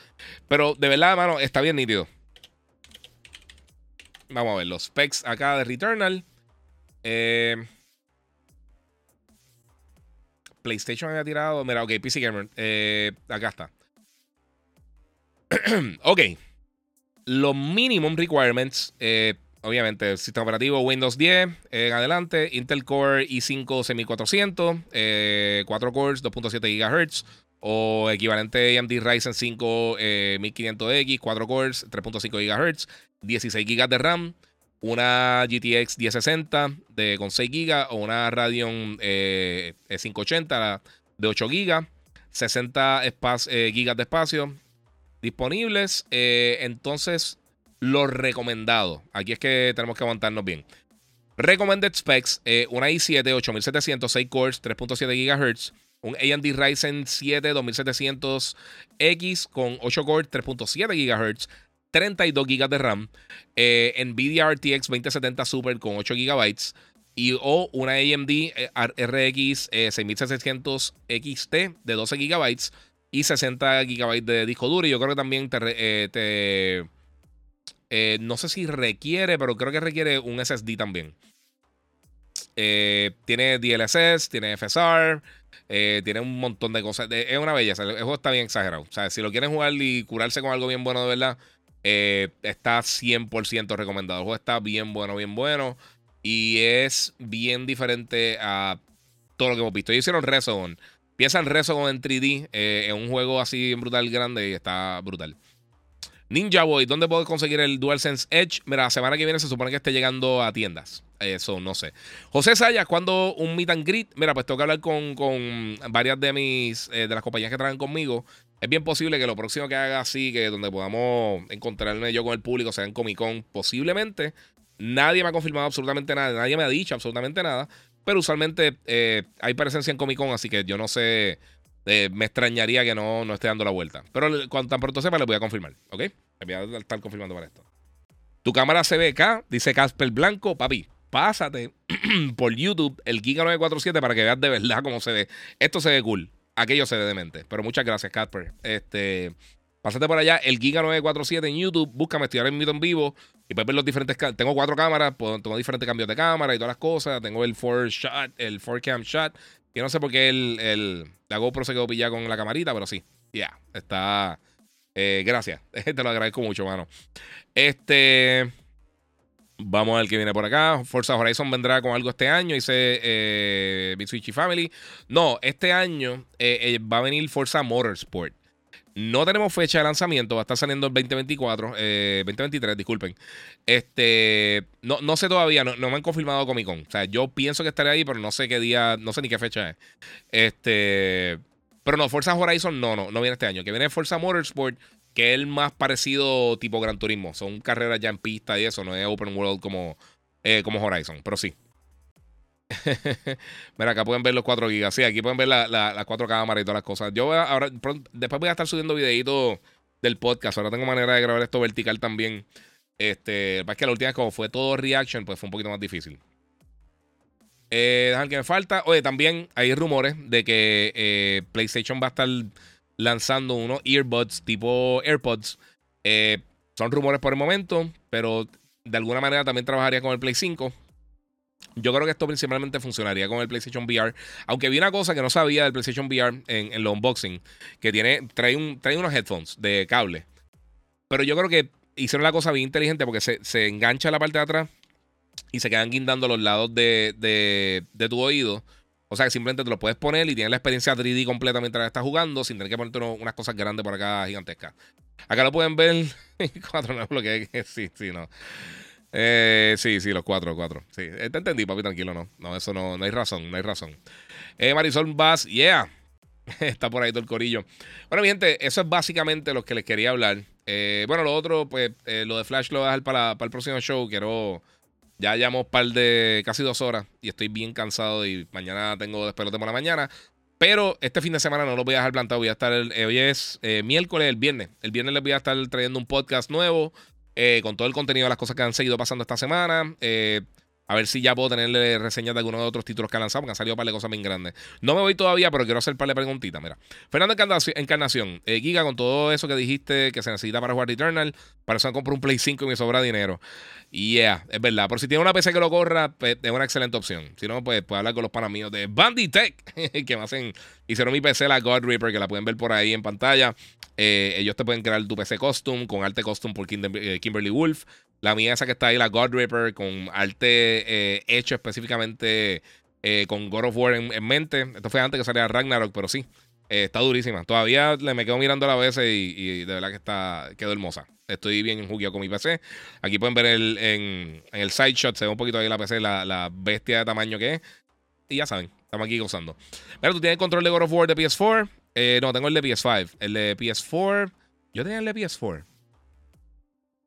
Pero de verdad, mano, está bien nítido. Vamos a ver los specs acá de Returnal. Eh, PlayStation había tirado. Mira, ok, PC Gamer. Eh, acá está. (clears throat) ok. Los minimum requirements. Obviamente, sistema operativo Windows 10 en adelante. Intel Core i5 6400. 4 cores, 2.7 GHz. O equivalente AMD Ryzen 5 1500X, 4 cores, 3.5 GHz. 16 GB de RAM, una GTX 1060 de, con 6 GB o una Radeon 580 eh, de 8 GB, 60 GB de espacio disponibles. Eh, entonces, lo recomendado, aquí es que tenemos que aguantarnos bien. Recommended specs: eh, una i7 8700, 6 cores, 3.7 GHz. Un AMD Ryzen 7 2700X con 8 cores, 3.7 GHz. 32 GB de RAM, eh, Nvidia RTX 2070 Super con 8 GB y o una AMD eh, RX 6600 XT de 12 GB y 60 GB de disco duro. Y yo creo que también te, eh, no sé si requiere, pero creo que requiere un SSD también. tiene DLSS, tiene FSR, tiene un montón de cosas. es una belleza. El juego está bien exagerado. O sea, si lo quieren jugar y curarse con algo bien bueno de verdad, eh, está 100% recomendado. El juego está bien bueno, bien bueno. Y es bien diferente a todo lo que hemos visto. Ellos hicieron Resogon. Piensa en Resogon en 3D. Eh, en un juego así brutal, grande. Y está brutal. Ninja Boy, ¿dónde puedo conseguir el DualSense Edge? Mira, la semana que viene se supone que esté llegando a tiendas. Eso no sé. José Sayas, cuando un meet and greet? Mira, pues tengo que hablar con, varias de mis eh, de las compañías que trabajan conmigo es bien posible que lo próximo que haga así, que donde podamos encontrarme yo con el público, sea en Comic Con, posiblemente. Nadie me ha confirmado absolutamente nada, nadie me ha dicho absolutamente nada. Pero usualmente eh, hay presencia en Comic Con, así que yo no sé. Eh, me extrañaría que no, no esté dando la vuelta. Pero cuando tan pronto sepa, le voy a confirmar. ¿Ok? Le voy a estar confirmando para esto. Tu cámara se ve acá, dice Casper Blanco. Papi, pásate (clears throat) por YouTube el Giga 947 para que veas de verdad cómo se ve. Esto se ve cool aquello se ve demente. Pero muchas gracias, Casper. Este, pásate por allá, el Giga 947 en YouTube, búscame, estoy ahora en vivo y puedes ver los diferentes. Tengo cuatro cámaras, tengo diferentes cambios de cámara y todas las cosas. Tengo el 4 shot, el 4 cam shot. Y no sé por qué el, el, la GoPro se quedó pillada con la camarita, pero sí. Ya, está. Eh, gracias. (laughs) Te lo agradezco mucho, mano. Este. Vamos a ver qué viene por acá. Forza Horizon vendrá con algo este año, dice eh, Mitsubishi Family. No, este año eh, eh, va a venir Forza Motorsport. No tenemos fecha de lanzamiento, va a estar saliendo el 2024, 2023, disculpen. Este, no, no sé todavía, no, me han confirmado Comic Con. O sea, yo pienso que estaré ahí, pero no sé qué día, no sé ni qué fecha es. Este, pero no, Forza Horizon no, no, no viene este año. Que viene Forza Motorsport que es el más parecido tipo Gran Turismo. Son carreras ya en pista y eso, no es open world como, eh, como Horizon, pero sí. (laughs) Mira, acá pueden ver los 4 gigas. Sí, aquí pueden ver las la, cuatro cámaras y todas las cosas. Yo ahora, después voy a estar subiendo videitos del podcast. Ahora tengo manera de grabar esto vertical también. Este, es que la última como fue todo reaction, pues fue un poquito más difícil. Eh, que me falta. Oye, también hay rumores de que eh, PlayStation va a estar lanzando unos earbuds tipo AirPods. Eh, son rumores por el momento, pero de alguna manera también trabajaría con el Play 5. Yo creo que esto principalmente funcionaría con el PlayStation VR. Aunque vi una cosa que no sabía del PlayStation VR en, el unboxing, que tiene, trae, un, trae unos headphones de cable. Pero yo creo que hicieron la cosa bien inteligente porque se, se engancha la parte de atrás y se quedan guindando los lados de, de, tu oído. O sea que simplemente te lo puedes poner y tienes la experiencia 3D completa mientras estás jugando sin tener que ponerte unas cosas grandes por acá gigantescas. Acá lo pueden ver (laughs) cuatro, no lo que sí, sí, no. Eh, sí, sí, los cuatro, cuatro. Sí, eh, te entendí, papi, tranquilo, no. No, eso no, no hay razón, no hay razón. Eh, Marisol Bass, yeah. (laughs) Está por ahí todo el corillo. Bueno, mi gente, eso es básicamente lo que les quería hablar. Eh, bueno, lo otro, pues, lo de Flash lo voy a dejar para, para el próximo show. Quiero ya llevamos un par de casi dos horas y estoy bien cansado y mañana tengo despelote por la mañana. Pero este fin de semana no lo voy a dejar plantado. Voy a estar eh, hoy es eh, miércoles, el viernes. El viernes les voy a estar trayendo un podcast nuevo eh, con todo el contenido de las cosas que han seguido pasando esta semana. A ver si ya puedo tenerle reseñas de algunos de otros títulos que han lanzado, porque han salido un par de cosas bien grandes. No me voy todavía, pero quiero hacer un par de preguntitas. Mira, Fernando Encarnación, eh, Giga, con todo eso que dijiste que se necesita para jugar Eternal, para eso compro un Play 5 y me sobra dinero. Yeah, es verdad. Por si tiene una PC que lo corra, pues, es una excelente opción. Si no, pues puedo hablar con los panas de Banditech, (laughs) que me hacen, hicieron mi PC, la God Reaper, que la pueden ver por ahí en pantalla. Eh, ellos te pueden crear tu PC custom con arte custom por eh, Kimberly Wolf. La mía esa que está ahí, la God Ripper, con arte eh, hecho específicamente eh, con God of War en, mente. Esto fue antes que saliera Ragnarok, pero sí. Eh, está durísima. Todavía le me quedo mirando a la veces y, de verdad que está quedó hermosa. Estoy bien enjugueado con mi PC. Aquí pueden ver el, en, el side shot, se ve un poquito ahí la PC, la, bestia de tamaño que es. Y ya saben, estamos aquí gozando. Pero tú tienes el control de God of War de PS4. no, tengo el de PS5. El de PS4. Yo tenía el de PS4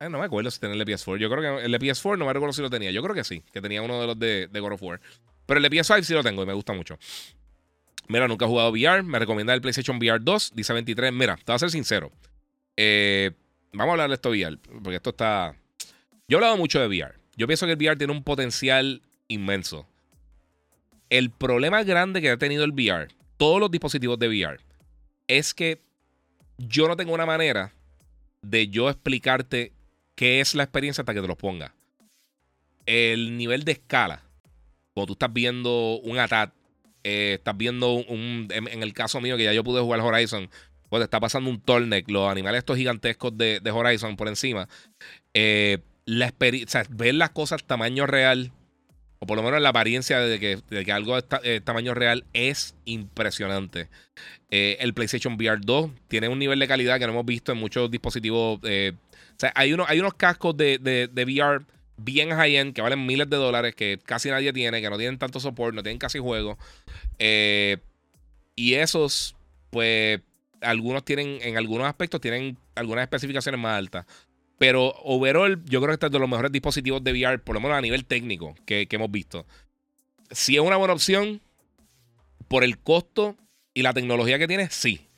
no me acuerdo si tenía el de PS4. Yo creo que el de PS4 no me recuerdo si lo tenía. Yo creo que sí, que tenía uno de los de, de God of War. Pero el de PS5 sí lo tengo y me gusta mucho. Mira, nunca he jugado VR. Me recomienda el PlayStation VR 2. Dice 23. Mira, te voy a ser sincero. Eh, vamos a hablar de esto VR. Porque esto está. Yo he hablado mucho de VR. Yo pienso que el VR tiene un potencial inmenso. El problema grande que ha tenido el VR, todos los dispositivos de VR, es que yo no tengo una manera de yo explicarte qué es la experiencia hasta que te lo ponga. El nivel de escala, cuando tú estás viendo un attack, eh, estás viendo un, en, el caso mío que ya yo pude jugar Horizon, pues te está pasando un Tornek, los animales estos gigantescos de, Horizon por encima. Eh, la experiencia, ver las cosas tamaño real, o por lo menos la apariencia de que, algo es eh, tamaño real es impresionante. el PlayStation VR 2 tiene un nivel de calidad que no hemos visto en muchos dispositivos o sea, hay, hay unos cascos de, de, VR bien high-end que valen miles de dólares que casi nadie tiene, que no tienen tanto soporte, no tienen casi juego. Eh, y esos, pues, algunos tienen, en algunos aspectos, tienen algunas especificaciones más altas. Pero overall, yo creo que este es de los mejores dispositivos de VR, por lo menos a nivel técnico, que, hemos visto. Si es una buena opción, por el costo y la tecnología que tiene, sí.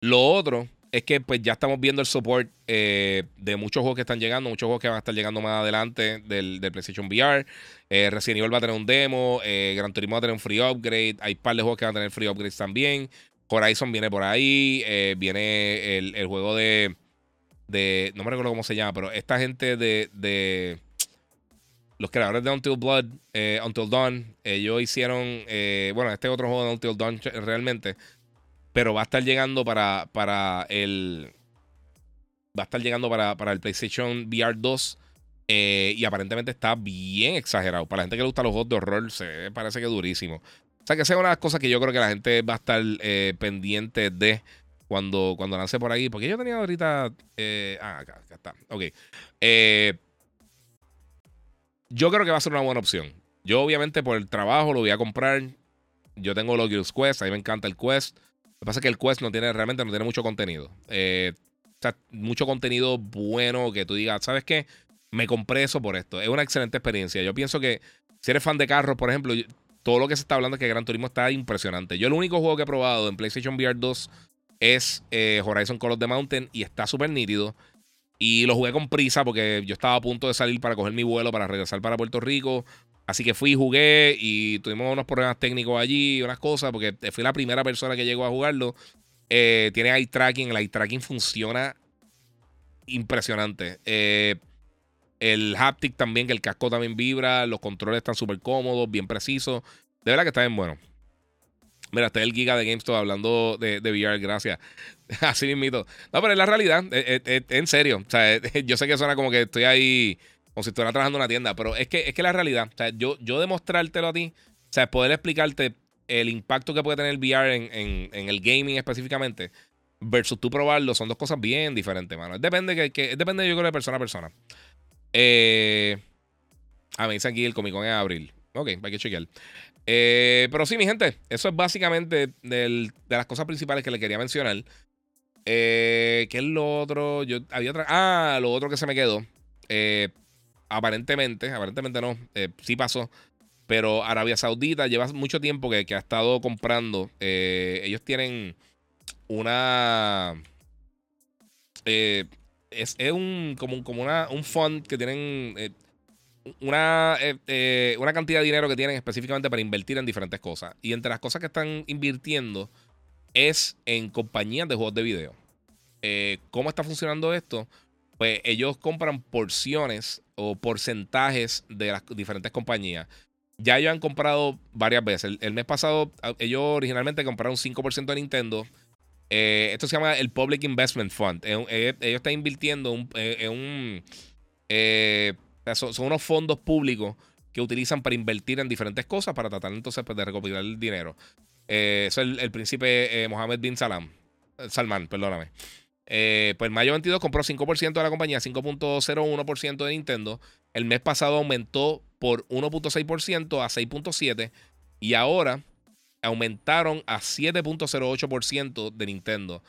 Lo otro es que pues ya estamos viendo el support eh, de muchos juegos que están llegando, muchos juegos que van a estar llegando más adelante del, PlayStation VR. Eh, Resident Evil va a tener un demo, eh, Gran Turismo va a tener un free upgrade, hay un par de juegos que van a tener free upgrades también. Horizon viene por ahí, eh, viene el, juego de, no me recuerdo cómo se llama, pero esta gente de, de los creadores de Until Blood, Until Dawn, ellos hicieron, bueno, este otro juego de Until Dawn realmente pero va a estar llegando para, para el. Va a estar llegando para, para el PlayStation VR 2. Eh, y aparentemente está bien exagerado. Para la gente que le gusta los juegos de horror, se parece que es durísimo. O sea, que sea una de las cosas que yo creo que la gente va a estar eh, pendiente de cuando, cuando lance por ahí. Porque yo tenía ahorita. Eh, ah, acá, está. Ok. yo creo que va a ser una buena opción. Yo, obviamente, por el trabajo lo voy a comprar. Yo tengo los Quest. A mí me encanta el Quest. Lo que pasa es que el Quest no tiene, realmente no tiene mucho contenido. Eh, sea, mucho contenido bueno que tú digas, ¿sabes qué? Me compré eso por esto. Es una excelente experiencia. Yo pienso que si eres fan de carros, por ejemplo, todo lo que se está hablando es que Gran Turismo está impresionante. Yo el único juego que he probado en PlayStation VR 2 es eh, Horizon Call of the Mountain y está súper nítido. Y lo jugué con prisa porque yo estaba a punto de salir para coger mi vuelo para regresar para Puerto Rico. Así que fui y jugué y tuvimos unos problemas técnicos allí, unas cosas, porque fui la primera persona que llegó a jugarlo. Eh, tiene eye tracking, el eye tracking funciona impresionante. Eh, el haptic también, que el casco también vibra, los controles están súper cómodos, bien precisos. De verdad que está bien bueno. Mira, está el Giga de GameStop hablando de, de VR, gracias. (laughs) Así mismito. No, pero es la realidad, en serio. O sea, yo sé que suena como que estoy ahí, como si estuviera trabajando en una tienda, pero es que es que la realidad. O sea, yo, yo demostrártelo a ti, o sea, poder explicarte el impacto que puede tener el VR en, el gaming específicamente, versus tú probarlo, son dos cosas bien diferentes, mano. Depende, que, que depende yo creo, de persona a persona. Eh, ah, me dicen aquí el Comic Con en abril. Ok, hay que chequear. Eh, pero sí, mi gente, eso es básicamente de las cosas principales que le quería mencionar. Eh, ¿Qué es lo otro? Yo había otra. Ah, lo otro que se me quedó. Eh, aparentemente, aparentemente no, sí pasó. Pero Arabia Saudita lleva mucho tiempo que, ha estado comprando. ellos tienen una. es, un como, como una, un fund que tienen una, eh, eh, una cantidad de dinero que tienen específicamente para invertir en diferentes cosas. Y entre las cosas que están invirtiendo es en compañías de juegos de video. Eh, ¿Cómo está funcionando esto? Pues ellos compran porciones o porcentajes de las diferentes compañías. Ya ellos han comprado varias veces. El, mes pasado, ellos originalmente compraron 5% de Nintendo. esto se llama el Public Investment Fund. ellos están invirtiendo en un son, unos fondos públicos que utilizan para invertir en diferentes cosas para tratar entonces pues, de recopilar el dinero. Eh, eso es el, príncipe eh, Mohammed bin Salam. Eh, Salman, perdóname. pues en mayo 22 compró 5% de la compañía, 5.01% de Nintendo. El mes pasado aumentó por 1.6% a 6.7%. Y ahora aumentaron a 7.08% de Nintendo.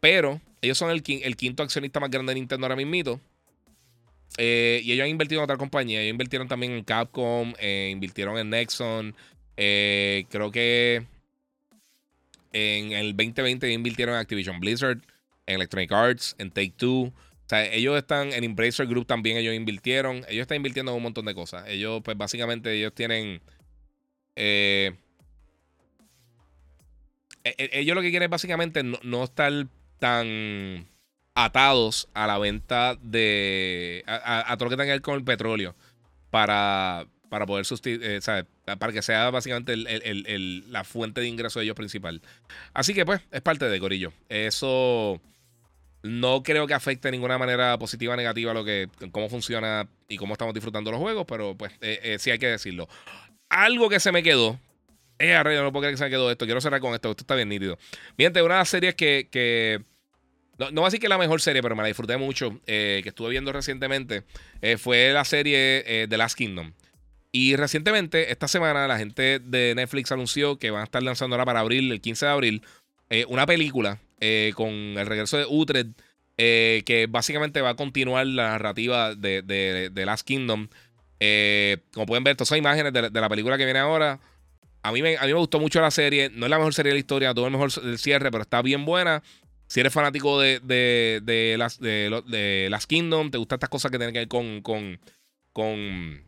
Pero ellos son el, quinto accionista más grande de Nintendo ahora mismo. Eh, y ellos han invertido en otra compañía. Ellos invirtieron también en Capcom, eh, invirtieron en Nexon. Eh, creo que en el 2020 invirtieron en Activision Blizzard, en Electronic Arts, en Take Two. O sea, ellos están en Embracer Group también, ellos invirtieron. Ellos están invirtiendo en un montón de cosas. Ellos, pues básicamente, ellos tienen. ellos lo que quieren es básicamente no estar tan atados a la venta de. a, todo lo que tenga que ver con el petróleo para, para poder sustituir. Eh, para que sea básicamente la fuente de ingreso de ellos principal. Así que, pues, es parte de Corillo. Eso no creo que afecte de ninguna manera positiva o negativa lo que, cómo funciona y cómo estamos disfrutando los juegos, pero pues eh, eh, sí hay que decirlo. Algo que se me quedó. Eh, arreglo, no puedo creer que se me quedó esto. Quiero cerrar con esto. Esto está bien nítido. Miente, una de las series que, que no, no voy a decir que es la mejor serie, pero me la disfruté mucho, eh, que estuve viendo recientemente, eh, fue la serie eh, The Last Kingdom. Y recientemente, esta semana, la gente de Netflix anunció que van a estar lanzando ahora para abril, el 15 de abril, una película con el regreso de Utrecht, que básicamente va a continuar la narrativa de, de, Last Kingdom. como pueden ver, estas son imágenes de, la película que viene ahora. A mí, me, a mí me gustó mucho la serie. No es la mejor serie de la historia, todo el mejor el cierre, pero está bien buena. Si eres fanático de, de, de, las, de, las Kingdom, te gustan estas cosas que tienen que ver con, con, con,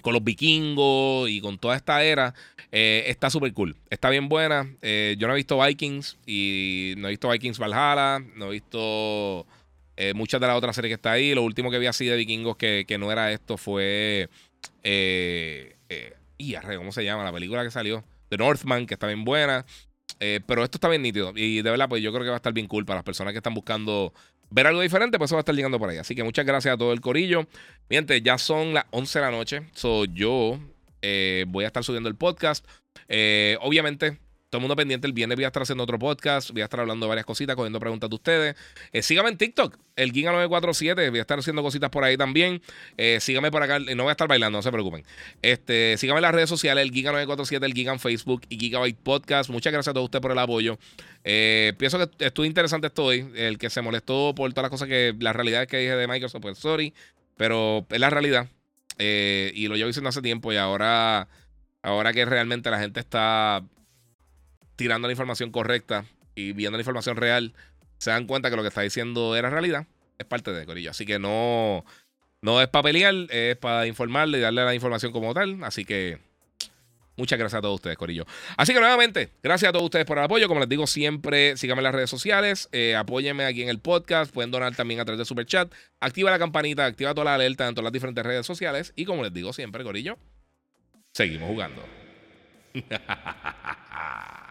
con los vikingos y con toda esta era, eh, está súper cool. Está bien buena. Eh, yo no he visto Vikings y no he visto Vikings Valhalla, no he visto eh, muchas de las otras series que está ahí. Lo último que vi así de vikingos que, que no era esto fue... y ¿cómo se llama? La película que salió. The Northman, que está bien buena. Eh, pero esto está bien nítido. Y de verdad, pues yo creo que va a estar bien cool para las personas que están buscando ver algo diferente, pues eso va a estar llegando por ahí. Así que muchas gracias a todo el corillo. Miente, ya son las 11 de la noche. So yo eh, voy a estar subiendo el podcast. Eh, obviamente, todo el mundo pendiente. El viernes voy a estar haciendo otro podcast. Voy a estar hablando de varias cositas, cogiendo preguntas de ustedes. Eh, sígame en TikTok, el Giga947. Voy a estar haciendo cositas por ahí también. Eh, sígame por acá. No voy a estar bailando, no se preocupen. Este, sígame en las redes sociales, el Giga947, el Giga en Facebook y Gigabyte Podcast. Muchas gracias a todos ustedes por el apoyo. Eh, pienso que estuvo interesante estoy. El que se molestó por todas las cosas que. Las realidades que dije de Microsoft, pues sorry. Pero es la realidad. y lo llevo diciendo hace tiempo y ahora. Ahora que realmente la gente está tirando la información correcta y viendo la información real, se dan cuenta que lo que está diciendo era realidad. Es parte de Corillo. Así que no, no es para pelear, es para informarle y darle la información como tal. Así que muchas gracias a todos ustedes, Corillo. Así que nuevamente, gracias a todos ustedes por el apoyo. Como les digo siempre, síganme en las redes sociales, eh, apóyenme aquí en el podcast, pueden donar también a través de Super Chat. Activa la campanita, activa toda la alerta en todas las diferentes redes sociales. Y como les digo siempre, Corillo, seguimos jugando. (laughs)